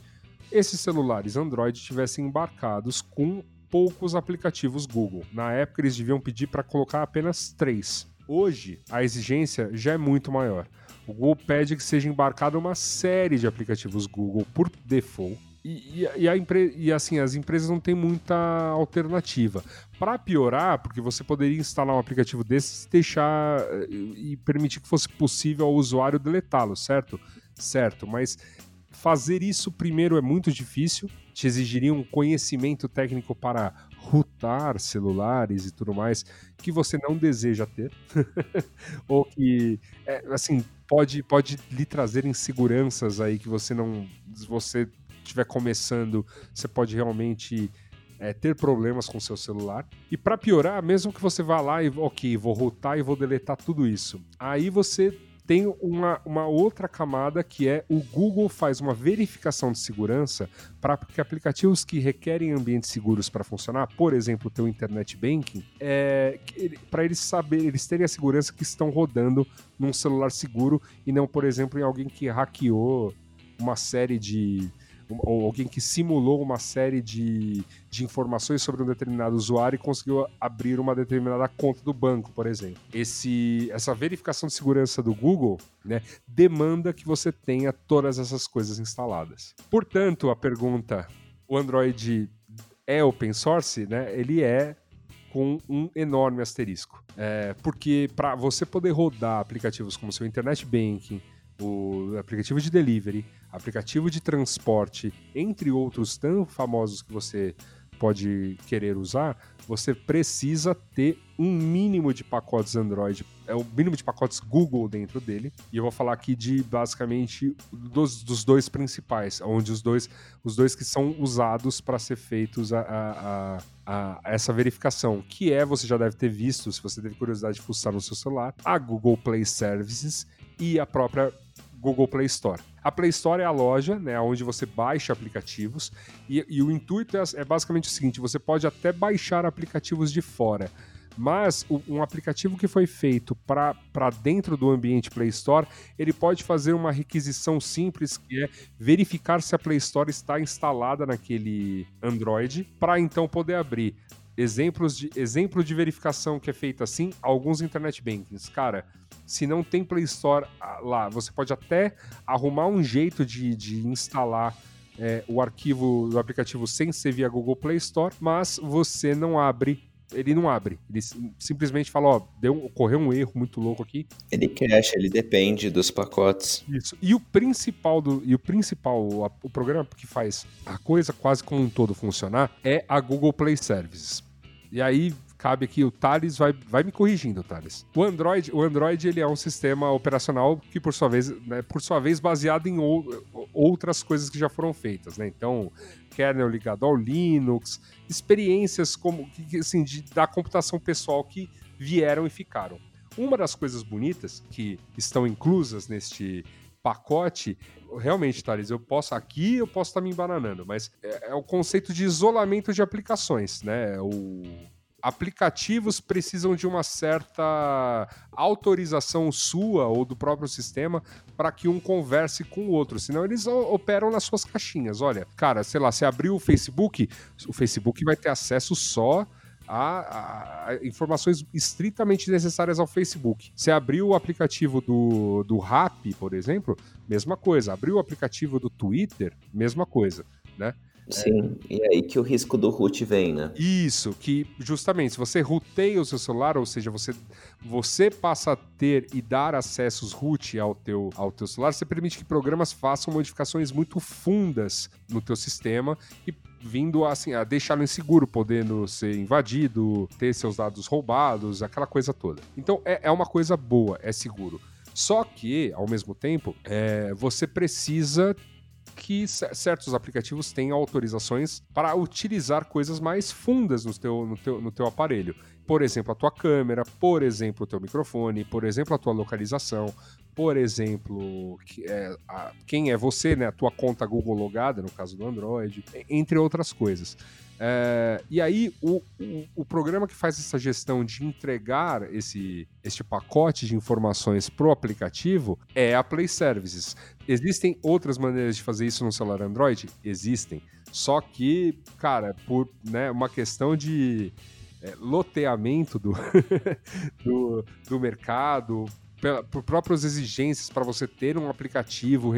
S1: esses celulares Android tivessem embarcados com poucos aplicativos Google. Na época, eles deviam pedir para colocar apenas três. Hoje, a exigência já é muito maior. O Google pede que seja embarcado uma série de aplicativos Google por default. E, e, e, empre... e assim, as empresas não têm muita alternativa. Para piorar, porque você poderia instalar um aplicativo desses e deixar eh, e permitir que fosse possível ao usuário deletá-lo, certo? Certo, mas fazer isso primeiro é muito difícil, te exigiria um conhecimento técnico para routar celulares e tudo mais que você não deseja ter, ou que, é, assim, pode, pode lhe trazer inseguranças aí que você não, você estiver começando, você pode realmente é, ter problemas com seu celular. E para piorar, mesmo que você vá lá e, ok, vou routar e vou deletar tudo isso, aí você tem uma, uma outra camada que é o Google faz uma verificação de segurança para que aplicativos que requerem ambientes seguros para funcionar, por exemplo, o teu internet banking, é, para eles saberem, eles terem a segurança que estão rodando num celular seguro e não, por exemplo, em alguém que hackeou uma série de ou alguém que simulou uma série de, de informações sobre um determinado usuário e conseguiu abrir uma determinada conta do banco, por exemplo. Esse, essa verificação de segurança do Google né, demanda que você tenha todas essas coisas instaladas. Portanto, a pergunta: o Android é open source? Né? Ele é com um enorme asterisco. É, porque para você poder rodar aplicativos como seu Internet Banking, o aplicativo de delivery, aplicativo de transporte, entre outros tão famosos que você pode querer usar, você precisa ter um mínimo de pacotes Android, é o mínimo de pacotes Google dentro dele. E eu vou falar aqui de basicamente dos, dos dois principais, onde os dois, os dois que são usados para ser feitos a, a, a, a, essa verificação, que é, você já deve ter visto, se você teve curiosidade de fuçar no seu celular, a Google Play Services e a própria Google Play Store. A Play Store é a loja, né, onde você baixa aplicativos e, e o intuito é, é, basicamente o seguinte: você pode até baixar aplicativos de fora, mas um aplicativo que foi feito para dentro do ambiente Play Store, ele pode fazer uma requisição simples que é verificar se a Play Store está instalada naquele Android para então poder abrir. Exemplos de, exemplo de verificação que é feita assim, alguns internet bankings. Cara, se não tem Play Store ah, lá, você pode até arrumar um jeito de, de instalar é, o arquivo do aplicativo sem ser via Google Play Store, mas você não abre ele não abre. Ele simplesmente fala, ó, deu, ocorreu um erro muito louco aqui.
S3: Ele cache, ele depende dos pacotes.
S1: Isso. E o principal do e o principal, o, o programa que faz a coisa quase como um todo funcionar é a Google Play Services. E aí cabe aqui o Thales vai, vai me corrigindo, Thales. O Android, o Android ele é um sistema operacional que por sua vez, né, por sua vez baseado em ou, outras coisas que já foram feitas, né? Então, kernel ligado ao Linux, experiências como assim de, da computação pessoal que vieram e ficaram. Uma das coisas bonitas que estão inclusas neste pacote, realmente, Thales, eu posso aqui, eu posso estar me embananando, mas é, é o conceito de isolamento de aplicações, né? O aplicativos precisam de uma certa autorização sua ou do próprio sistema para que um converse com o outro, senão eles operam nas suas caixinhas. Olha, cara, sei lá, você abriu o Facebook, o Facebook vai ter acesso só a, a, informações estritamente necessárias ao Facebook. Você abriu o aplicativo do, do Rap, por exemplo, mesma coisa. Abriu o aplicativo do Twitter, mesma coisa, né?
S3: Sim, é... e aí que o risco do root vem, né?
S1: Isso, que justamente se você rooteia o seu celular, ou seja, você, você passa a ter e dar acessos root ao teu, ao teu celular, você permite que programas façam modificações muito fundas no teu sistema e vindo assim, a deixá-lo inseguro, podendo ser invadido, ter seus dados roubados, aquela coisa toda. Então é, é uma coisa boa, é seguro. Só que, ao mesmo tempo, é, você precisa que certos aplicativos têm autorizações para utilizar coisas mais fundas no teu, no teu, no teu aparelho. Por exemplo, a tua câmera, por exemplo, o teu microfone, por exemplo, a tua localização, por exemplo, que é, a, quem é você, né? A tua conta Google logada, no caso do Android, entre outras coisas. É, e aí, o, o, o, programa que faz essa gestão de entregar esse, este pacote de informações para o aplicativo é a Play Services. Existem outras maneiras de fazer isso no celular Android? Existem. Só que, cara, por né, uma questão de é, loteamento do, do, do mercado, por próprias exigências para você ter um aplicativo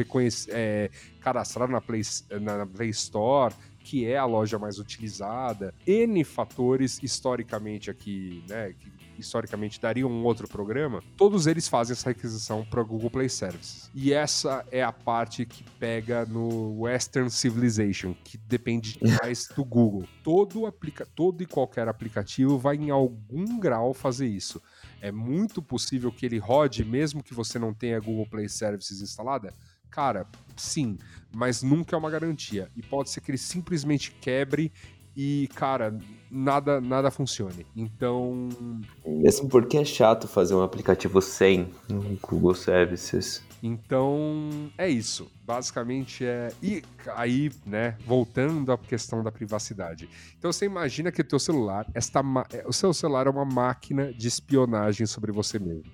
S1: é, cadastrado na Play, na Play Store, que é a loja mais utilizada, N fatores historicamente aqui, né, que historicamente dariam um outro programa, todos eles fazem essa requisição para Google Play Services. E essa é a parte que pega no Western Civilization, que depende mais do Google. Todo, aplica todo e qualquer aplicativo vai em algum grau fazer isso. É muito possível que ele rode, mesmo que você não tenha Google Play Services instalada? Cara, sim, mas nunca é uma garantia. E pode ser que ele simplesmente quebre e, cara, nada nada funcione. Então.
S3: Mesmo porque é chato fazer um aplicativo sem Google Services.
S1: Então, é isso. Basicamente é. E aí, né, voltando à questão da privacidade. Então você imagina que o teu celular, esta ma... É, o seu celular é uma máquina de espionagem sobre você mesmo.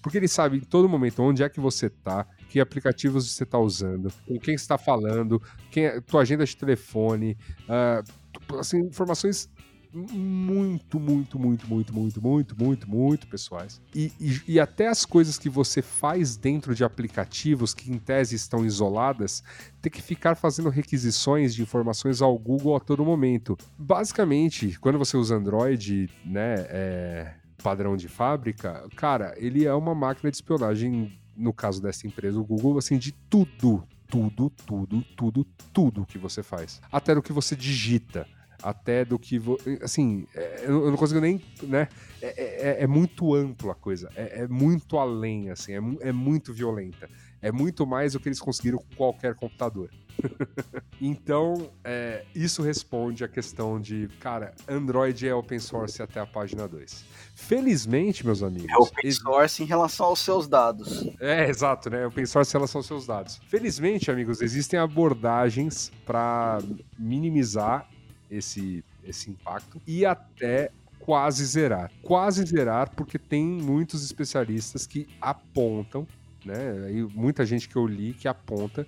S1: Porque ele sabe em todo momento onde é que você tá, que aplicativos você está usando, com quem está falando, quem é, tua agenda de telefone, uh, assim, informações muito, muito, muito, muito, muito, muito, muito, muito pessoais. E, e, e, até as coisas que você faz dentro de aplicativos que em tese estão isoladas, tem que ficar fazendo requisições de informações ao Google a todo momento. Basicamente, quando você usa Android, né, é, padrão de fábrica, cara, ele é uma máquina de espionagem no caso dessa empresa, o Google, assim, de tudo, tudo, tudo, tudo, tudo que você faz. Até do que você digita. Até do que. Assim, é, eu não consigo nem. Né? É, é, é, é muito ampla a coisa. É, é, muito além, assim. É, é muito violenta. É muito mais do que eles conseguiram com qualquer computador. então, é, isso responde à questão de, cara, Android é open source até a página 2. Felizmente, meus amigos. É
S2: open source em relação aos seus dados.
S1: É, exato, né? Open source em relação aos seus dados. Felizmente, amigos, existem abordagens para minimizar esse, esse impacto e até quase zerar. Quase zerar, porque tem muitos especialistas que apontam, né? E muita gente que eu li que aponta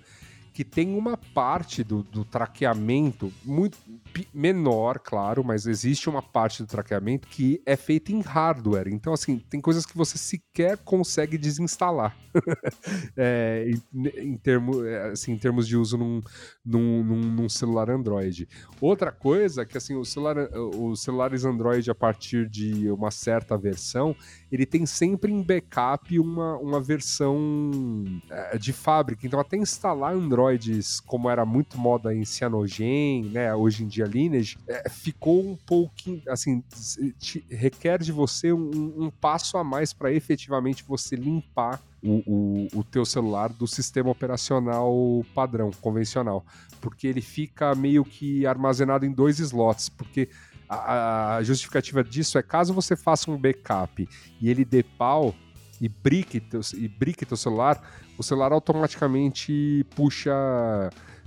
S1: que tem uma parte do, do traqueamento muito menor, claro, mas existe uma parte do traqueamento que é feita em hardware. Então, assim, tem coisas que você sequer consegue desinstalar é, em, em, termo, é, assim, em termos de uso num, num, num, num, celular Android. Outra coisa é que assim, o celular, os celulares Android, a partir de uma certa versão, ele tem sempre em backup uma, uma versão é, de fábrica. Então, até instalar Androids, como era muito moda em Cyanogen, né, hoje em dia Lineage, é, ficou um pouquinho, assim, requer de você um, um passo a mais para efetivamente você limpar o, o, o, teu celular do sistema operacional padrão, convencional. Porque ele fica meio que armazenado em dois slots. Porque a, a justificativa disso é caso você faça um backup e ele dê pau e brique teu, e brique teu celular, o celular automaticamente puxa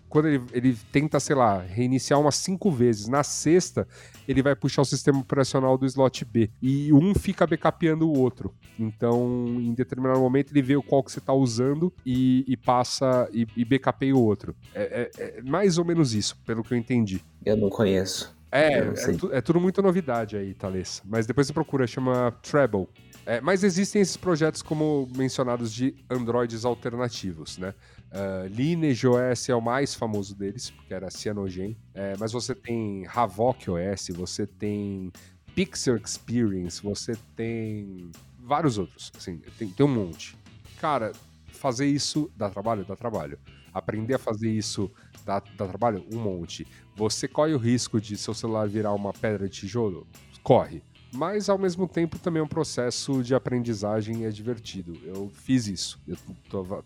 S1: quando ele, ele tenta, sei lá, reiniciar umas cinco vezes, na sexta, ele vai puxar o sistema operacional do slot B. E um fica backupando o outro. Então, em determinado momento, ele vê o qual que você está usando e, e, passa e, e backupeia o outro. É, é, é, mais ou menos isso, pelo que eu entendi.
S3: Eu não conheço.
S1: É, é, tu, é, tudo muito novidade aí, Thales. Mas depois você procura, chama Treble. É, mas existem esses projetos como mencionados de Androids alternativos, né? Uh, Lineage OS é o mais famoso deles, porque era Cyanogen. É, mas você tem Havok OS, você tem Pixel Experience, você tem vários outros. Assim, tem, tem um monte. Cara, fazer isso dá trabalho? Dá trabalho. Aprender a fazer isso dá, dá trabalho? Um monte. Você corre o risco de seu celular virar uma pedra de tijolo? Corre. Mas ao mesmo tempo também é um processo de aprendizagem é divertido. Eu fiz isso. Eu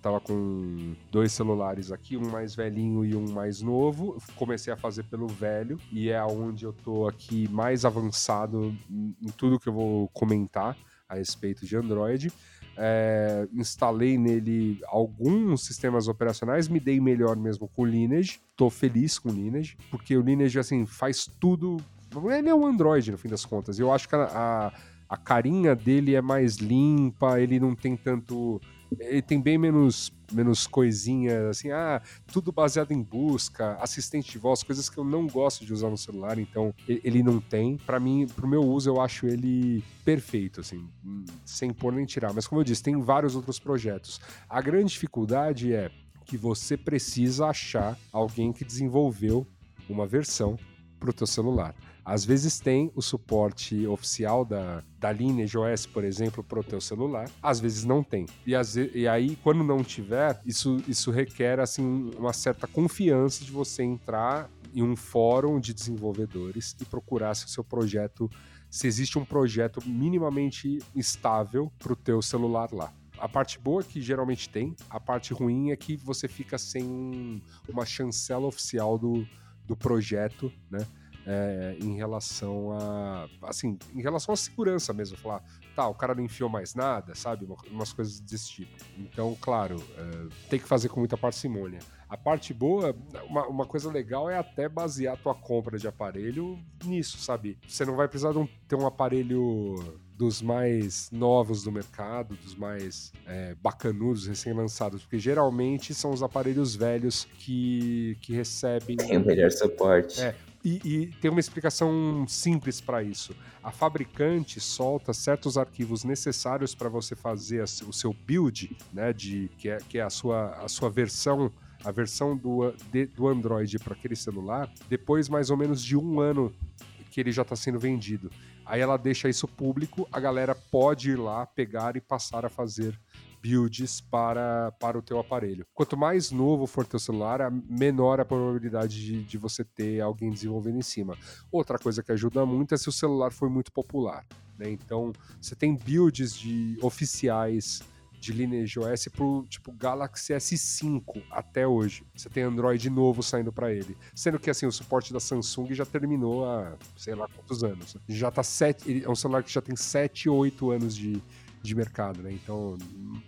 S1: tava, com dois celulares aqui, um mais velhinho e um mais novo. Comecei a fazer pelo velho e é onde eu tô aqui mais avançado em tudo que eu vou comentar a respeito de Android. É, instalei nele alguns sistemas operacionais, me dei melhor mesmo com o Lineage. Tô feliz com o Lineage, porque o Lineage assim faz tudo ele é um Android, no fim das contas. Eu acho que a, a, a carinha dele é mais limpa, ele não tem tanto ele tem bem menos, menos coisinhas, assim, ah, tudo baseado em busca, assistente de voz, coisas que eu não gosto de usar no celular, então ele não tem. Para mim, pro meu uso, eu acho ele perfeito, assim, sem pôr nem tirar. Mas como eu disse, tem vários outros projetos. A grande dificuldade é que você precisa achar alguém que desenvolveu uma versão para o teu celular. Às vezes tem o suporte oficial da, da Lineage OS, por exemplo, para o teu celular. Às vezes não tem. E, e aí, quando não tiver, isso, isso requer assim, uma certa confiança de você entrar em um fórum de desenvolvedores e procurar se o seu projeto, se existe um projeto minimamente estável para o teu celular lá. A parte boa é que geralmente tem, a parte ruim é que você fica sem uma chancela oficial do, do projeto, né? É, em relação a. Assim, em relação à segurança mesmo. Falar, tá, o cara não enfiou mais nada, sabe? Umas coisas desse tipo. Então, claro, é, tem que fazer com muita parcimônia. A parte boa, uma, uma, coisa legal é até basear a tua compra de aparelho nisso, sabe? Você não vai precisar de um, ter um aparelho dos mais novos do mercado, dos mais é, bacanudos, recém-lançados, porque geralmente são os aparelhos velhos que, que recebem.
S3: Tem o melhor suporte.
S1: É, e, e, tem uma explicação simples para isso. A fabricante solta certos arquivos necessários para você fazer o seu build, né, de, que, é, que é a sua, a sua versão a versão do, de, do Android para aquele celular, depois mais ou menos de um ano que ele já está sendo vendido. Aí ela deixa isso público, a galera pode ir lá, pegar e passar a fazer builds para, para o teu aparelho. Quanto mais novo for teu celular, menor a probabilidade de, de você ter alguém desenvolvendo em cima. Outra coisa que ajuda muito é se o celular for muito popular. Né? Então, você tem builds de oficiais de Lineage OS pro tipo Galaxy S5 até hoje. Você tem Android novo saindo para ele. Sendo que assim, o suporte da Samsung já terminou há sei lá quantos anos. Já tá sete, é um celular que já tem 7, 8 anos de, de mercado, né? Então,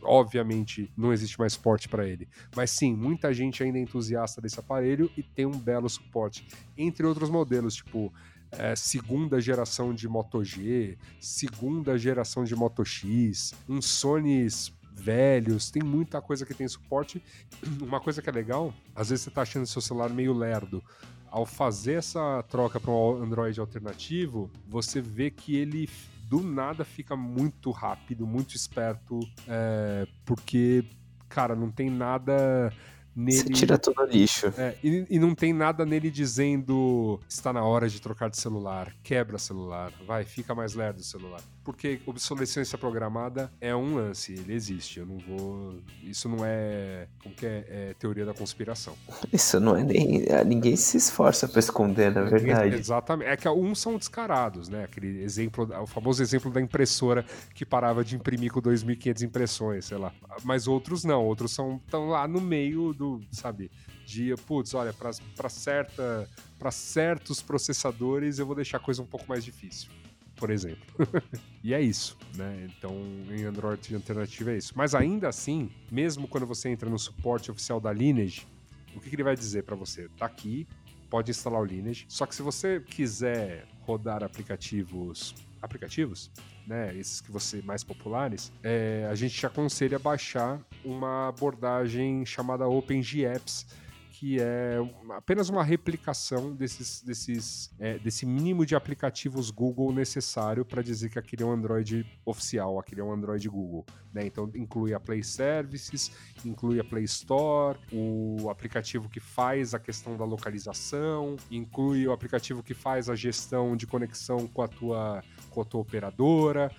S1: obviamente, não existe mais suporte para ele. Mas sim, muita gente ainda é entusiasta desse aparelho e tem um belo suporte. Entre outros modelos, tipo é, segunda geração de Moto G, segunda geração de Moto X, um Sony velhos, tem muita coisa que tem suporte. Uma coisa que é legal, às vezes você tá achando seu celular meio lerdo. Ao fazer essa troca para um Android alternativo, você vê que ele do nada fica muito rápido, muito esperto, é, porque, cara, não tem nada nele. Você
S3: tira tudo a lixo.
S1: É, e, e, não tem nada nele dizendo está na hora de trocar de celular, quebra celular, vai, fica mais lerdo o celular. Porque obsolescência programada é um lance, ele existe. Eu não vou. Isso não é. Como que é, é teoria da conspiração.
S3: Isso não é nem. É, ninguém se esforça para esconder, na verdade.
S1: Exatamente. É que uns são descarados, né? Aquele exemplo, o famoso exemplo da impressora que parava de imprimir com 2.500 impressões, sei lá. Mas outros não, outros são estão lá no meio do sabe, de, putz, olha, para certa para certos processadores eu vou deixar a coisa um pouco mais difícil, por exemplo. e é isso, né? Então, em Android alternativo é isso. Mas ainda assim, mesmo quando você entra no suporte oficial da Lineage, o que, que ele vai dizer para você? Tá aqui, pode instalar o Lineage. Só que se você quiser rodar aplicativos aplicativos, né, esses que você mais populares, é, a gente te aconselha baixar uma abordagem chamada OpenGApps, que é apenas uma replicação desses, desses, é, desse mínimo de aplicativos Google necessário para dizer que aquele é um Android oficial, aquele é um Android Google. Né? Então inclui a Play Services, inclui a Play Store, o aplicativo que faz a questão da localização, inclui o aplicativo que faz a gestão de conexão com a tua, com a tua operadora,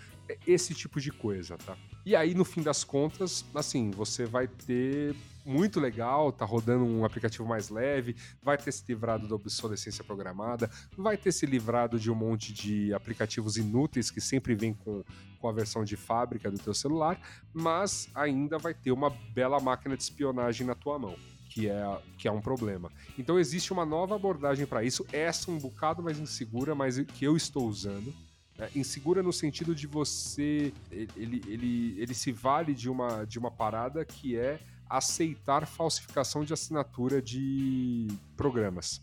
S1: esse tipo de coisa, tá? E aí, no fim das contas, assim, você vai ter muito legal, tá rodando um aplicativo mais leve, vai ter se livrado da obsolescência programada, vai ter se livrado de um monte de aplicativos inúteis que sempre vem com, com a versão de fábrica do teu celular, mas ainda vai ter uma bela máquina de espionagem na tua mão. Que é, que é um problema. Então existe uma nova abordagem para isso, essa um bocado mais insegura, mas que eu estou usando. É, insegura no sentido de você. Ele, ele, ele se vale de uma, de uma parada que é aceitar falsificação de assinatura de programas.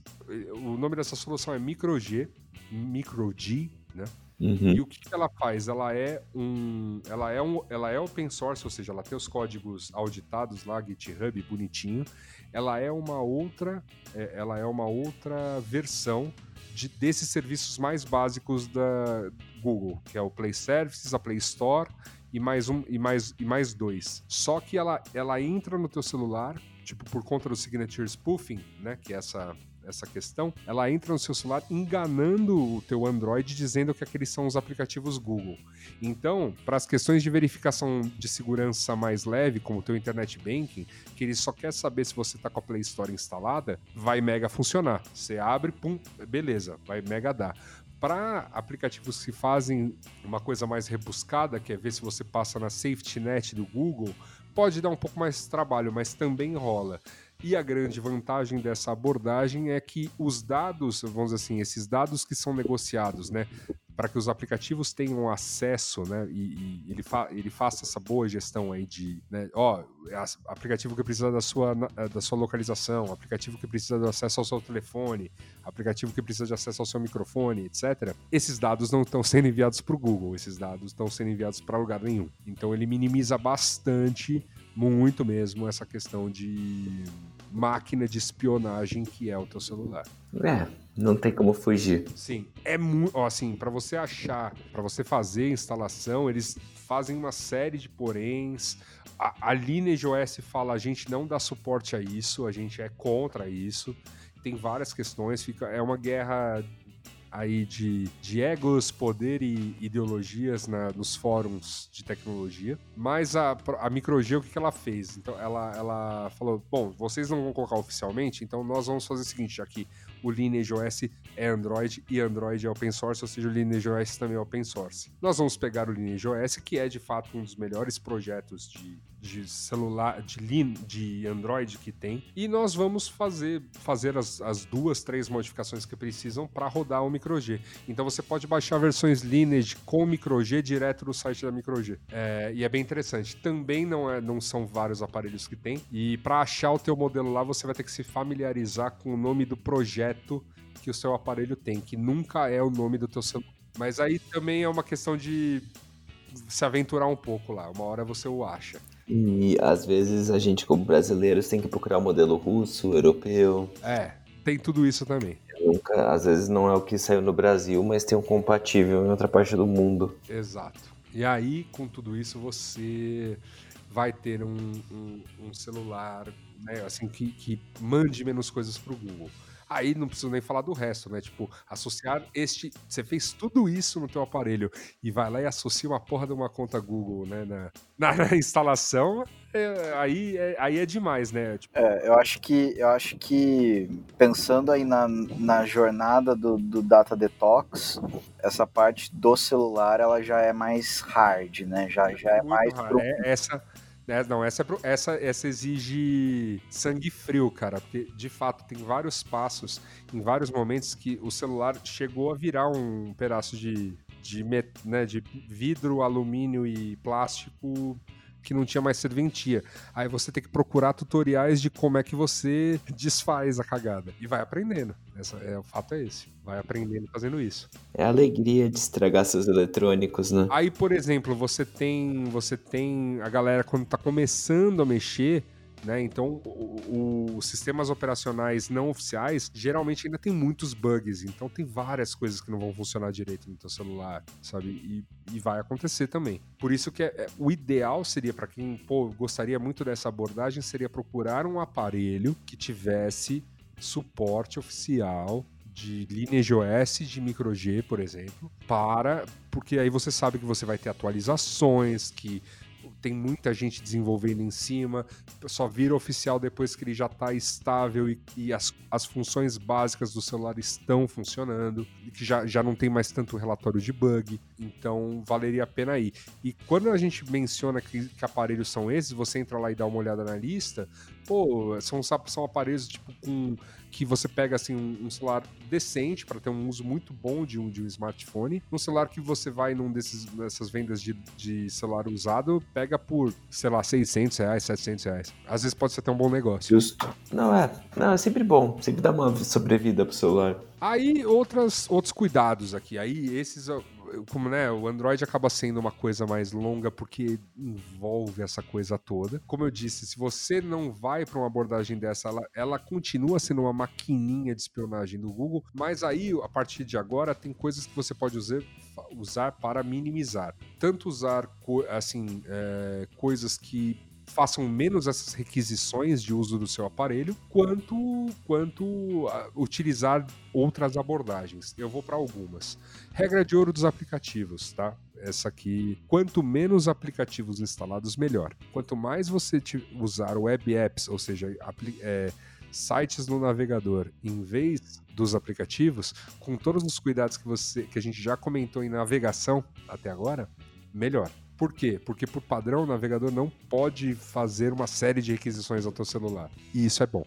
S1: O nome dessa solução é MicroG, MicroG, né?
S3: Uhum.
S1: E o que, ela faz? Ela é um, ela é um, ela é open source, ou seja, ela tem os códigos auditados lá, GitHub, bonitinho. Ela é uma outra, é, ela é uma outra versão de, desses serviços mais básicos da Google, que é o Play Services, a Play Store e mais um e mais e mais dois. Só que ela ela entra no teu celular, tipo por conta do signature spoofing, né, que é essa essa questão, ela entra no seu celular enganando o teu Android dizendo que aqueles são os aplicativos Google. Então, para as questões de verificação de segurança mais leve, como o teu Internet Banking, que ele só quer saber se você está com a Play Store instalada, vai mega funcionar. Você abre, pum, beleza, vai mega dar para aplicativos que fazem uma coisa mais rebuscada, que é ver se você passa na safety net do Google, pode dar um pouco mais de trabalho, mas também rola. E a grande vantagem dessa abordagem é que os dados, vamos dizer assim, esses dados que são negociados, né, para que os aplicativos tenham acesso, né, e, e ele, fa ele faça essa boa gestão aí de, né, ó, aplicativo que precisa da sua, da sua localização, aplicativo que precisa do acesso ao seu telefone, aplicativo que precisa de acesso ao seu microfone, etc. Esses dados não estão sendo enviados para o Google, esses dados estão sendo enviados para lugar nenhum. Então ele minimiza bastante, muito mesmo, essa questão de máquina de espionagem que é o teu celular.
S3: É, não tem como fugir.
S1: Sim, é muito, assim, para você achar, para você fazer a instalação, eles fazem uma série de poréns. A, a Lineage OS fala, a gente não dá suporte a isso, a gente é contra isso. Tem várias questões, fica é uma guerra aí de, de egos, poder e ideologias na, nos fóruns de tecnologia. Mas a, a MicroG, o que, que ela fez? Então, ela, ela falou: bom, vocês não vão colocar oficialmente, então nós vamos fazer o seguinte: aqui, o Lineage OS é Android e Android é open source, ou seja, o Lineage OS também é open source. Nós vamos pegar o Lineage OS, que é de fato um dos melhores projetos de, de celular, de, Lin, de Android que tem, e nós vamos fazer, fazer as, as duas, três modificações que precisam para rodar o MicroG. Então você pode baixar versões Lineage com MicroG direto no site da MicroG. É, e é bem interessante. Também não, é, não são vários aparelhos que tem, e para achar o teu modelo lá, você vai ter que se familiarizar com o nome do projeto que o seu aparelho tem, que nunca é o nome do teu celular. Mas aí também é uma questão de se aventurar um pouco lá. Uma hora você o acha.
S3: E às vezes a gente, como brasileiros, tem que procurar o um modelo russo, europeu.
S1: É, tem tudo isso também.
S3: Nunca, às vezes não é o que saiu no Brasil, mas tem um compatível em outra parte do mundo.
S1: Exato. E aí, com tudo isso, você vai ter um, um, um celular né, assim que, que mande menos coisas para o Google. Aí não preciso nem falar do resto, né? Tipo, associar este. Você fez tudo isso no teu aparelho e vai lá e associa uma porra de uma conta Google, né? Na, na, na instalação, é, aí, é, aí é demais, né? Tipo...
S2: É, eu acho que eu acho que pensando aí na, na jornada do, do Data Detox, essa parte do celular ela já é mais hard, né? Já, já é mais.
S1: Pro... É, essa é, não, essa, é pro, essa, essa exige sangue frio, cara, porque de fato tem vários passos, em vários momentos que o celular chegou a virar um pedaço de, de, né, de vidro, alumínio e plástico que não tinha mais serventia. Aí você tem que procurar tutoriais de como é que você desfaz a cagada. E vai aprendendo. Essa, é, o fato é esse. Vai aprendendo fazendo isso.
S3: É a alegria de estragar seus eletrônicos, né?
S1: Aí, por exemplo, você tem. Você tem a galera quando tá começando a mexer né? Então, os sistemas operacionais não oficiais geralmente ainda tem muitos bugs, então tem várias coisas que não vão funcionar direito no teu celular, sabe? E, e vai acontecer também. Por isso que é, é, o ideal seria para quem pô, gostaria muito dessa abordagem seria procurar um aparelho que tivesse suporte oficial de Lineage OS de MicroG, por exemplo, para porque aí você sabe que você vai ter atualizações, que tem muita gente desenvolvendo em cima, só vira oficial depois que ele já está estável e, e, as, as funções básicas do celular estão funcionando, que já, já não tem mais tanto relatório de bug, então valeria a pena ir. E quando a gente menciona que, que aparelhos são esses, você entra lá e dá uma olhada na lista, pô, são, são aparelhos tipo com que você pega assim um, um celular decente para ter um uso muito bom de um, de um smartphone, um celular que você vai num desses dessas vendas de, de celular usado, pega por, sei lá, 600 reais, 700 reais. Às vezes pode ser até um bom negócio.
S3: Justo. Não é, não, é sempre bom, sempre dá uma sobrevida pro celular.
S1: Aí outras, outros cuidados aqui. Aí esses como né, o Android acaba sendo uma coisa mais longa porque envolve essa coisa toda. Como eu disse, se você não vai para uma abordagem dessa, ela, ela continua sendo uma maquininha de espionagem do Google, mas aí, a partir de agora, tem coisas que você pode usar, usar para minimizar. Tanto usar assim, é, coisas que façam menos essas requisições de uso do seu aparelho, quanto, quanto uh, utilizar outras abordagens. Eu vou para algumas. Regra de ouro dos aplicativos, tá? Essa aqui, quanto menos aplicativos instalados, melhor. Quanto mais você usar web apps, ou seja, é, sites no navegador em vez dos aplicativos, com todos os cuidados que você que a gente já comentou em navegação até agora, melhor. Por quê? Porque por padrão o navegador não pode fazer uma série de requisições ao teu celular. E isso é bom.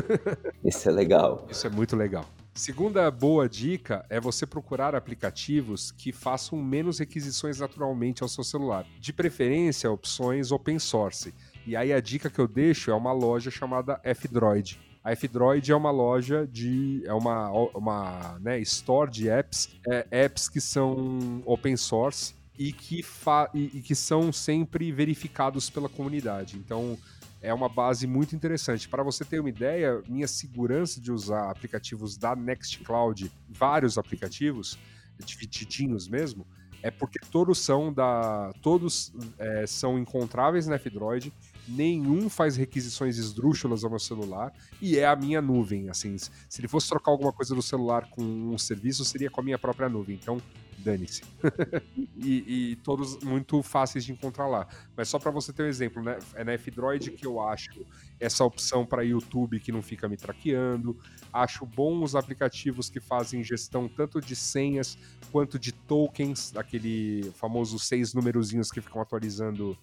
S3: isso é legal.
S1: Isso é muito legal. Segunda boa dica é você procurar aplicativos que façam menos requisições naturalmente ao seu celular. De preferência, opções open source. E aí a dica que eu deixo é uma loja chamada F-Droid. A F-Droid é uma loja de. é uma, uma né, store de apps, é, apps que são open source e que, fa e, e que são sempre verificados pela comunidade. Então, é uma base muito interessante. Para você ter uma ideia, minha segurança de usar aplicativos da Nextcloud, vários aplicativos, divididinhos mesmo, é porque todos são da. Todos é, são encontráveis na F-Droid, nenhum faz requisições esdrúxulas ao meu celular e é a minha nuvem. Assim, se ele fosse trocar alguma coisa do celular com um serviço, seria com a minha própria nuvem. Então, dane-se. e, e, todos muito fáceis de encontrar lá. Mas só para você ter um exemplo, né? É na F-Droid que eu acho essa opção para YouTube que não fica me traqueando. Acho bom os aplicativos que fazem gestão tanto de senhas quanto de tokens, aquele famoso seis numerozinhos que ficam atualizando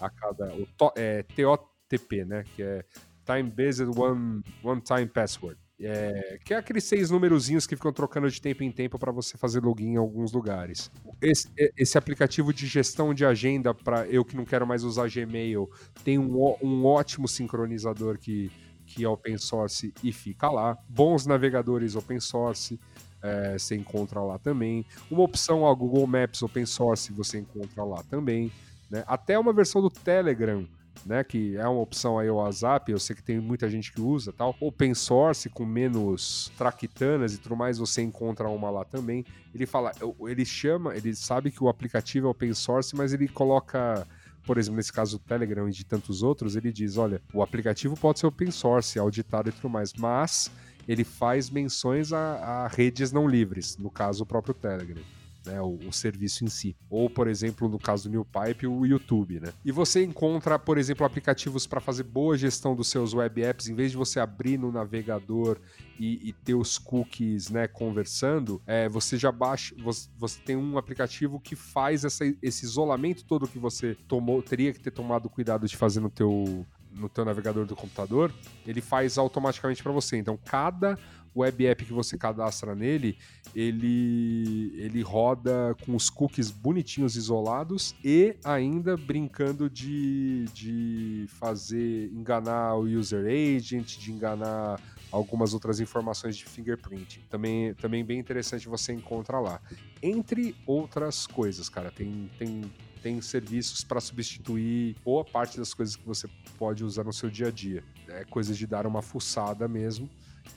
S1: a cada. O to, é, TOTP, né? Que é Time Based One, one Time Password. É, que é aqueles seis numerozinhos que ficam trocando de tempo em tempo para você fazer login em alguns lugares. Esse, esse aplicativo de gestão de agenda, para eu que não quero mais usar Gmail, tem um, um ótimo sincronizador que, que é open source e fica lá. Bons navegadores open source. É, você encontra lá também. Uma opção ao Google Maps open source você encontra lá também. Né? Até uma versão do Telegram né, que é uma opção aí o WhatsApp, eu sei que tem muita gente que usa, tal. Open source com menos traquitanas e tudo mais, você encontra uma lá também. Ele fala, ele chama, ele sabe que o aplicativo é open source, mas ele coloca por exemplo, nesse caso o Telegram e de tantos outros, ele diz: olha, o aplicativo pode ser open source, auditado e tudo mais, mas ele faz menções a, a redes não livres, no caso o próprio Telegram né, o, o, serviço em si. Ou, por exemplo, no caso do NewPipe, o YouTube, né? E você encontra, por exemplo, aplicativos para fazer boa gestão dos seus web apps, em vez de você abrir no navegador e, e ter os cookies, né, conversando, é, você já baixa, você, você, tem um aplicativo que faz essa, esse isolamento todo que você tomou, teria que ter tomado cuidado de fazer no teu no teu navegador do computador, ele faz automaticamente para você. Então, cada web app que você cadastra nele, ele, ele roda com os cookies bonitinhos isolados e ainda brincando de, de fazer enganar o user agent, de enganar algumas outras informações de fingerprint. Também, também bem interessante você encontrar lá. Entre outras coisas, cara, tem, tem tem serviços para substituir boa parte das coisas que você pode usar no seu dia a dia. É coisa de dar uma fuçada mesmo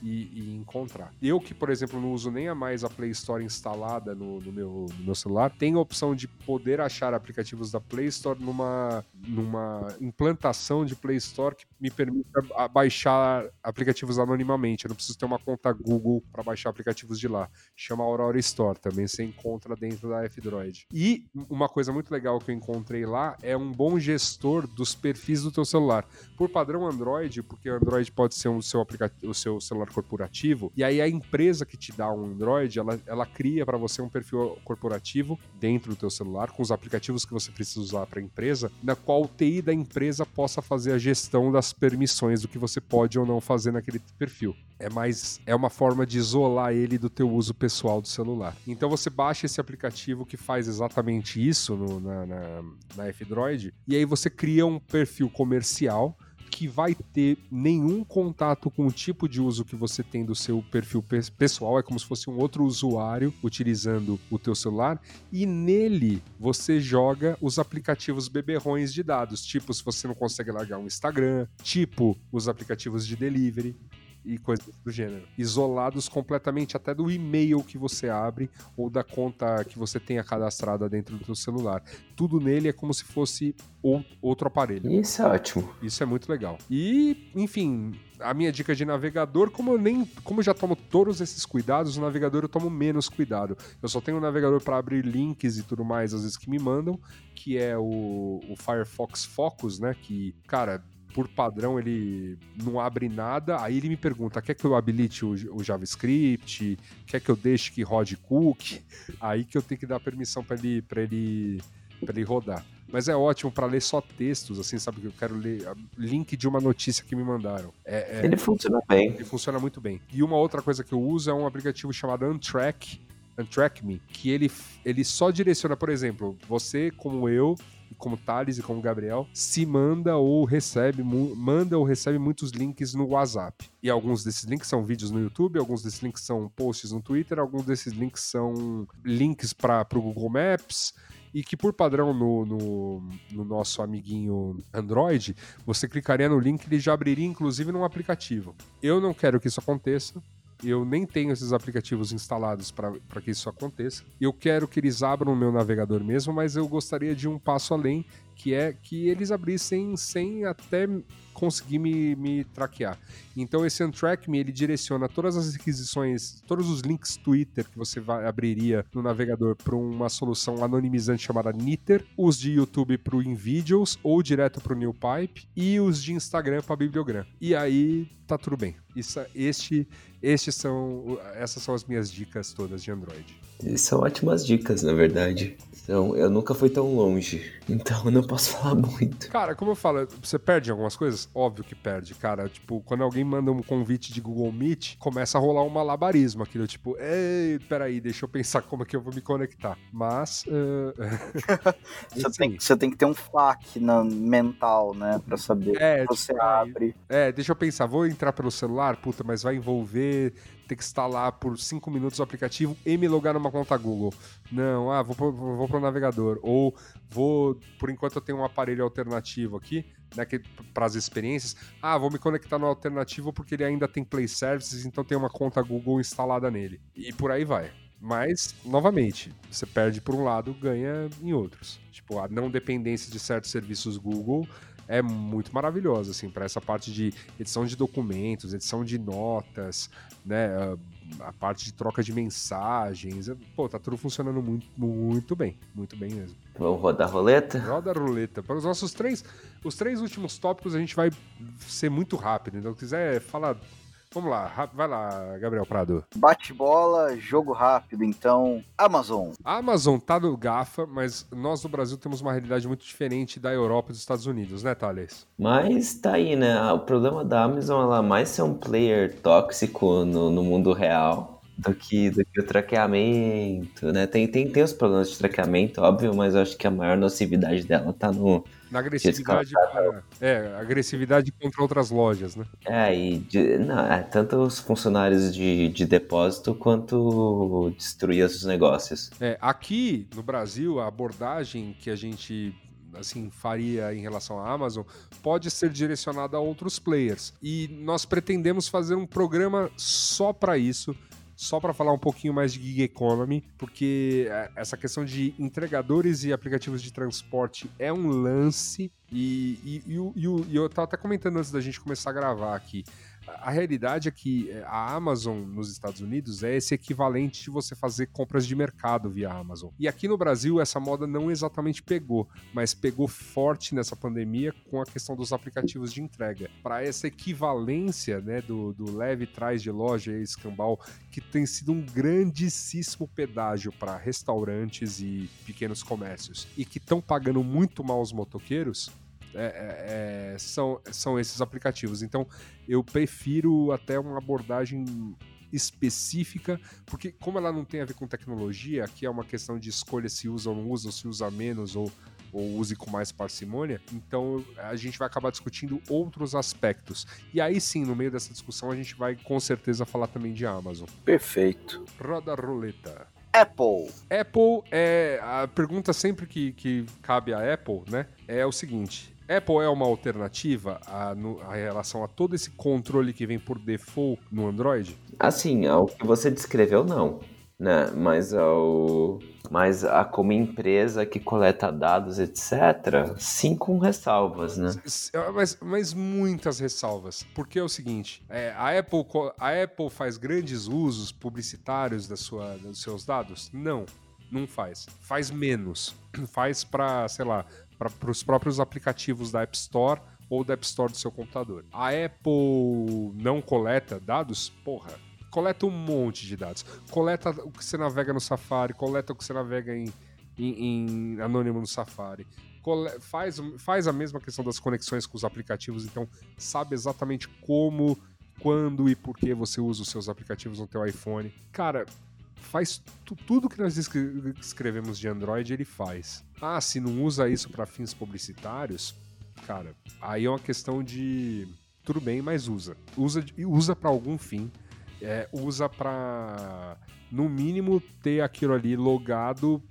S1: e, e, encontrar. Eu que, por exemplo, não uso nem a mais a Play Store instalada no, no, meu, no meu celular, tenho a opção de poder achar aplicativos da Play Store numa, numa implantação de Play Store que me permite baixar aplicativos anonimamente. Eu não preciso ter uma conta Google para baixar aplicativos de lá. Chama Aurora Store, também você encontra dentro da F-Droid. E uma coisa muito legal que eu encontrei lá é um bom gestor dos perfis do teu celular. Por padrão Android, porque Android pode ser o seu, aplicativo, o seu celular corporativo, e aí a empresa que te dá um Android, ela, ela cria para você um perfil corporativo dentro do teu celular, com os aplicativos que você precisa usar para a empresa, na qual o TI da empresa possa fazer a gestão das permissões do que você pode ou não fazer naquele perfil. É mais é uma forma de isolar ele do teu uso pessoal do celular. Então você baixa esse aplicativo que faz exatamente isso no, na, na, na F-Droid, e aí você cria um perfil comercial que vai ter nenhum contato com o tipo de uso que você tem do seu perfil pessoal, é como se fosse um outro usuário utilizando o teu celular, e nele você joga os aplicativos beberrões de dados, tipo se você não consegue largar um Instagram, tipo os aplicativos de delivery, e coisas do gênero. Isolados completamente até do e-mail que você abre ou da conta que você tenha cadastrada dentro do seu celular. Tudo nele é como se fosse outro aparelho.
S3: Isso é ótimo.
S1: Isso é muito legal. E, enfim, a minha dica de navegador, como eu nem, como eu já tomo todos esses cuidados, o navegador eu tomo menos cuidado. Eu só tenho um navegador para abrir links e tudo mais, às vezes que me mandam, que é o, o Firefox Focus, né? Que, cara, por padrão, ele não abre nada. Aí ele me pergunta: quer que eu habilite o, o JavaScript? Quer que eu deixe que rode cookie? Aí que eu tenho que dar permissão para ele, pra ele, ele rodar. Mas é ótimo para ler só textos, assim, sabe? Que eu quero ler link de uma notícia que me mandaram. É,
S3: é, ele funciona bem.
S1: Ele funciona muito bem. E uma outra coisa que eu uso é um aplicativo chamado Untrack, Untrack Me, que ele, ele só direciona, por exemplo, você, como eu, como Thales e como Gabriel, se manda ou recebe, manda ou recebe muitos links no WhatsApp. E alguns desses links são vídeos no YouTube, alguns desses links são posts no Twitter, alguns desses links são links para o Google Maps e que por padrão no, no, no, nosso amiguinho Android, você clicaria no link e ele já abriria inclusive num aplicativo. Eu não quero que isso aconteça, eu nem tenho esses aplicativos instalados para que isso aconteça. Eu quero que eles abram o meu navegador mesmo, mas eu gostaria de um passo além, que é que eles abrissem sem até conseguir me, me traquear. Então esse Untrack Me, ele direciona todas as requisições, todos os links Twitter que você vai, abriria no navegador para uma solução anonimizante chamada Niter, os de YouTube para o InVideos ou direto para o NewPipe e os de Instagram para Bibliogram. E aí tá tudo bem. Isso, este, estes são, essas são as minhas dicas todas de Android.
S3: São ótimas dicas, na verdade. Então, eu nunca fui tão longe, então eu não posso falar muito.
S1: Cara, como eu falo, você perde algumas coisas? Óbvio que perde, cara. Tipo, quando alguém manda um convite de Google Meet, começa a rolar um malabarismo aquilo, tipo, ei, peraí, deixa eu pensar como é que eu vou me conectar. Mas. Uh...
S2: você, tem, você tem que ter um FAQ na, mental, né, pra saber é, você tipo, abre.
S1: É, deixa eu pensar, vou entrar pelo celular, puta, mas vai envolver ter que instalar por 5 minutos o aplicativo e me logar numa conta Google. Não, ah, vou pro, vou pro navegador. Ou vou, por enquanto eu tenho um aparelho alternativo aqui, né, para as experiências. Ah, vou me conectar no alternativo porque ele ainda tem Play Services, então tem uma conta Google instalada nele. E por aí vai. Mas, novamente, você perde por um lado, ganha em outros. Tipo, a não dependência de certos serviços Google é muito maravilhosa, assim, para essa parte de edição de documentos, edição de notas, né? A parte de troca de mensagens. Pô, tá tudo funcionando muito, muito bem. Muito bem mesmo.
S3: Vamos rodar a roleta?
S1: Roda a roleta. Para os nossos três, os três últimos tópicos a gente vai ser muito rápido. Então, se quiser falar Vamos lá, vai lá, Gabriel Prado.
S2: Bate-bola, jogo rápido, então. Amazon.
S1: A Amazon tá no GAFA, mas nós no Brasil temos uma realidade muito diferente da Europa e dos Estados Unidos, né, Thales?
S3: Mas tá aí, né? O problema da Amazon ela mais ser um player tóxico no, no mundo real do que, do que o traqueamento, né? Tem, tem, tem os problemas de traqueamento, óbvio, mas eu acho que a maior nocividade dela tá no,
S1: na agressividade, pra, é, agressividade contra outras lojas, né?
S3: É, e de, não, é, tanto os funcionários de, de depósito quanto destruir os negócios.
S1: É, aqui no Brasil, a abordagem que a gente assim faria em relação à Amazon pode ser direcionada a outros players. E nós pretendemos fazer um programa só para isso só para falar um pouquinho mais de gig economy, porque é, essa questão de entregadores e aplicativos de transporte é um lance. E, e, e, e, e eu estava até comentando antes da gente começar a gravar aqui. A realidade é que é, a Amazon nos Estados Unidos é esse equivalente de você fazer compras de mercado via Amazon. E aqui no Brasil essa moda não exatamente pegou, mas pegou forte nessa pandemia com a questão dos aplicativos de entrega. Para essa equivalência né, do, do leve trás de loja e escambau, que tem sido um grandíssimo pedágio para restaurantes e pequenos comércios e que estão pagando muito mal os motoqueiros, é, é, é, são, são esses aplicativos. Então, eu prefiro até uma abordagem específica, porque como ela não tem a ver com tecnologia, aqui é uma questão de escolha se usa ou não usa, ou se usa menos, ou, ou use com mais parcimônia, então a gente vai acabar discutindo outros aspectos. E aí sim, no meio dessa discussão, a gente vai com certeza falar também de Amazon.
S2: Perfeito.
S1: Roda a roleta.
S2: Apple.
S1: Apple é. A pergunta sempre que, que cabe a Apple, né? É o seguinte: Apple é uma alternativa a, no, a relação a todo esse controle que vem por default no Android?
S3: Assim, ao que você descreveu, não. Né? Mas, ao, mas a como empresa que coleta dados, etc., sim com ressalvas, né?
S1: Ah, mas, mas muitas ressalvas. Porque é o seguinte, é, a, Apple, a Apple faz grandes usos publicitários da sua, dos seus dados? Não, não faz. Faz menos. Faz para, sei lá, para os próprios aplicativos da App Store ou da App Store do seu computador. A Apple não coleta dados? Porra, coleta um monte de dados. Coleta o que você navega no Safari, coleta o que você navega em, em, em anônimo no Safari. Cole, faz, faz a mesma questão das conexões com os aplicativos, então sabe exatamente como, quando e por que você usa os seus aplicativos no teu iPhone. Cara, faz tudo que nós escrevemos de Android, ele faz. Ah, se não usa isso para fins publicitários, cara, aí é uma questão de tudo bem, mas usa. Usa usa para algum fim. É, usa para no mínimo ter aquilo ali logado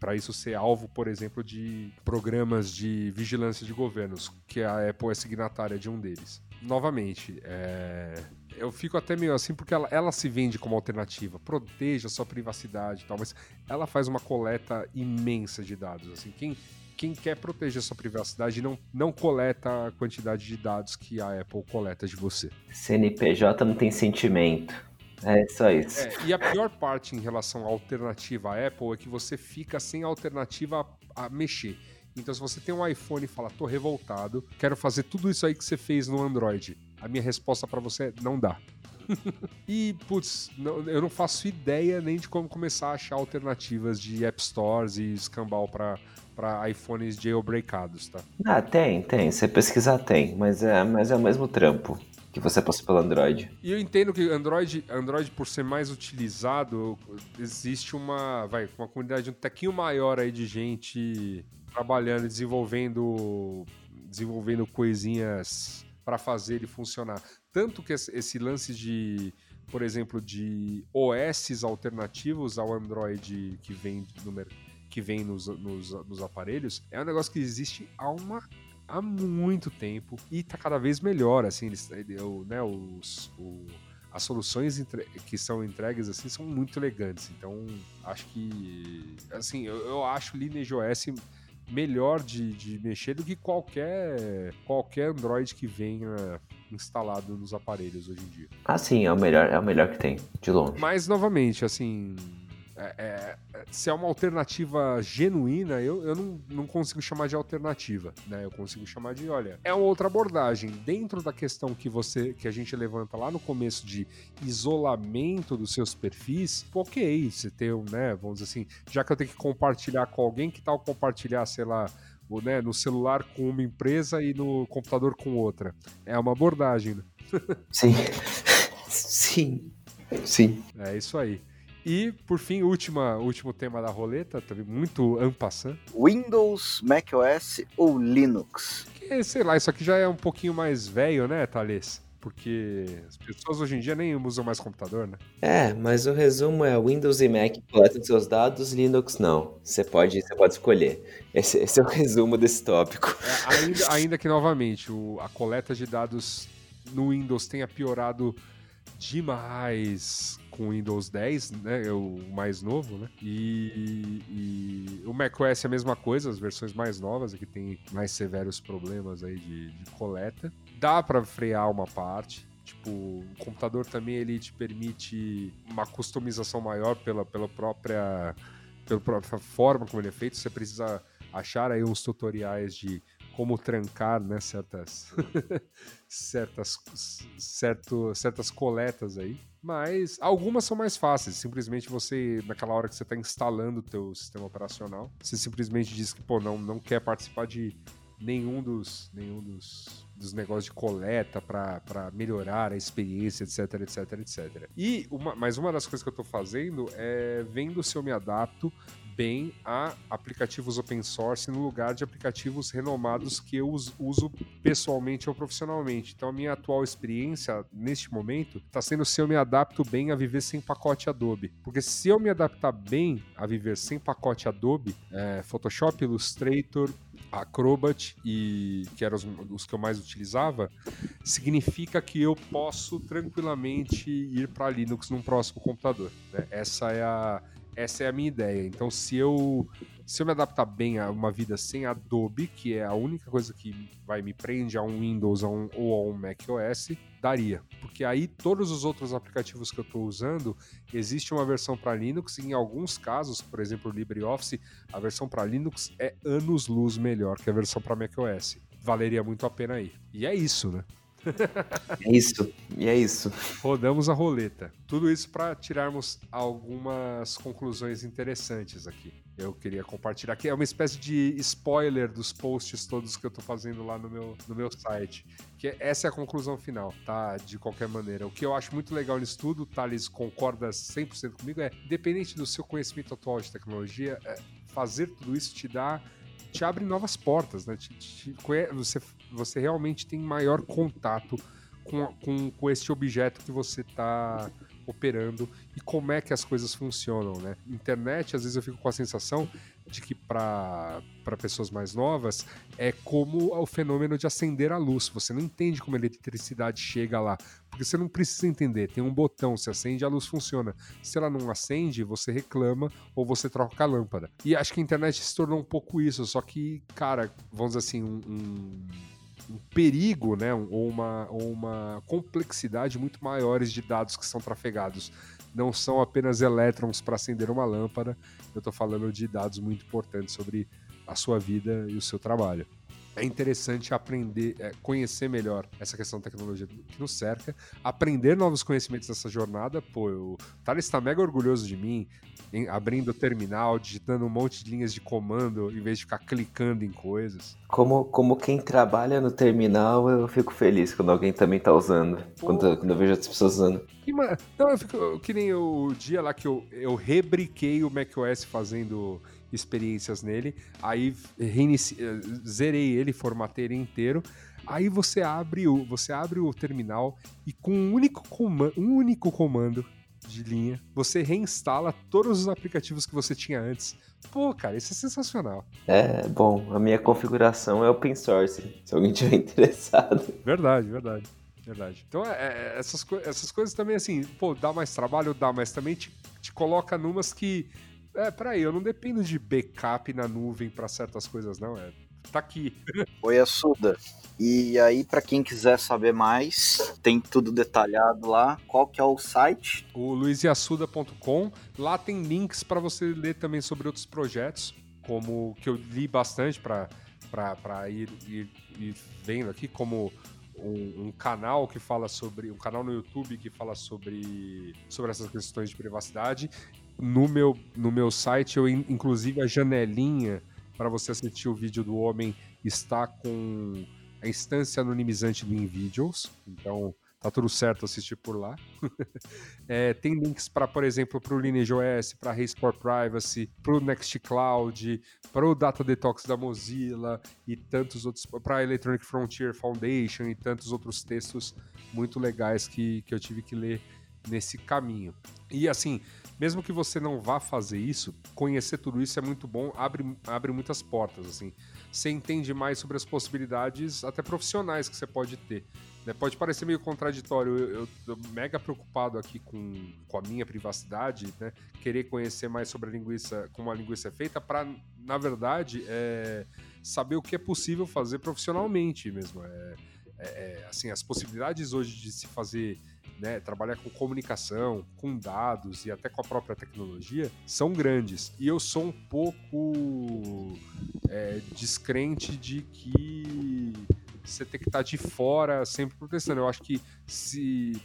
S1: para isso ser alvo, por exemplo, de programas de vigilância de governos, que a Apple é signatária de um deles. Novamente, é, eu fico até meio assim porque ela, ela se vende como alternativa, proteja sua privacidade e tal, mas ela faz uma coleta imensa de dados. Assim, quem, quem quer proteger sua privacidade não, não coleta a quantidade de dados que a Apple coleta de você.
S3: CNPJ não tem sentimento. É só isso.
S1: É, e a pior parte em relação à alternativa à Apple é que você fica sem alternativa a, a mexer. Então, se você tem um iPhone e fala, tô revoltado, quero fazer tudo isso aí que você fez no Android, a minha resposta para você é não dá. e, putz, não, eu não faço ideia nem de como começar a achar alternativas de App Stores e escambau para para iPhones jailbreakados, tá?
S3: Ah, tem, tem. Você pesquisar tem, mas é, mas é o mesmo trampo que você passa pelo Android.
S1: E eu entendo que Android, Android por ser mais utilizado, existe uma, vai, uma comunidade um tequinho maior aí de gente trabalhando, desenvolvendo, desenvolvendo coisinhas para fazer ele funcionar. Tanto que esse lance de, por exemplo, de OS alternativos ao Android que vem, no, que vem nos, nos, nos aparelhos é um negócio que existe há uma há muito tempo e tá cada vez melhor, assim, eles, né, os, o, as soluções entre, que são entregues assim são muito elegantes. Então, acho que assim, eu, eu acho o Lineage OS melhor de, de mexer do que qualquer qualquer Android que venha instalado nos aparelhos hoje em dia.
S3: Ah, sim, é o melhor, é o melhor que tem, de longe.
S1: Mas novamente, assim, é, é, se é uma alternativa genuína, eu, eu não, não consigo chamar de alternativa, né? Eu consigo chamar de, olha, é uma outra abordagem. Dentro da questão que você que a gente levanta lá no começo de isolamento dos seus perfis, ok, você tem, né, vamos dizer assim, já que eu tenho que compartilhar com alguém, que tal compartilhar, sei lá, o, né, no celular com uma empresa e no computador com outra? É uma abordagem, né?
S3: Sim. Sim. Sim.
S1: É isso aí. E, por fim, última, último tema da roleta, também muito ampassant.
S2: Windows, macOS ou Linux?
S1: Que, sei lá, isso aqui já é um pouquinho mais velho, né, Thales? Porque as pessoas hoje em dia nem usam mais computador, né?
S3: É, mas o resumo é Windows e Mac coletam seus dados, Linux não. Você pode, você pode escolher. Esse, esse é o resumo desse tópico.
S1: É, ainda, ainda que, novamente, o, a coleta de dados no Windows tenha piorado demais com o Windows 10, né? É o mais novo, né? E, e o macOS é a mesma coisa, as versões mais novas aqui tem mais severos problemas aí de, de coleta. Dá para frear uma parte, Tipo, o computador também ele te permite uma customização maior pela, pela própria pela própria forma como ele é feito. Você precisa achar aí uns tutoriais de como trancar né, certas, certas, certo, certas coletas aí. Mas algumas são mais fáceis. Simplesmente você, naquela hora que você está instalando o teu sistema operacional, você simplesmente diz que, pô, não, não quer participar de nenhum dos, nenhum dos, dos negócios de coleta para melhorar a experiência, etc, etc, etc. E uma, mas uma das coisas que eu estou fazendo é vendo se eu me adapto bem a aplicativos open source no lugar de aplicativos renomados que eu uso pessoalmente ou profissionalmente. Então, a minha atual experiência neste momento está sendo se eu me adapto bem a viver sem pacote Adobe. Porque se eu me adaptar bem a viver sem pacote Adobe, é, Photoshop, Illustrator, Acrobat e que eram os, os, que eu mais utilizava, significa que eu posso tranquilamente ir para Linux num próximo computador. Né? Essa é a essa é a minha ideia. Então, se eu se eu me adaptar bem a uma vida sem Adobe, que é a única coisa que vai me prende a um Windows a um, ou a um Mac OS, daria. Porque aí todos os outros aplicativos que eu estou usando, existe uma versão para Linux, e em alguns casos, por exemplo, o LibreOffice, a versão para Linux é anos-luz melhor que a versão para Mac OS. Valeria muito a pena aí. E é isso, né?
S3: É isso, e é isso.
S1: Rodamos a roleta. Tudo isso para tirarmos algumas conclusões interessantes aqui. Eu queria compartilhar aqui. É uma espécie de spoiler dos posts todos que eu tô fazendo lá no meu, no meu site. Que essa é a conclusão final, tá? De qualquer maneira. O que eu acho muito legal nisso tudo, Thales concorda 100% comigo, é, independente do seu conhecimento atual de tecnologia, é, fazer tudo isso te dá te abre novas portas, né? Te, te, você, você realmente tem maior contato com, com, com este objeto que você está operando e como é que as coisas funcionam, né? Internet, às vezes eu fico com a sensação de que para pessoas mais novas é como o fenômeno de acender a luz. Você não entende como a eletricidade chega lá, porque você não precisa entender. Tem um botão, se acende, a luz funciona. Se ela não acende, você reclama ou você troca a lâmpada. E acho que a internet se tornou um pouco isso, só que, cara, vamos dizer assim, um, um um perigo, né, ou uma, ou uma complexidade muito maiores de dados que são trafegados. Não são apenas elétrons para acender uma lâmpada, eu estou falando de dados muito importantes sobre a sua vida e o seu trabalho é interessante aprender, é, conhecer melhor essa questão da tecnologia que nos cerca, aprender novos conhecimentos dessa jornada. Pô, o Thales está mega orgulhoso de mim, em, abrindo o terminal, digitando um monte de linhas de comando, em vez de ficar clicando em coisas.
S3: Como, como quem trabalha no terminal, eu fico feliz quando alguém também está usando, quando, quando, eu vejo outras pessoas usando.
S1: Não, eu fico que nem o dia lá que eu, eu rebriquei o macOS fazendo experiências nele, aí reinici... Eh, zerei ele, formatei ele inteiro. Aí você abre o, você abre o terminal e com um único, comando, um único comando de linha, você reinstala todos os aplicativos que você tinha antes. Pô, cara, isso é sensacional.
S3: É, bom, a minha configuração é open source, se alguém tiver interessado.
S1: Verdade, verdade. Verdade. Então, é, é, essas, essas coisas também, assim, pô, dá mais trabalho, dá, mas também te, te coloca numas que é, peraí, eu não dependo de backup na nuvem para certas coisas, não. É, tá aqui.
S2: Oi, Assuda. E aí, para quem quiser saber mais, tem tudo detalhado lá. Qual que é o site?
S1: O luiziassuda.com. Lá tem links para você ler também sobre outros projetos, como que eu li bastante para ir, ir, ir vendo aqui, como um, um, canal que fala sobre. um canal no YouTube que fala sobre, sobre essas questões de privacidade no meu, no meu site, eu inclusive a janelinha para você assistir o vídeo do homem está com a instância anonimizante do InVideos. Então, tá tudo certo assistir por lá. é, tem links para, por exemplo, para o LineageOS, para Race for Privacy, para o Nextcloud, para o Data Detox da Mozilla e tantos outros, para a Electronic Frontier Foundation e tantos outros textos muito legais que, que eu tive que ler nesse caminho. E assim, mesmo que você não vá fazer isso, conhecer tudo isso é muito bom, abre, abre muitas portas, assim. Você entende mais sobre as possibilidades, até profissionais, que você pode ter. Né? Pode parecer meio contraditório, eu, eu tô mega preocupado aqui com, com a minha privacidade, né? Querer conhecer mais sobre a linguiça, como a linguiça é feita, para, na verdade, é, saber o que é possível fazer profissionalmente mesmo. É, é, é assim, as possibilidades hoje de se fazer né, trabalhar com comunicação, com dados e até com a própria tecnologia, são grandes. E eu sou um pouco é, descrente de que você tem que estar de fora sempre protestando. Eu acho que se.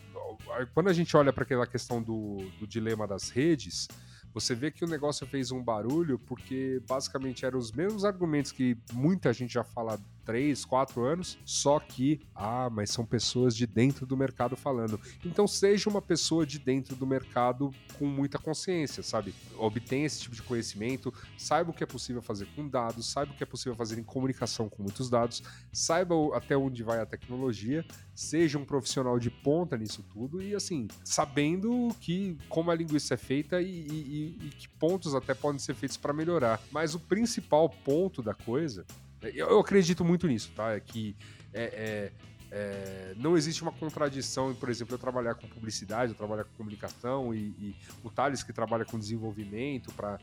S1: Quando a gente olha para aquela questão do, do dilema das redes, você vê que o negócio fez um barulho porque basicamente eram os mesmos argumentos que muita gente já fala três, quatro anos, só que, ah, mas são pessoas de dentro do mercado falando. Então seja uma pessoa de dentro do mercado com muita consciência, sabe? Obtenha esse tipo de conhecimento, saiba o que é possível fazer com dados, saiba o que é possível fazer em comunicação com muitos dados, saiba até onde vai a tecnologia, seja um profissional de ponta nisso tudo e, assim, sabendo que como a linguiça é feita e, e, e que pontos até podem ser feitos para melhorar. Mas o principal ponto da coisa eu acredito muito nisso, tá? É que é, é, é, não existe uma contradição, por exemplo, eu trabalhar com publicidade, eu trabalhar com comunicação e, e o Thales que trabalha com desenvolvimento para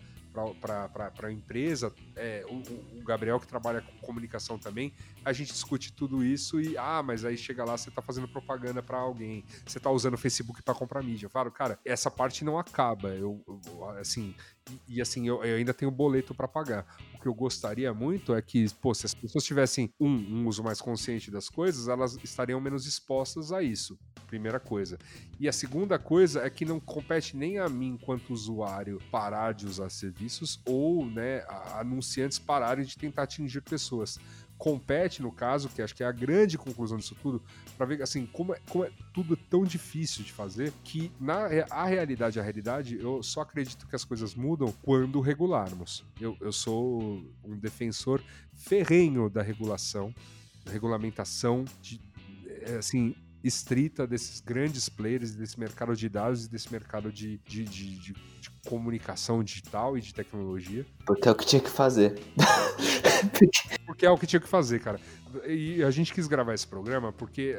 S1: para a empresa, é, o, o, Gabriel que trabalha com comunicação também, a gente discute tudo isso e, ah, mas aí chega lá, você está fazendo propaganda para alguém, você está usando o Facebook para comprar mídia. Eu falo, cara, essa parte não acaba. Eu, eu assim, e, e, assim, eu, eu, ainda tenho boleto para pagar. Que eu gostaria muito é que, pô, se as pessoas tivessem um, um uso mais consciente das coisas, elas estariam menos expostas a isso. Primeira coisa. E a segunda coisa é que não compete nem a mim, enquanto usuário, parar de usar serviços ou, né, anunciantes pararem de tentar atingir pessoas compete, no caso, que acho que é a grande conclusão disso tudo, para ver assim como é, como é tudo tão difícil de fazer que na a realidade, a realidade, eu só acredito que as coisas mudam quando regularmos. Eu, eu sou um defensor ferrenho da regulação, da regulamentação de é, assim estrita desses grandes players, desse mercado de dados e desse mercado de, de, de, de comunicação digital e de tecnologia.
S3: Porque é o que tinha que fazer.
S1: porque é o que tinha que fazer, cara. E a gente quis gravar esse programa porque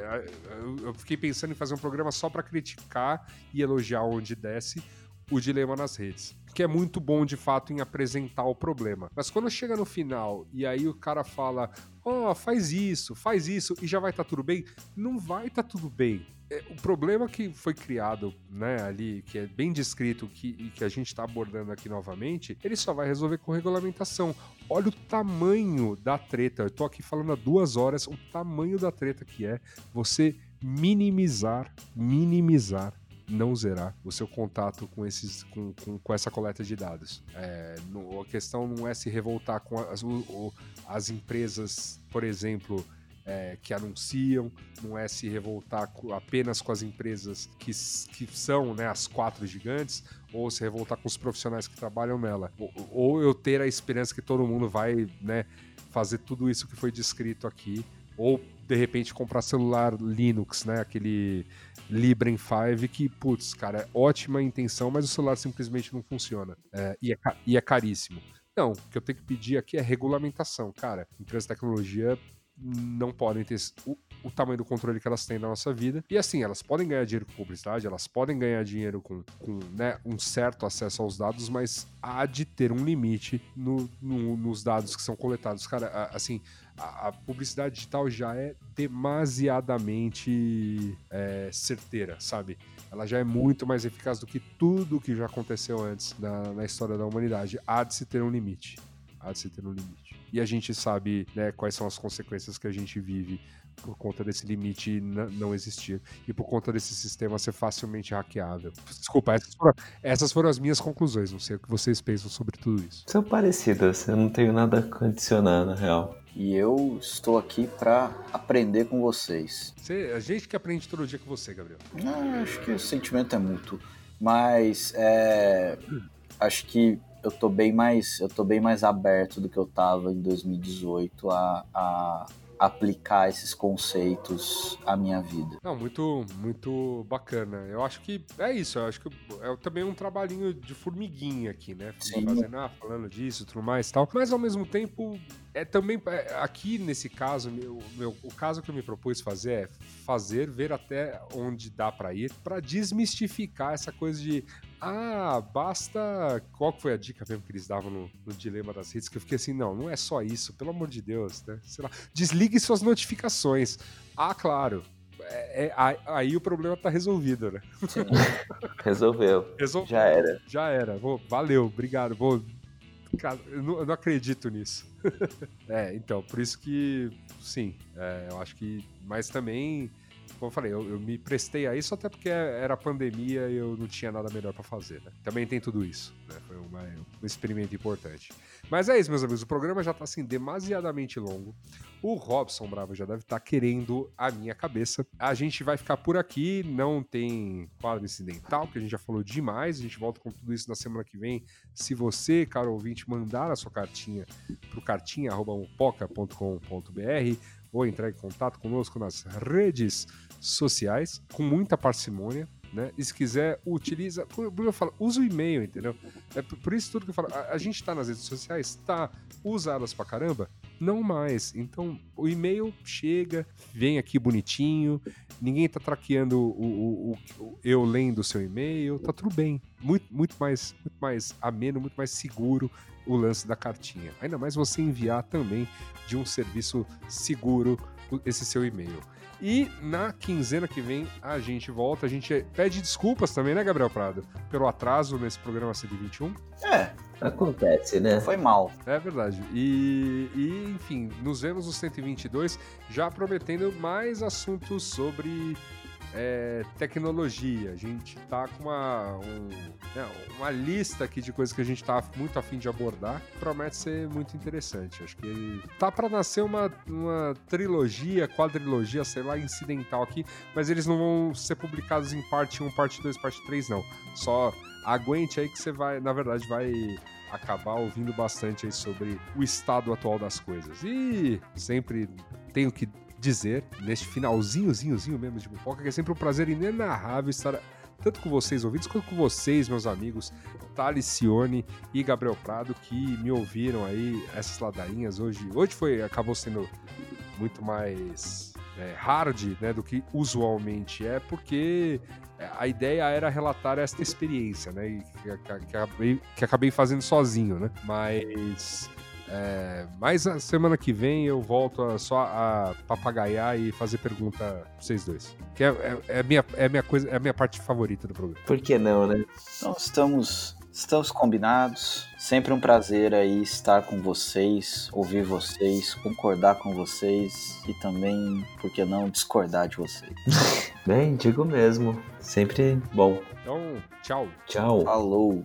S1: eu fiquei pensando em fazer um programa só para criticar e elogiar onde desce o dilema nas redes. Que é muito bom de fato em apresentar o problema. Mas quando chega no final e aí o cara fala: Ó, oh, faz isso, faz isso e já vai estar tá tudo bem, não vai estar tá tudo bem. É, o problema que foi criado, né, ali, que é bem descrito que, e que a gente está abordando aqui novamente, ele só vai resolver com regulamentação. Olha o tamanho da treta. Eu tô aqui falando há duas horas, o tamanho da treta que é você minimizar, minimizar não zerar o seu contato com, esses, com, com, com essa coleta de dados. É, no, a questão não é se revoltar com as, o, as empresas, por exemplo, é, que anunciam, não é se revoltar apenas com as empresas que, que são né, as quatro gigantes, ou se revoltar com os profissionais que trabalham nela. Ou, ou eu ter a esperança que todo mundo vai né, fazer tudo isso que foi descrito aqui, ou de repente comprar celular Linux, né? Aquele Librem 5 que, putz, cara, é ótima intenção, mas o celular simplesmente não funciona. É, e, é, e é caríssimo. Não, o que eu tenho que pedir aqui é regulamentação. Cara, empresas de tecnologia não podem ter o, tamanho do controle que elas têm na nossa vida. E assim, elas podem ganhar dinheiro com publicidade, elas podem ganhar dinheiro com, com né, um certo acesso aos dados, mas há de ter um limite no, no, nos dados que são coletados. Cara, assim, a, a publicidade digital já é demasiadamente é, certeira, sabe? Ela já é muito mais eficaz do que tudo que já aconteceu antes na, na história da humanidade. Há de se ter um limite. Há de se ter um limite e a gente sabe né, quais são as consequências que a gente vive por conta desse limite não existir e por conta desse sistema ser facilmente hackeável. Desculpa, essas foram, essas foram, as minhas conclusões. Não sei o que vocês pensam sobre tudo isso.
S3: São parecidas, eu não tenho nada a adicionar, na real.
S2: E eu estou aqui para aprender com vocês.
S1: Você, a gente que aprende todo dia com você, Gabriel.
S2: Ah, acho que o sentimento é mútuo. Mas é, acho que eu tô bem mais eu tô bem mais aberto do que eu tava em 2018 a, a aplicar esses conceitos à minha vida.
S1: Não, muito, muito bacana. Eu acho que é isso. Eu acho que é também um trabalhinho de formiguinha aqui, né?
S2: Sim.
S1: Fazendo, ah, falando disso, tudo mais e tal. Mas ao mesmo tempo, é também é, aqui nesse caso, meu, meu, o caso que eu me propus fazer é fazer, ver até onde dá para ir, para desmistificar essa coisa de ah, basta. Qual foi a dica mesmo que eles davam no, no, dilema das redes? Que eu fiquei assim, não, não é só isso, pelo amor de Deus, né? Sei lá, desligue suas notificações. Ah, claro. É, é, aí o problema tá resolvido, né?
S3: Sim. Resolveu. Resolveu. Já era.
S1: Já era. Vou, valeu, obrigado. Vou. Cara, eu não, eu não acredito nisso. é, então, por isso que, sim, é, eu acho que. Mas também como eu falei, eu, eu, me prestei a isso até porque era pandemia e eu não tinha nada melhor para fazer. Né? Também tem tudo isso. Né? Foi uma, um experimento importante. Mas é isso, meus amigos. O programa já tá assim demasiadamente longo. O Robson Bravo já deve estar tá querendo a minha cabeça. A gente vai ficar por aqui. Não tem quadro incidental, que a gente já falou demais. A gente volta com tudo isso na semana que vem. Se você, caro ouvinte, mandar a sua cartinha pro cartinha.poca.com.br ou entrar em contato conosco nas redes sociais com muita parcimônia. Né? E se quiser, utiliza. Eu falo, usa o e-mail, entendeu? É por isso tudo que eu falo. A, a gente tá nas redes sociais, tá. Usa elas pra caramba? Não mais. Então, o e-mail chega, vem aqui bonitinho, ninguém tá traqueando o, o, o, o eu lendo o seu e-mail, tá tudo bem. Muito, muito, mais, muito mais ameno, muito mais seguro o lance da cartinha. Ainda mais você enviar também de um serviço seguro esse seu e-mail. E na quinzena que vem a gente volta. A gente pede desculpas também, né, Gabriel Prado? Pelo atraso nesse programa 121.
S2: É.
S3: Acontece, né?
S2: Foi mal.
S1: É verdade. E, e, enfim, nos vemos no 122, já prometendo mais assuntos sobre é, tecnologia. A gente tá com uma, um, né, uma lista aqui de coisas que a gente tá muito afim de abordar. Promete ser muito interessante. Acho que tá para nascer uma, uma trilogia, quadrilogia, sei lá, incidental aqui, mas eles não vão ser publicados em parte 1, parte 2, parte 3, não. Só aguente aí que você vai, na verdade, vai acabar ouvindo bastante aí sobre o estado atual das coisas. E sempre tenho que dizer, neste finalzinhozinhozinho mesmo de Mupoca, que é sempre um prazer inenarrável estar tanto com vocês ouvintes quanto com vocês, meus amigos Talicione e Gabriel Prado, que me ouviram aí essas ladainhas hoje. Hoje foi, acabou sendo muito mais é, hard né, do que usualmente é, porque a ideia era relatar esta experiência, né? Que, que, que, acabei, que acabei fazendo sozinho, né? Mas é, mas a semana que vem eu volto a, só a papagaiar e fazer pergunta pra vocês dois. Que é, é, é, minha, é, minha coisa, é a minha parte favorita do programa.
S3: Por que não, né?
S2: Então estamos, estamos combinados. Sempre um prazer aí estar com vocês, ouvir vocês, concordar com vocês e também, por que não, discordar de vocês.
S3: Bem, digo mesmo. Sempre bom.
S1: Então, tchau.
S3: Tchau.
S2: Falou.